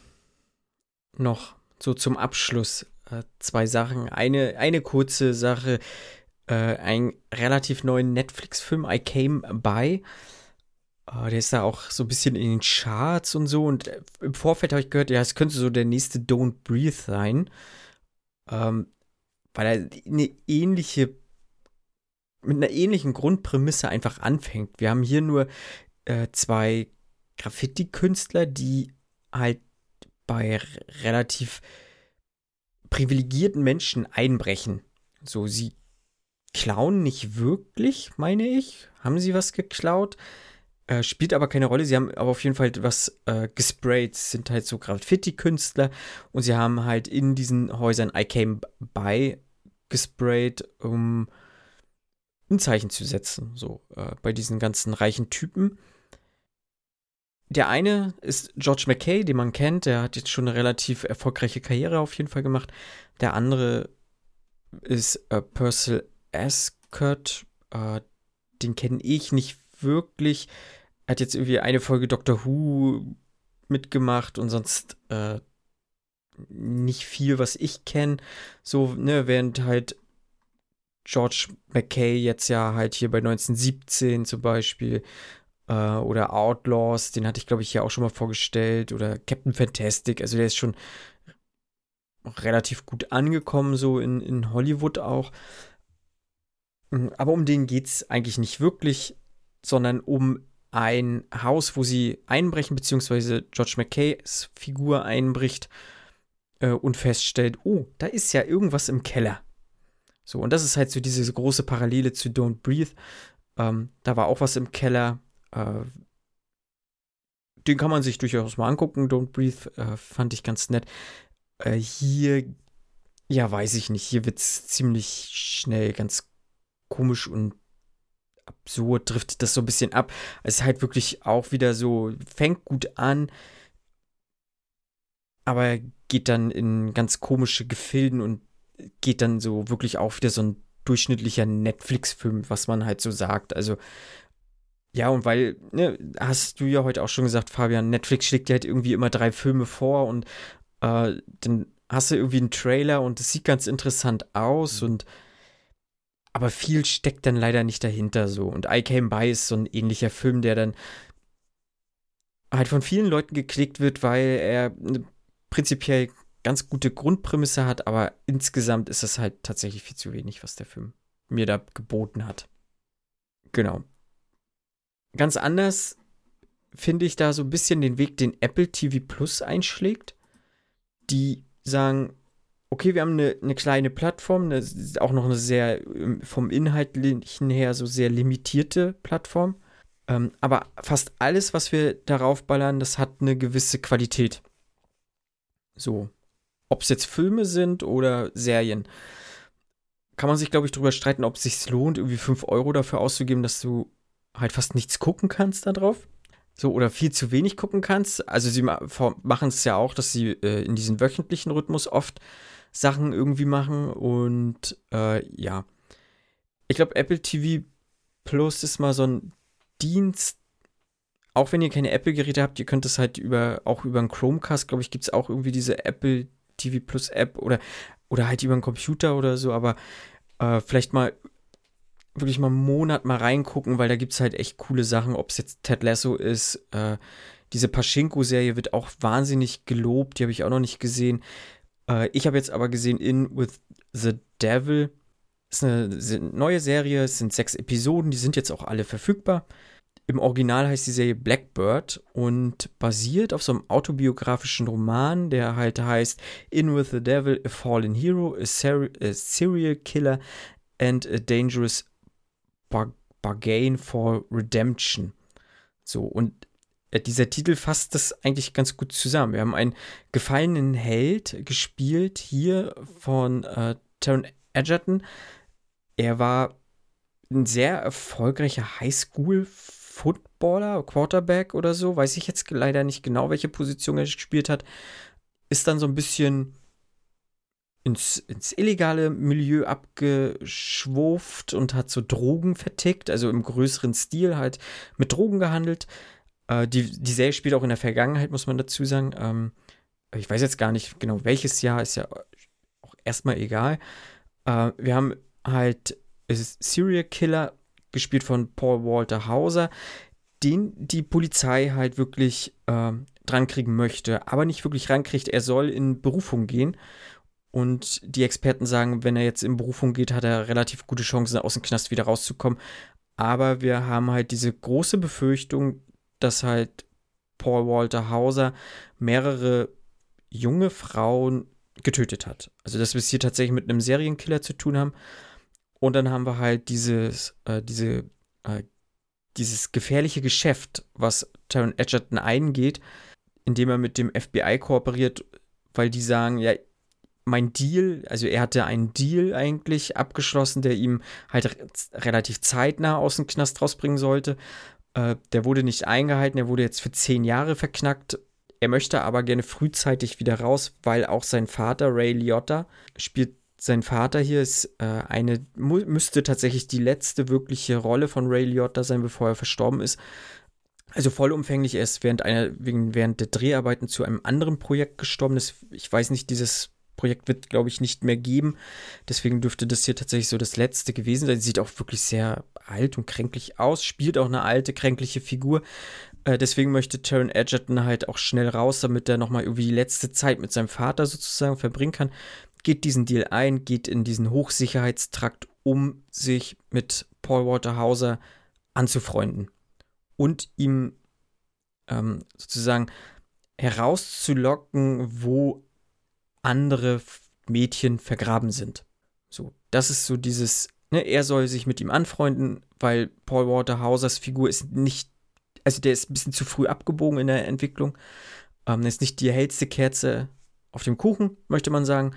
Noch so zum Abschluss äh, zwei Sachen. Eine, eine kurze Sache, äh, einen relativ neuen Netflix-Film, I Came By. Äh, der ist da auch so ein bisschen in den Charts und so. Und äh, im Vorfeld habe ich gehört, ja, es könnte so der nächste Don't Breathe sein. Ähm, weil er eine ähnliche mit einer ähnlichen Grundprämisse einfach anfängt. Wir haben hier nur äh, zwei Graffiti-Künstler, die halt bei relativ privilegierten Menschen einbrechen. So, sie klauen nicht wirklich, meine ich. Haben sie was geklaut? Äh, spielt aber keine Rolle. Sie haben aber auf jeden Fall was äh, gesprayt. Es sind halt so Graffiti-Künstler und sie haben halt in diesen Häusern I Came By gesprayt, um ein Zeichen zu setzen, so äh, bei diesen ganzen reichen Typen. Der eine ist George McKay, den man kennt, der hat jetzt schon eine relativ erfolgreiche Karriere auf jeden Fall gemacht. Der andere ist äh, Purcell Ascott, äh, den kenne ich nicht wirklich. Hat jetzt irgendwie eine Folge Doctor Who mitgemacht und sonst äh, nicht viel, was ich kenne. So, ne, während halt George McKay jetzt ja halt hier bei 1917 zum Beispiel äh, oder Outlaws, den hatte ich glaube ich hier auch schon mal vorgestellt oder Captain Fantastic, also der ist schon relativ gut angekommen so in, in Hollywood auch. Aber um den geht es eigentlich nicht wirklich, sondern um ein Haus, wo sie einbrechen, beziehungsweise George McKays Figur einbricht äh, und feststellt, oh, da ist ja irgendwas im Keller. So, und das ist halt so diese große Parallele zu Don't Breathe. Ähm, da war auch was im Keller. Äh, den kann man sich durchaus mal angucken. Don't Breathe äh, fand ich ganz nett. Äh, hier, ja, weiß ich nicht. Hier wird es ziemlich schnell ganz komisch und absurd, driftet das so ein bisschen ab. Es ist halt wirklich auch wieder so, fängt gut an, aber geht dann in ganz komische Gefilden und geht dann so wirklich auch wieder so ein durchschnittlicher Netflix-Film, was man halt so sagt. Also, ja, und weil, ne, hast du ja heute auch schon gesagt, Fabian, Netflix schlägt dir halt irgendwie immer drei Filme vor und äh, dann hast du irgendwie einen Trailer und es sieht ganz interessant aus und aber viel steckt dann leider nicht dahinter so. Und I Came By ist so ein ähnlicher Film, der dann halt von vielen Leuten geklickt wird, weil er eine prinzipiell ganz gute Grundprämisse hat, aber insgesamt ist es halt tatsächlich viel zu wenig, was der Film mir da geboten hat. Genau. Ganz anders finde ich da so ein bisschen den Weg, den Apple TV Plus einschlägt. Die sagen, okay, wir haben eine, eine kleine Plattform, ist auch noch eine sehr ähm, vom Inhaltlichen her so sehr limitierte Plattform. Ähm, aber fast alles, was wir darauf ballern, das hat eine gewisse Qualität. So. Ob es jetzt Filme sind oder Serien. Kann man sich, glaube ich, drüber streiten, ob es sich lohnt, irgendwie 5 Euro dafür auszugeben, dass du halt fast nichts gucken kannst da drauf. So, oder viel zu wenig gucken kannst. Also sie ma machen es ja auch, dass sie äh, in diesem wöchentlichen Rhythmus oft Sachen irgendwie machen. Und äh, ja. Ich glaube, Apple TV Plus ist mal so ein Dienst, auch wenn ihr keine Apple-Geräte habt, ihr könnt es halt über, auch über einen Chromecast, glaube ich, gibt es auch irgendwie diese Apple TV Plus App oder, oder halt über einen Computer oder so, aber äh, vielleicht mal wirklich mal einen Monat mal reingucken, weil da gibt es halt echt coole Sachen, ob es jetzt Ted Lasso ist, äh, diese Paschinko-Serie wird auch wahnsinnig gelobt, die habe ich auch noch nicht gesehen. Äh, ich habe jetzt aber gesehen In With the Devil. Ist eine neue Serie, es sind sechs Episoden, die sind jetzt auch alle verfügbar. Im Original heißt die Serie Blackbird und basiert auf so einem autobiografischen Roman, der halt heißt In with the Devil, a Fallen Hero, a, ser a Serial Killer and a Dangerous bar Bargain for Redemption. So, und äh, dieser Titel fasst das eigentlich ganz gut zusammen. Wir haben einen gefallenen Held gespielt hier von äh, Taron Edgerton. Er war ein sehr erfolgreicher Highschool- Footballer, Quarterback oder so, weiß ich jetzt leider nicht genau, welche Position er gespielt hat, ist dann so ein bisschen ins, ins illegale Milieu abgeschwurft und hat so Drogen vertickt, also im größeren Stil halt mit Drogen gehandelt. Äh, die, die Serie spielt auch in der Vergangenheit, muss man dazu sagen. Ähm, ich weiß jetzt gar nicht genau welches Jahr, ist ja auch erstmal egal. Äh, wir haben halt Serial Killer gespielt von Paul Walter Hauser, den die Polizei halt wirklich äh, drankriegen möchte, aber nicht wirklich rankriegt. Er soll in Berufung gehen. Und die Experten sagen, wenn er jetzt in Berufung geht, hat er relativ gute Chancen, aus dem Knast wieder rauszukommen. Aber wir haben halt diese große Befürchtung, dass halt Paul Walter Hauser mehrere junge Frauen getötet hat. Also, dass wir es hier tatsächlich mit einem Serienkiller zu tun haben. Und dann haben wir halt dieses, äh, diese, äh, dieses gefährliche Geschäft, was Taron Edgerton eingeht, indem er mit dem FBI kooperiert, weil die sagen, ja, mein Deal, also er hatte einen Deal eigentlich abgeschlossen, der ihm halt relativ zeitnah aus dem Knast rausbringen sollte. Äh, der wurde nicht eingehalten, er wurde jetzt für zehn Jahre verknackt. Er möchte aber gerne frühzeitig wieder raus, weil auch sein Vater, Ray Liotta, spielt sein Vater hier ist äh, eine, müsste tatsächlich die letzte wirkliche Rolle von Ray Liotta sein, bevor er verstorben ist. Also vollumfänglich, er ist während, einer, während der Dreharbeiten zu einem anderen Projekt gestorben. Das, ich weiß nicht, dieses Projekt wird, glaube ich, nicht mehr geben. Deswegen dürfte das hier tatsächlich so das letzte gewesen sein. Sieht auch wirklich sehr alt und kränklich aus, spielt auch eine alte, kränkliche Figur. Äh, deswegen möchte Taron Edgerton halt auch schnell raus, damit er nochmal irgendwie die letzte Zeit mit seinem Vater sozusagen verbringen kann geht diesen Deal ein, geht in diesen Hochsicherheitstrakt, um sich mit Paul Walter Hauser anzufreunden und ihm ähm, sozusagen herauszulocken, wo andere Mädchen vergraben sind. So, das ist so dieses, ne, er soll sich mit ihm anfreunden, weil Paul Walter Hausers Figur ist nicht, also der ist ein bisschen zu früh abgebogen in der Entwicklung. Ähm, ist nicht die hellste Kerze auf dem Kuchen, möchte man sagen.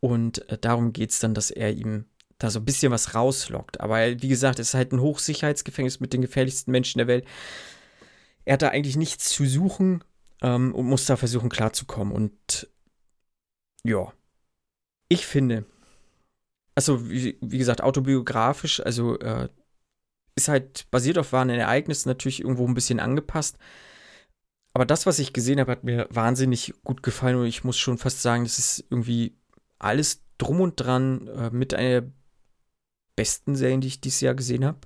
Und äh, darum geht es dann, dass er ihm da so ein bisschen was rauslockt. Aber wie gesagt, es ist halt ein Hochsicherheitsgefängnis mit den gefährlichsten Menschen der Welt. Er hat da eigentlich nichts zu suchen ähm, und muss da versuchen klarzukommen. Und ja, ich finde, also wie, wie gesagt, autobiografisch, also äh, ist halt basiert auf wahren Ereignissen natürlich irgendwo ein bisschen angepasst. Aber das, was ich gesehen habe, hat mir wahnsinnig gut gefallen und ich muss schon fast sagen, das ist irgendwie alles drum und dran äh, mit einer der besten Serien, die ich dieses Jahr gesehen habe.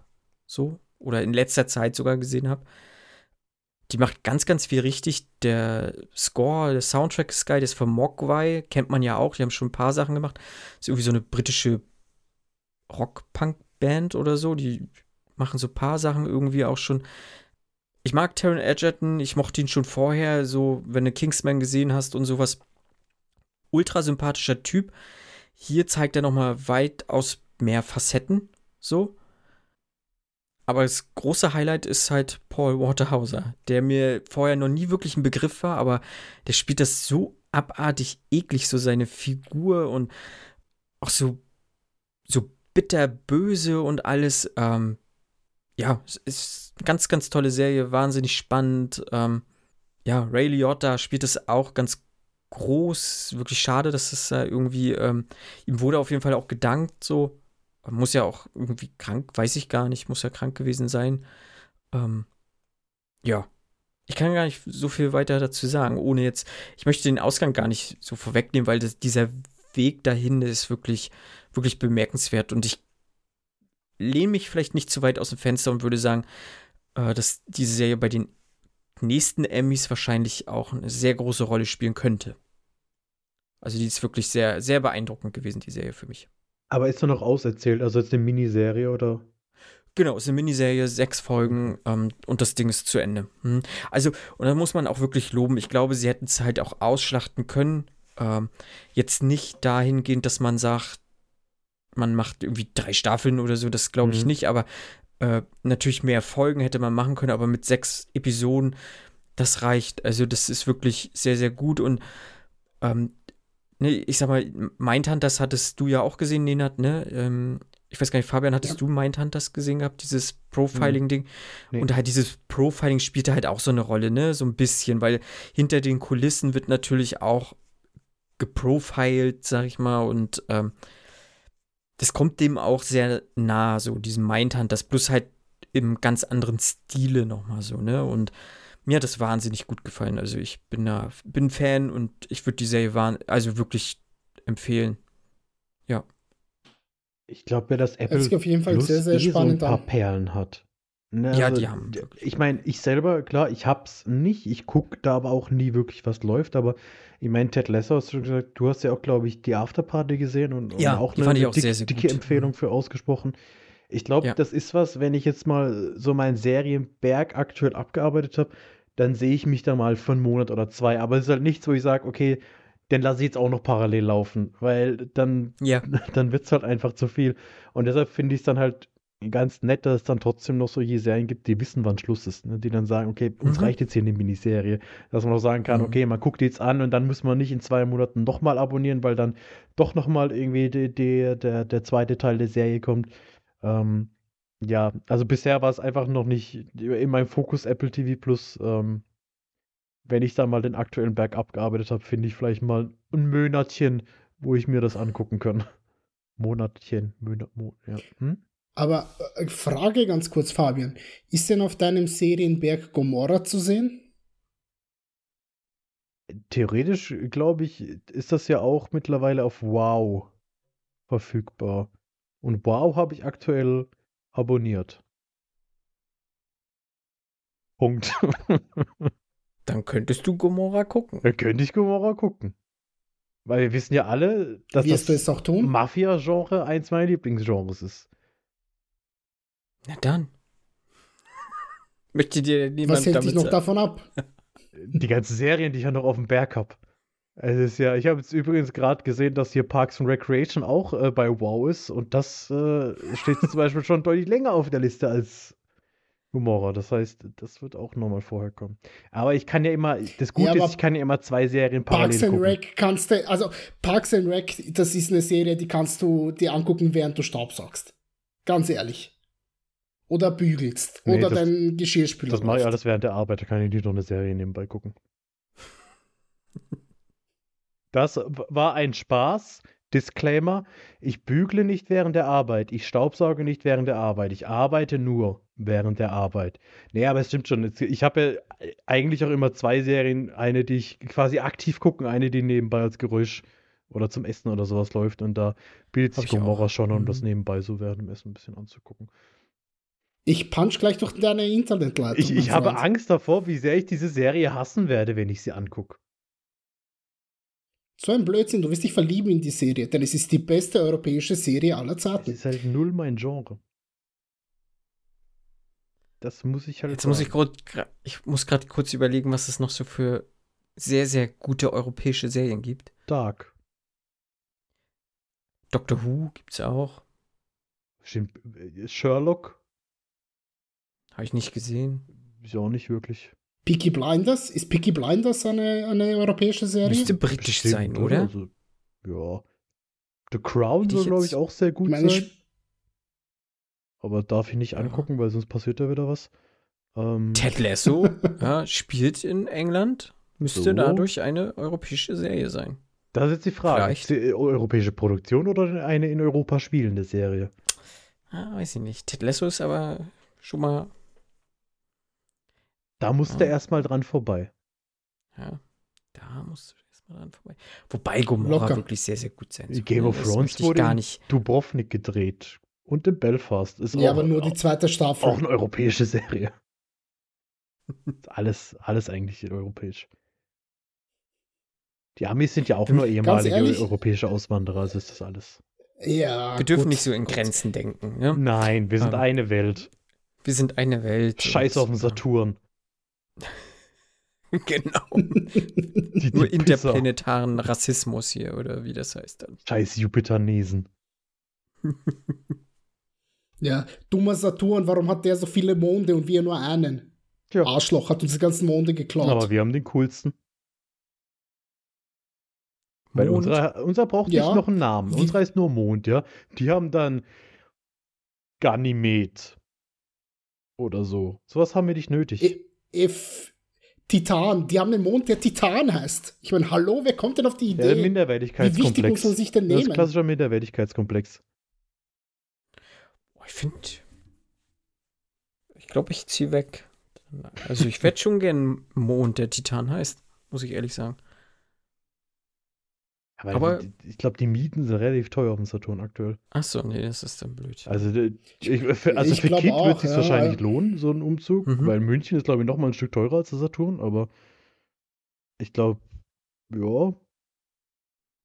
So. Oder in letzter Zeit sogar gesehen habe. Die macht ganz, ganz viel richtig. Der Score, der Soundtrack ist geil, der ist von Mogwai, kennt man ja auch. Die haben schon ein paar Sachen gemacht. Ist irgendwie so eine britische Rock-Punk-Band oder so. Die machen so ein paar Sachen irgendwie auch schon. Ich mag Taron Edgerton, ich mochte ihn schon vorher, so, wenn du Kingsman gesehen hast und sowas ultra sympathischer Typ. Hier zeigt er nochmal weitaus mehr Facetten, so. Aber das große Highlight ist halt Paul Waterhauser, der mir vorher noch nie wirklich ein Begriff war, aber der spielt das so abartig eklig, so seine Figur und auch so, so bitterböse und alles. Ähm, ja, es ist eine ganz, ganz tolle Serie, wahnsinnig spannend. Ähm, ja, Ray Liotta spielt es auch ganz groß. Wirklich schade, dass es äh, irgendwie, ähm, ihm wurde auf jeden Fall auch gedankt, so Muss ja auch irgendwie krank, weiß ich gar nicht, muss ja krank gewesen sein. Ähm, ja. Ich kann gar nicht so viel weiter dazu sagen, ohne jetzt, ich möchte den Ausgang gar nicht so vorwegnehmen, weil das, dieser Weg dahin ist wirklich, wirklich bemerkenswert und ich lehne mich vielleicht nicht zu weit aus dem Fenster und würde sagen, äh, dass diese Serie bei den nächsten Emmys wahrscheinlich auch eine sehr große Rolle spielen könnte. Also die ist wirklich sehr, sehr beeindruckend gewesen, die Serie für mich. Aber ist er noch auserzählt? Also ist eine Miniserie oder? Genau, es ist eine Miniserie, sechs Folgen ähm, und das Ding ist zu Ende. Hm. Also, und da muss man auch wirklich loben. Ich glaube, sie hätten es halt auch ausschlachten können. Ähm, jetzt nicht dahingehend, dass man sagt, man macht irgendwie drei Staffeln oder so, das glaube ich mhm. nicht, aber äh, natürlich mehr Folgen hätte man machen können, aber mit sechs Episoden, das reicht. Also, das ist wirklich sehr, sehr gut und ähm, ne, ich sag mal, Mindhunters hattest du ja auch gesehen, Nenad, ne? Ähm, ich weiß gar nicht, Fabian, hattest ja. du Mindhunters gesehen gehabt, dieses Profiling-Ding? Nee. Und halt dieses Profiling spielte halt auch so eine Rolle, ne? So ein bisschen, weil hinter den Kulissen wird natürlich auch geprofiled, sag ich mal, und ähm, das kommt dem auch sehr nah, so diesem Mindhunters, plus halt im ganz anderen Stile nochmal so, ne? Und mir hat das wahnsinnig gut gefallen. Also ich bin da, bin Fan und ich würde die Serie also wirklich empfehlen. Ja. Ich glaube ja, dass Apple auf jeden Fall Plus sehr, sehr eh spannend so ein paar. Perlen hat. Ne, also, ja, die haben. Ich meine, ich selber, klar, ich hab's nicht. Ich gucke da aber auch nie wirklich, was läuft. Aber ich meine, Ted Lasso hast du gesagt, du hast ja auch, glaube ich, die Afterparty gesehen und, ja, und auch eine auch dick, sehr, sehr dicke Empfehlung für ausgesprochen. Ich glaube, ja. das ist was, wenn ich jetzt mal so meinen Serienberg aktuell abgearbeitet habe, dann sehe ich mich da mal für einen Monat oder zwei. Aber es ist halt nichts, wo ich sage, okay, den lasse ich jetzt auch noch parallel laufen, weil dann, ja. [laughs] dann wird es halt einfach zu viel. Und deshalb finde ich es dann halt ganz nett, dass es dann trotzdem noch solche Serien gibt, die wissen, wann Schluss ist. Ne? Die dann sagen, okay, uns mhm. reicht jetzt hier eine Miniserie. Dass man auch sagen kann, mhm. okay, man guckt die jetzt an und dann muss man nicht in zwei Monaten nochmal abonnieren, weil dann doch nochmal irgendwie die, die, der, der zweite Teil der Serie kommt. Ähm, ja, also bisher war es einfach noch nicht in meinem Fokus Apple TV Plus. Ähm, wenn ich dann mal den aktuellen Berg abgearbeitet habe, finde ich vielleicht mal ein Monatchen, wo ich mir das angucken kann. [laughs] Monatchen, Monat, Monat, ja. Hm? Aber äh, Frage ganz kurz, Fabian. Ist denn auf deinem Serienberg Gomorra zu sehen? Theoretisch, glaube ich, ist das ja auch mittlerweile auf Wow verfügbar. Und Wow habe ich aktuell abonniert. Punkt. [laughs] Dann könntest du Gomorra gucken. Dann könnte ich Gomorra gucken. Weil wir wissen ja alle, dass Wirst das Mafia-Genre eins meiner Lieblingsgenres ist. Na dann. Möchte dir niemand Was hält dich noch sagen? davon ab? Die ganzen Serien, die ich ja noch auf dem Berg habe. Es ist ja, ich habe jetzt übrigens gerade gesehen, dass hier Parks and Recreation auch äh, bei Wow ist und das äh, steht zum Beispiel schon deutlich länger auf der Liste als Gomorra. Das heißt, das wird auch nochmal vorher kommen. Aber ich kann ja immer, das Gute ja, ist, ich kann ja immer zwei Serien parallel Parks and Rec kannst du, also Parks and Rec, das ist eine Serie, die kannst du dir angucken, während du Staubsaugst. Ganz ehrlich. Oder bügelst. Nee, oder das, dein Geschirrspüler. Das mache ich alles während der Arbeit, da kann ich nicht noch eine Serie nebenbei gucken. [laughs] Das war ein Spaß. Disclaimer: Ich bügle nicht während der Arbeit, ich staubsauge nicht während der Arbeit, ich arbeite nur während der Arbeit. Nee, aber es stimmt schon. Ich habe ja eigentlich auch immer zwei Serien: eine, die ich quasi aktiv gucke, eine, die nebenbei als Geräusch oder zum Essen oder sowas läuft. Und da bietet sich Gomorra schon, um mhm. das nebenbei so während dem Essen ein bisschen anzugucken. Ich punch gleich durch deine Internetleitung. Ich, ich habe Angst davor, wie sehr ich diese Serie hassen werde, wenn ich sie angucke. So ein Blödsinn, du wirst dich verlieben in die Serie, denn es ist die beste europäische Serie aller Zeiten. Es ist halt null mein Genre. Das muss ich halt. Jetzt sagen. muss ich grad, ich muss gerade kurz überlegen, was es noch so für sehr, sehr gute europäische Serien gibt. Dark. Doctor Who gibt's auch. Stimmt. Sherlock? Habe ich nicht gesehen. Ist auch nicht wirklich. Peaky Blinders? Ist Peaky Blinders eine, eine europäische Serie? Müsste britisch Bestimmt, sein, oder? Also, ja. The Crown soll, glaube ich, auch sehr gut sein. Ich aber darf ich nicht ja. angucken, weil sonst passiert da wieder was. Ähm, Ted Lasso [laughs] ja, spielt in England. Müsste so. dadurch eine europäische Serie sein. Das ist jetzt die Frage. Vielleicht. Ist die europäische Produktion oder eine in Europa spielende Serie? Ah, weiß ich nicht. Ted Lasso ist aber schon mal. Da musst du erstmal dran vorbei. Ja, da musst du erstmal dran vorbei. Wobei Gomorra Locker. wirklich sehr, sehr gut sein soll. Game ne? of Thrones wurde gar in nicht. Dubrovnik gedreht. Und in Belfast. Ist Ja, auch, aber nur die zweite Staffel. auch eine europäische Serie. alles, alles eigentlich europäisch. Die Amis sind ja auch nur ehemalige ehrlich? europäische Auswanderer, also ist das alles. ja, Wir dürfen gut, nicht so in gut. Grenzen denken. Ne? Nein, wir sind Ähm, eine Welt. Wir sind eine Welt. Scheiß auf den Saturn. [laughs] Genau. Die, Nur die Pisser. interplanetaren Rassismus hier, oder wie das heißt dann. Scheiß Jupiternesen. [laughs] Ja, dummer Saturn, warum hat der so viele Monde und wir nur einen? Tja. Arschloch, hat uns die ganzen Monde geklaut. Aber wir haben den coolsten. Weil Mond. unserer, unser braucht Ja. nicht noch einen Namen. Wie- Unserer heißt nur Mond, ja. Die haben dann Ganymed. Oder so. Sowas haben wir nicht nötig. I- If Titan, die haben einen Mond, der Titan heißt. Ich meine, hallo, wer kommt denn auf die ja, der Idee? Wie Minderwertigkeitskomplex. wichtig muss man sich denn Das ist nehmen? klassischer Minderwertigkeitskomplex. Ich finde. Ich glaube, ich ziehe weg. Also, ich werde schon gern Mond, der Titan heißt. Muss ich ehrlich sagen. Aber, Aber- die, ich glaube, die Mieten sind relativ teuer auf dem Saturn aktuell. Achso, nee, das ist dann blöd. Also, ich, für, also Ich für glaub Kind wird auch, es sich ja, wahrscheinlich weil- lohnen, so ein Umzug. Mhm. Weil München ist, glaube ich, noch mal ein Stück teurer als der Saturn. Aber ich glaube, ja,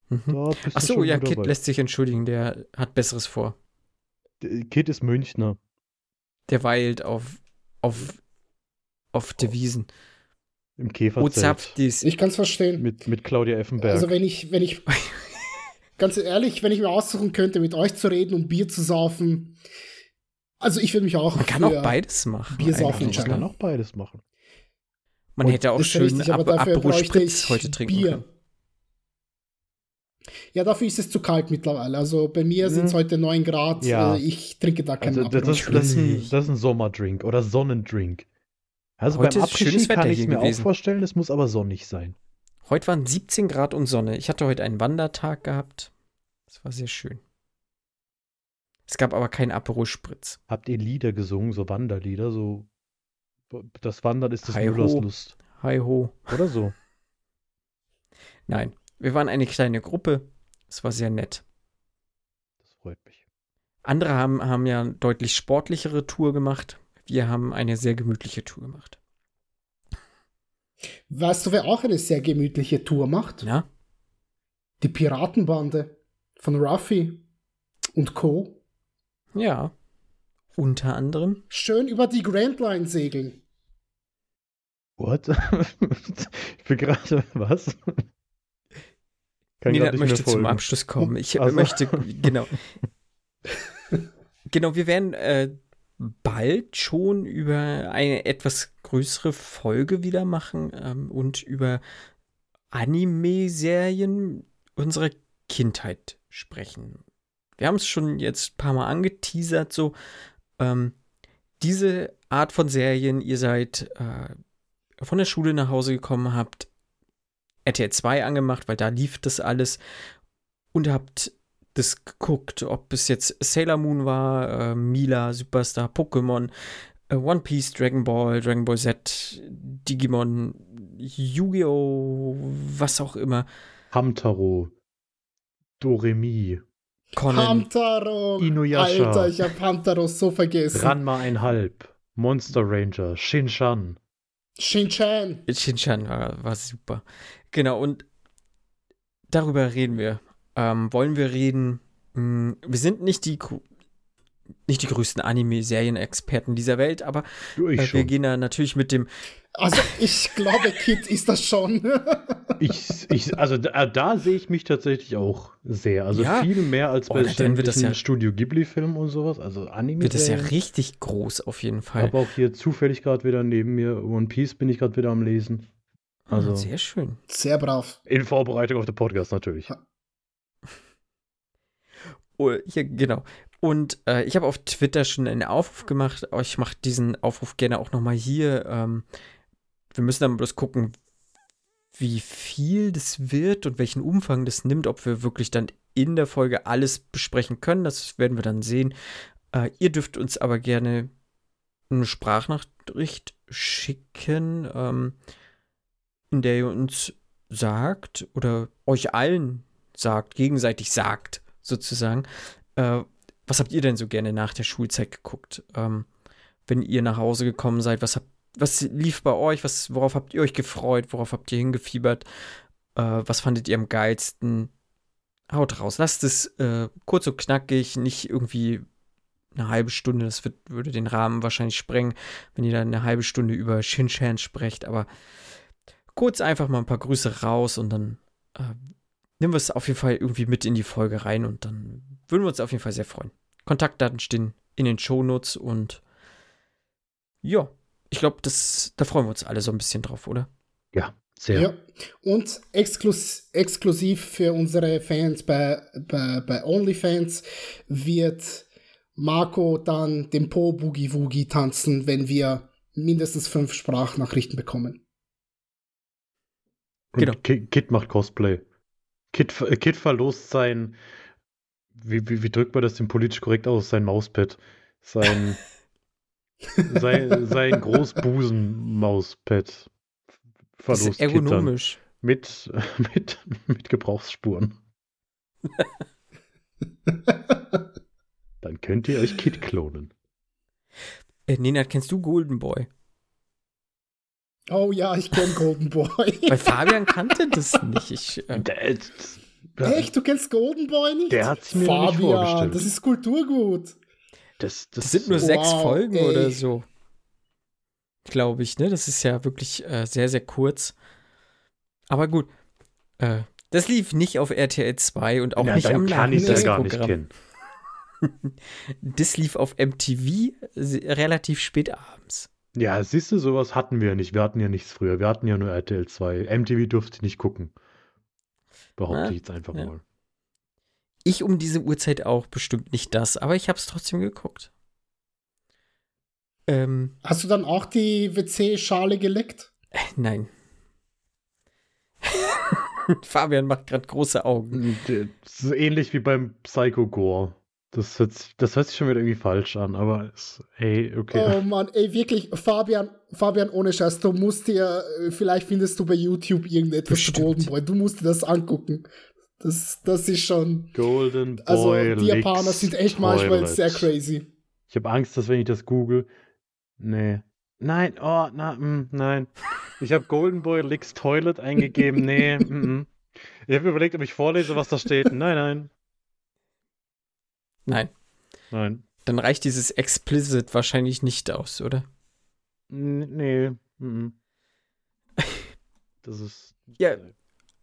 Mhm. da bist du Achso, schon ja, Kit dabei. lässt sich entschuldigen, der hat Besseres vor. Kid ist Münchner. Der weilt auf, auf, auf Devisen. Im Käferzelt. Ozapft dies. Ich kann es verstehen. Mit, mit Claudia Effenberg. Also wenn ich, wenn ich, [laughs] ganz ehrlich, wenn ich mir aussuchen könnte, mit euch zu reden und Bier zu saufen, also ich würde mich auch Man kann auch beides machen. Bier saufen man kann auch beides machen. Man Und hätte auch schön richtig, dafür Aperol Spritz heute trinken Bier. können. Ja, dafür ist es zu kalt mittlerweile. Also bei mir sind es Mhm. heute 9 Grad. Ja. Äh, Ich trinke da keinen Also das, das, das, ist ein, das ist ein Sommerdrink oder Sonnendrink. Also Heute beim ist schönes Wetter kann ich es mir auch gewesen. vorstellen, es muss aber sonnig sein. Heute waren 17 Grad und Sonne. Ich hatte heute einen Wandertag gehabt. Das war sehr schön. Es gab aber keinen Aperol Spritz. Habt ihr Lieder gesungen, so Wanderlieder, so das Wandern ist des Hi. Müllers Lust. Hi ho. Oder so. [laughs] Nein, wir waren eine kleine Gruppe. Es war sehr nett. Das freut mich. Andere haben, haben ja eine deutlich sportlichere Tour gemacht. Wir haben eine sehr gemütliche Tour gemacht. Weißt du, wer auch eine sehr gemütliche Tour macht? Ja? Die Piratenbande von Ruffy und Co. Ja. Unter anderem. Schön über die Grand Line segeln. What? [laughs] ich bin gerade, was? Kann nicht möchte zum. Abschluss kommen. Ich Ach so. möchte, genau. [laughs] genau, wir werden äh, bald schon über eine etwas größere Folge wieder machen ähm, und über Anime-Serien unserer Kindheit sprechen. Wir haben es schon jetzt ein paar Mal angeteasert, so ähm, diese Art von Serien, ihr seid äh, von der Schule nach Hause gekommen, habt RTL 2 angemacht, weil da lief das alles und habt das geguckt, ob es jetzt Sailor Moon war, äh, Mila, Superstar, Pokémon, äh, One Piece, Dragon Ball, Dragon Ball Z, Digimon, Yu-Gi-Oh!, was auch immer. Hamtaro. Doremi. Conan. Hamtaro. Inuyasha. Alter, ich hab Hamtaro so vergessen. Ranma einhalb. Monster Ranger. Shinshan. Shin-Chan. Shinchan war, war super. Genau, und darüber reden wir. Ähm, wollen wir reden? Mh, wir sind nicht die, nicht die größten Anime-Serien-Experten dieser Welt, aber äh, wir gehen da natürlich mit dem Also ich glaube, Kid ist das schon. [laughs] Ich, ich, also da, da sehe ich mich tatsächlich auch sehr. Also Ja. viel mehr als Oh, bei wird das ja- Studio Ghibli-Filmen und sowas. Also Anime. wird es ja richtig groß auf jeden Ich Fall. habe auch hier zufällig gerade wieder neben mir One Piece bin ich gerade wieder am Lesen. Also Ah, sehr schön. Sehr brav. in Vorbereitung auf den Podcast natürlich. Oh, hier, genau. Und äh, ich habe auf Twitter schon einen Aufruf gemacht. aber Ich mache diesen Aufruf gerne auch nochmal hier. Ähm, wir müssen dann bloß gucken, wie viel das wird und welchen Umfang das nimmt, ob wir wirklich dann in der Folge alles besprechen können. Das werden wir dann sehen. Äh, ihr dürft uns aber gerne eine Sprachnachricht schicken, ähm, in der ihr uns sagt oder euch allen sagt, gegenseitig sagt, sozusagen, äh, was habt ihr denn so gerne nach der Schulzeit geguckt? Ähm, wenn ihr nach Hause gekommen seid, was habt, was lief bei euch? Was, worauf habt ihr euch gefreut? Worauf habt ihr hingefiebert? Äh, was fandet ihr am geilsten? Haut raus. Lasst es äh, kurz und knackig, nicht irgendwie eine halbe Stunde. Das wird, würde den Rahmen wahrscheinlich sprengen, wenn ihr dann eine halbe Stunde über Shinshan sprecht. Aber kurz einfach mal ein paar Grüße raus und dann äh, nehmen wir es auf jeden Fall irgendwie mit in die Folge rein und dann würden wir uns auf jeden Fall sehr freuen. Kontaktdaten stehen in den Shownotes und ja, ich glaube, da freuen wir uns alle so ein bisschen drauf, oder? Ja, sehr. Ja. Und exklus exklusiv für unsere Fans bei, bei, bei OnlyFans wird Marco dann den Po Boogie Woogie tanzen, wenn wir mindestens fünf Sprachnachrichten bekommen. Genau. Kit macht Cosplay. Kit, Kit verlost sein, wie, wie, wie drückt man das denn politisch korrekt aus? Sein Mauspad. Sein, [laughs] sein, sein Großbusen-Mauspad. Verlost das ist ergonomisch. Mit, [laughs] mit, mit Gebrauchsspuren. [laughs] Dann könnt ihr euch Kit klonen. Äh, Nena, kennst du Golden Boy? Oh ja, ich kenne Golden Boy. [laughs] Weil Fabian kannte das nicht. Ich, äh, der, Echt, du kennst Golden Boy nicht? Der hat es mir Fabian, nicht vorgestellt. Das ist Kulturgut. Das, das, das sind nur wow, sechs Folgen ey. oder so. Glaube ich, ne? Das ist ja wirklich äh, sehr, sehr kurz. Aber gut. Äh, das lief nicht auf RTL 2 und auch ja, nicht am kann ich das gar nicht kennen. [laughs] das lief auf MTV relativ spät abends. Ja, siehst du, sowas hatten wir nicht. Wir hatten ja nichts früher. Wir hatten ja nur RTL 2. MTV durfte ich nicht gucken. Behaupte ich jetzt einfach ja. mal. Ich um diese Uhrzeit auch bestimmt nicht das, aber ich habe es trotzdem geguckt. Ähm, Hast du dann auch die WC-Schale geleckt? Äh, nein. [laughs] Fabian macht gerade große Augen. So ähnlich wie beim Psycho Gore. Das hört, sich, das hört sich schon wieder irgendwie falsch an, aber es, ey, okay. Oh Mann, ey, wirklich, Fabian, Fabian, ohne Scheiß, du musst dir, äh, vielleicht findest du bei YouTube irgendetwas Bestimmt. Golden Boy, du musst dir das angucken. Das, das ist schon. Golden Boy. Also, die Japaner sind echt Toilet. manchmal sehr crazy. Ich habe Angst, dass wenn ich das google. Nee. Nein, oh, na, mm, nein. Ich habe Golden Boy Licks Toilet eingegeben. Nee, mm, mm. Ich habe überlegt, ob ich vorlese, was da steht. Nein, nein. Nein. Nein. Dann reicht dieses explicit wahrscheinlich nicht aus, oder? Nee. Mhm. Das ist. Ja.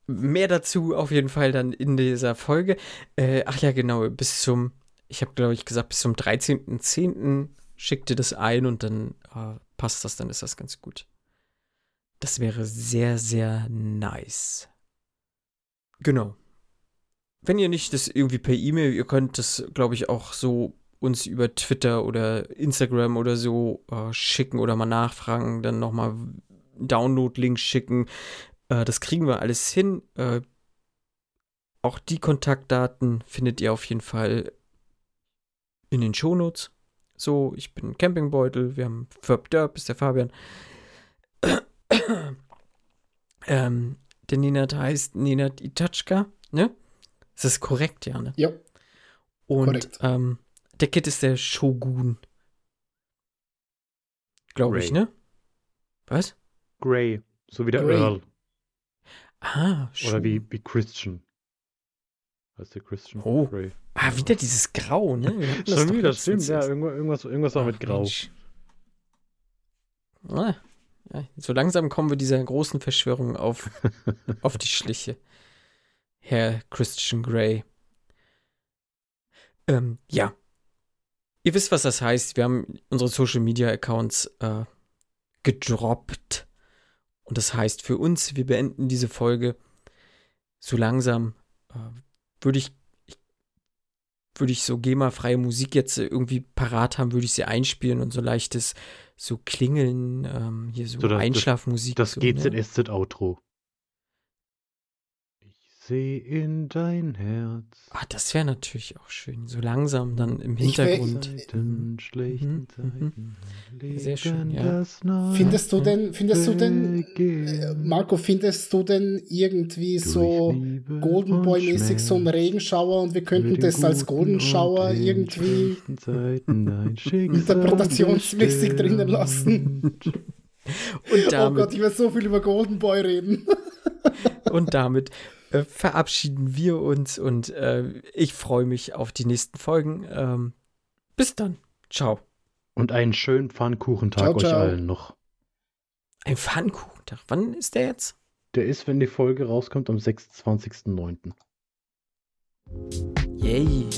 Mehr dazu auf jeden Fall dann in dieser Folge. Äh, ach ja, genau, bis zum, ich habe glaube ich gesagt, bis zum 13.10. schickt ihr das ein und dann äh, passt das, dann ist das ganz gut. Das wäre sehr, sehr nice. Genau wenn ihr nicht das irgendwie per E-Mail, ihr könnt das, glaube ich, auch so uns über Twitter oder Instagram oder so äh, schicken oder mal nachfragen, dann nochmal Download-Links schicken. Äh, das kriegen wir alles hin. Äh, auch die Kontaktdaten findet ihr auf jeden Fall in den Shownotes. So, ich bin Campingbeutel, wir haben Verb Derp, ist der Fabian. ähm, der Ninat heißt Ninat Itachka, ne? Das ist korrekt, ja, ne? Ja. Und ähm, der Kid ist der Shogun. Glaube ich, ne? Was? Grey. So wie der Grey. Earl. Ah, schon. Oder wie, wie Christian. Heißt der Christian? Oh. Grey. Ah, wieder dieses Grau, ne? [laughs] Schon wieder, stimmt. Ja, irgendwas, irgendwas auch mit Grau. Ah, ja, so langsam kommen wir dieser großen Verschwörung auf, [laughs] auf die Schliche. Herr Christian Grey. Ähm, ja. Ihr wisst, was das heißt. Wir haben unsere Social Media Accounts äh, gedroppt. Und das heißt für uns, wir beenden diese Folge so langsam. Äh, würde ich, ich würde ich so GEMA-freie Musik jetzt irgendwie parat haben, würde ich sie einspielen und so leichtes so Klingeln, ähm, hier so, so das, Einschlafmusik. Das, das so, GZSZ-Outro. Seh in dein Herz. Ah, das wäre natürlich auch schön. So langsam dann im Ich wär- Hintergrund. Zeiten, schlechten Mhm, Zeiten. Sehr schön, ja. Findest du denn, findest du denn, äh. Marco, findest du denn irgendwie so Golden Boy-mäßig so einen. Regenschauer und wir könnten das als Golden Shower irgendwie [laughs] interpretationsmäßig drinnen lassen? Und Oh damit, Gott, ich werde so viel über Golden Boy reden. und damit äh, verabschieden wir uns und äh, ich freue mich auf die nächsten Folgen. Ähm, bis dann. Ciao. Und einen schönen Pfannkuchentag Ciao, euch ciao. allen noch. Ein Pfannkuchentag. Wann ist der jetzt? Der ist, wenn die Folge rauskommt, am 26.09. Yay.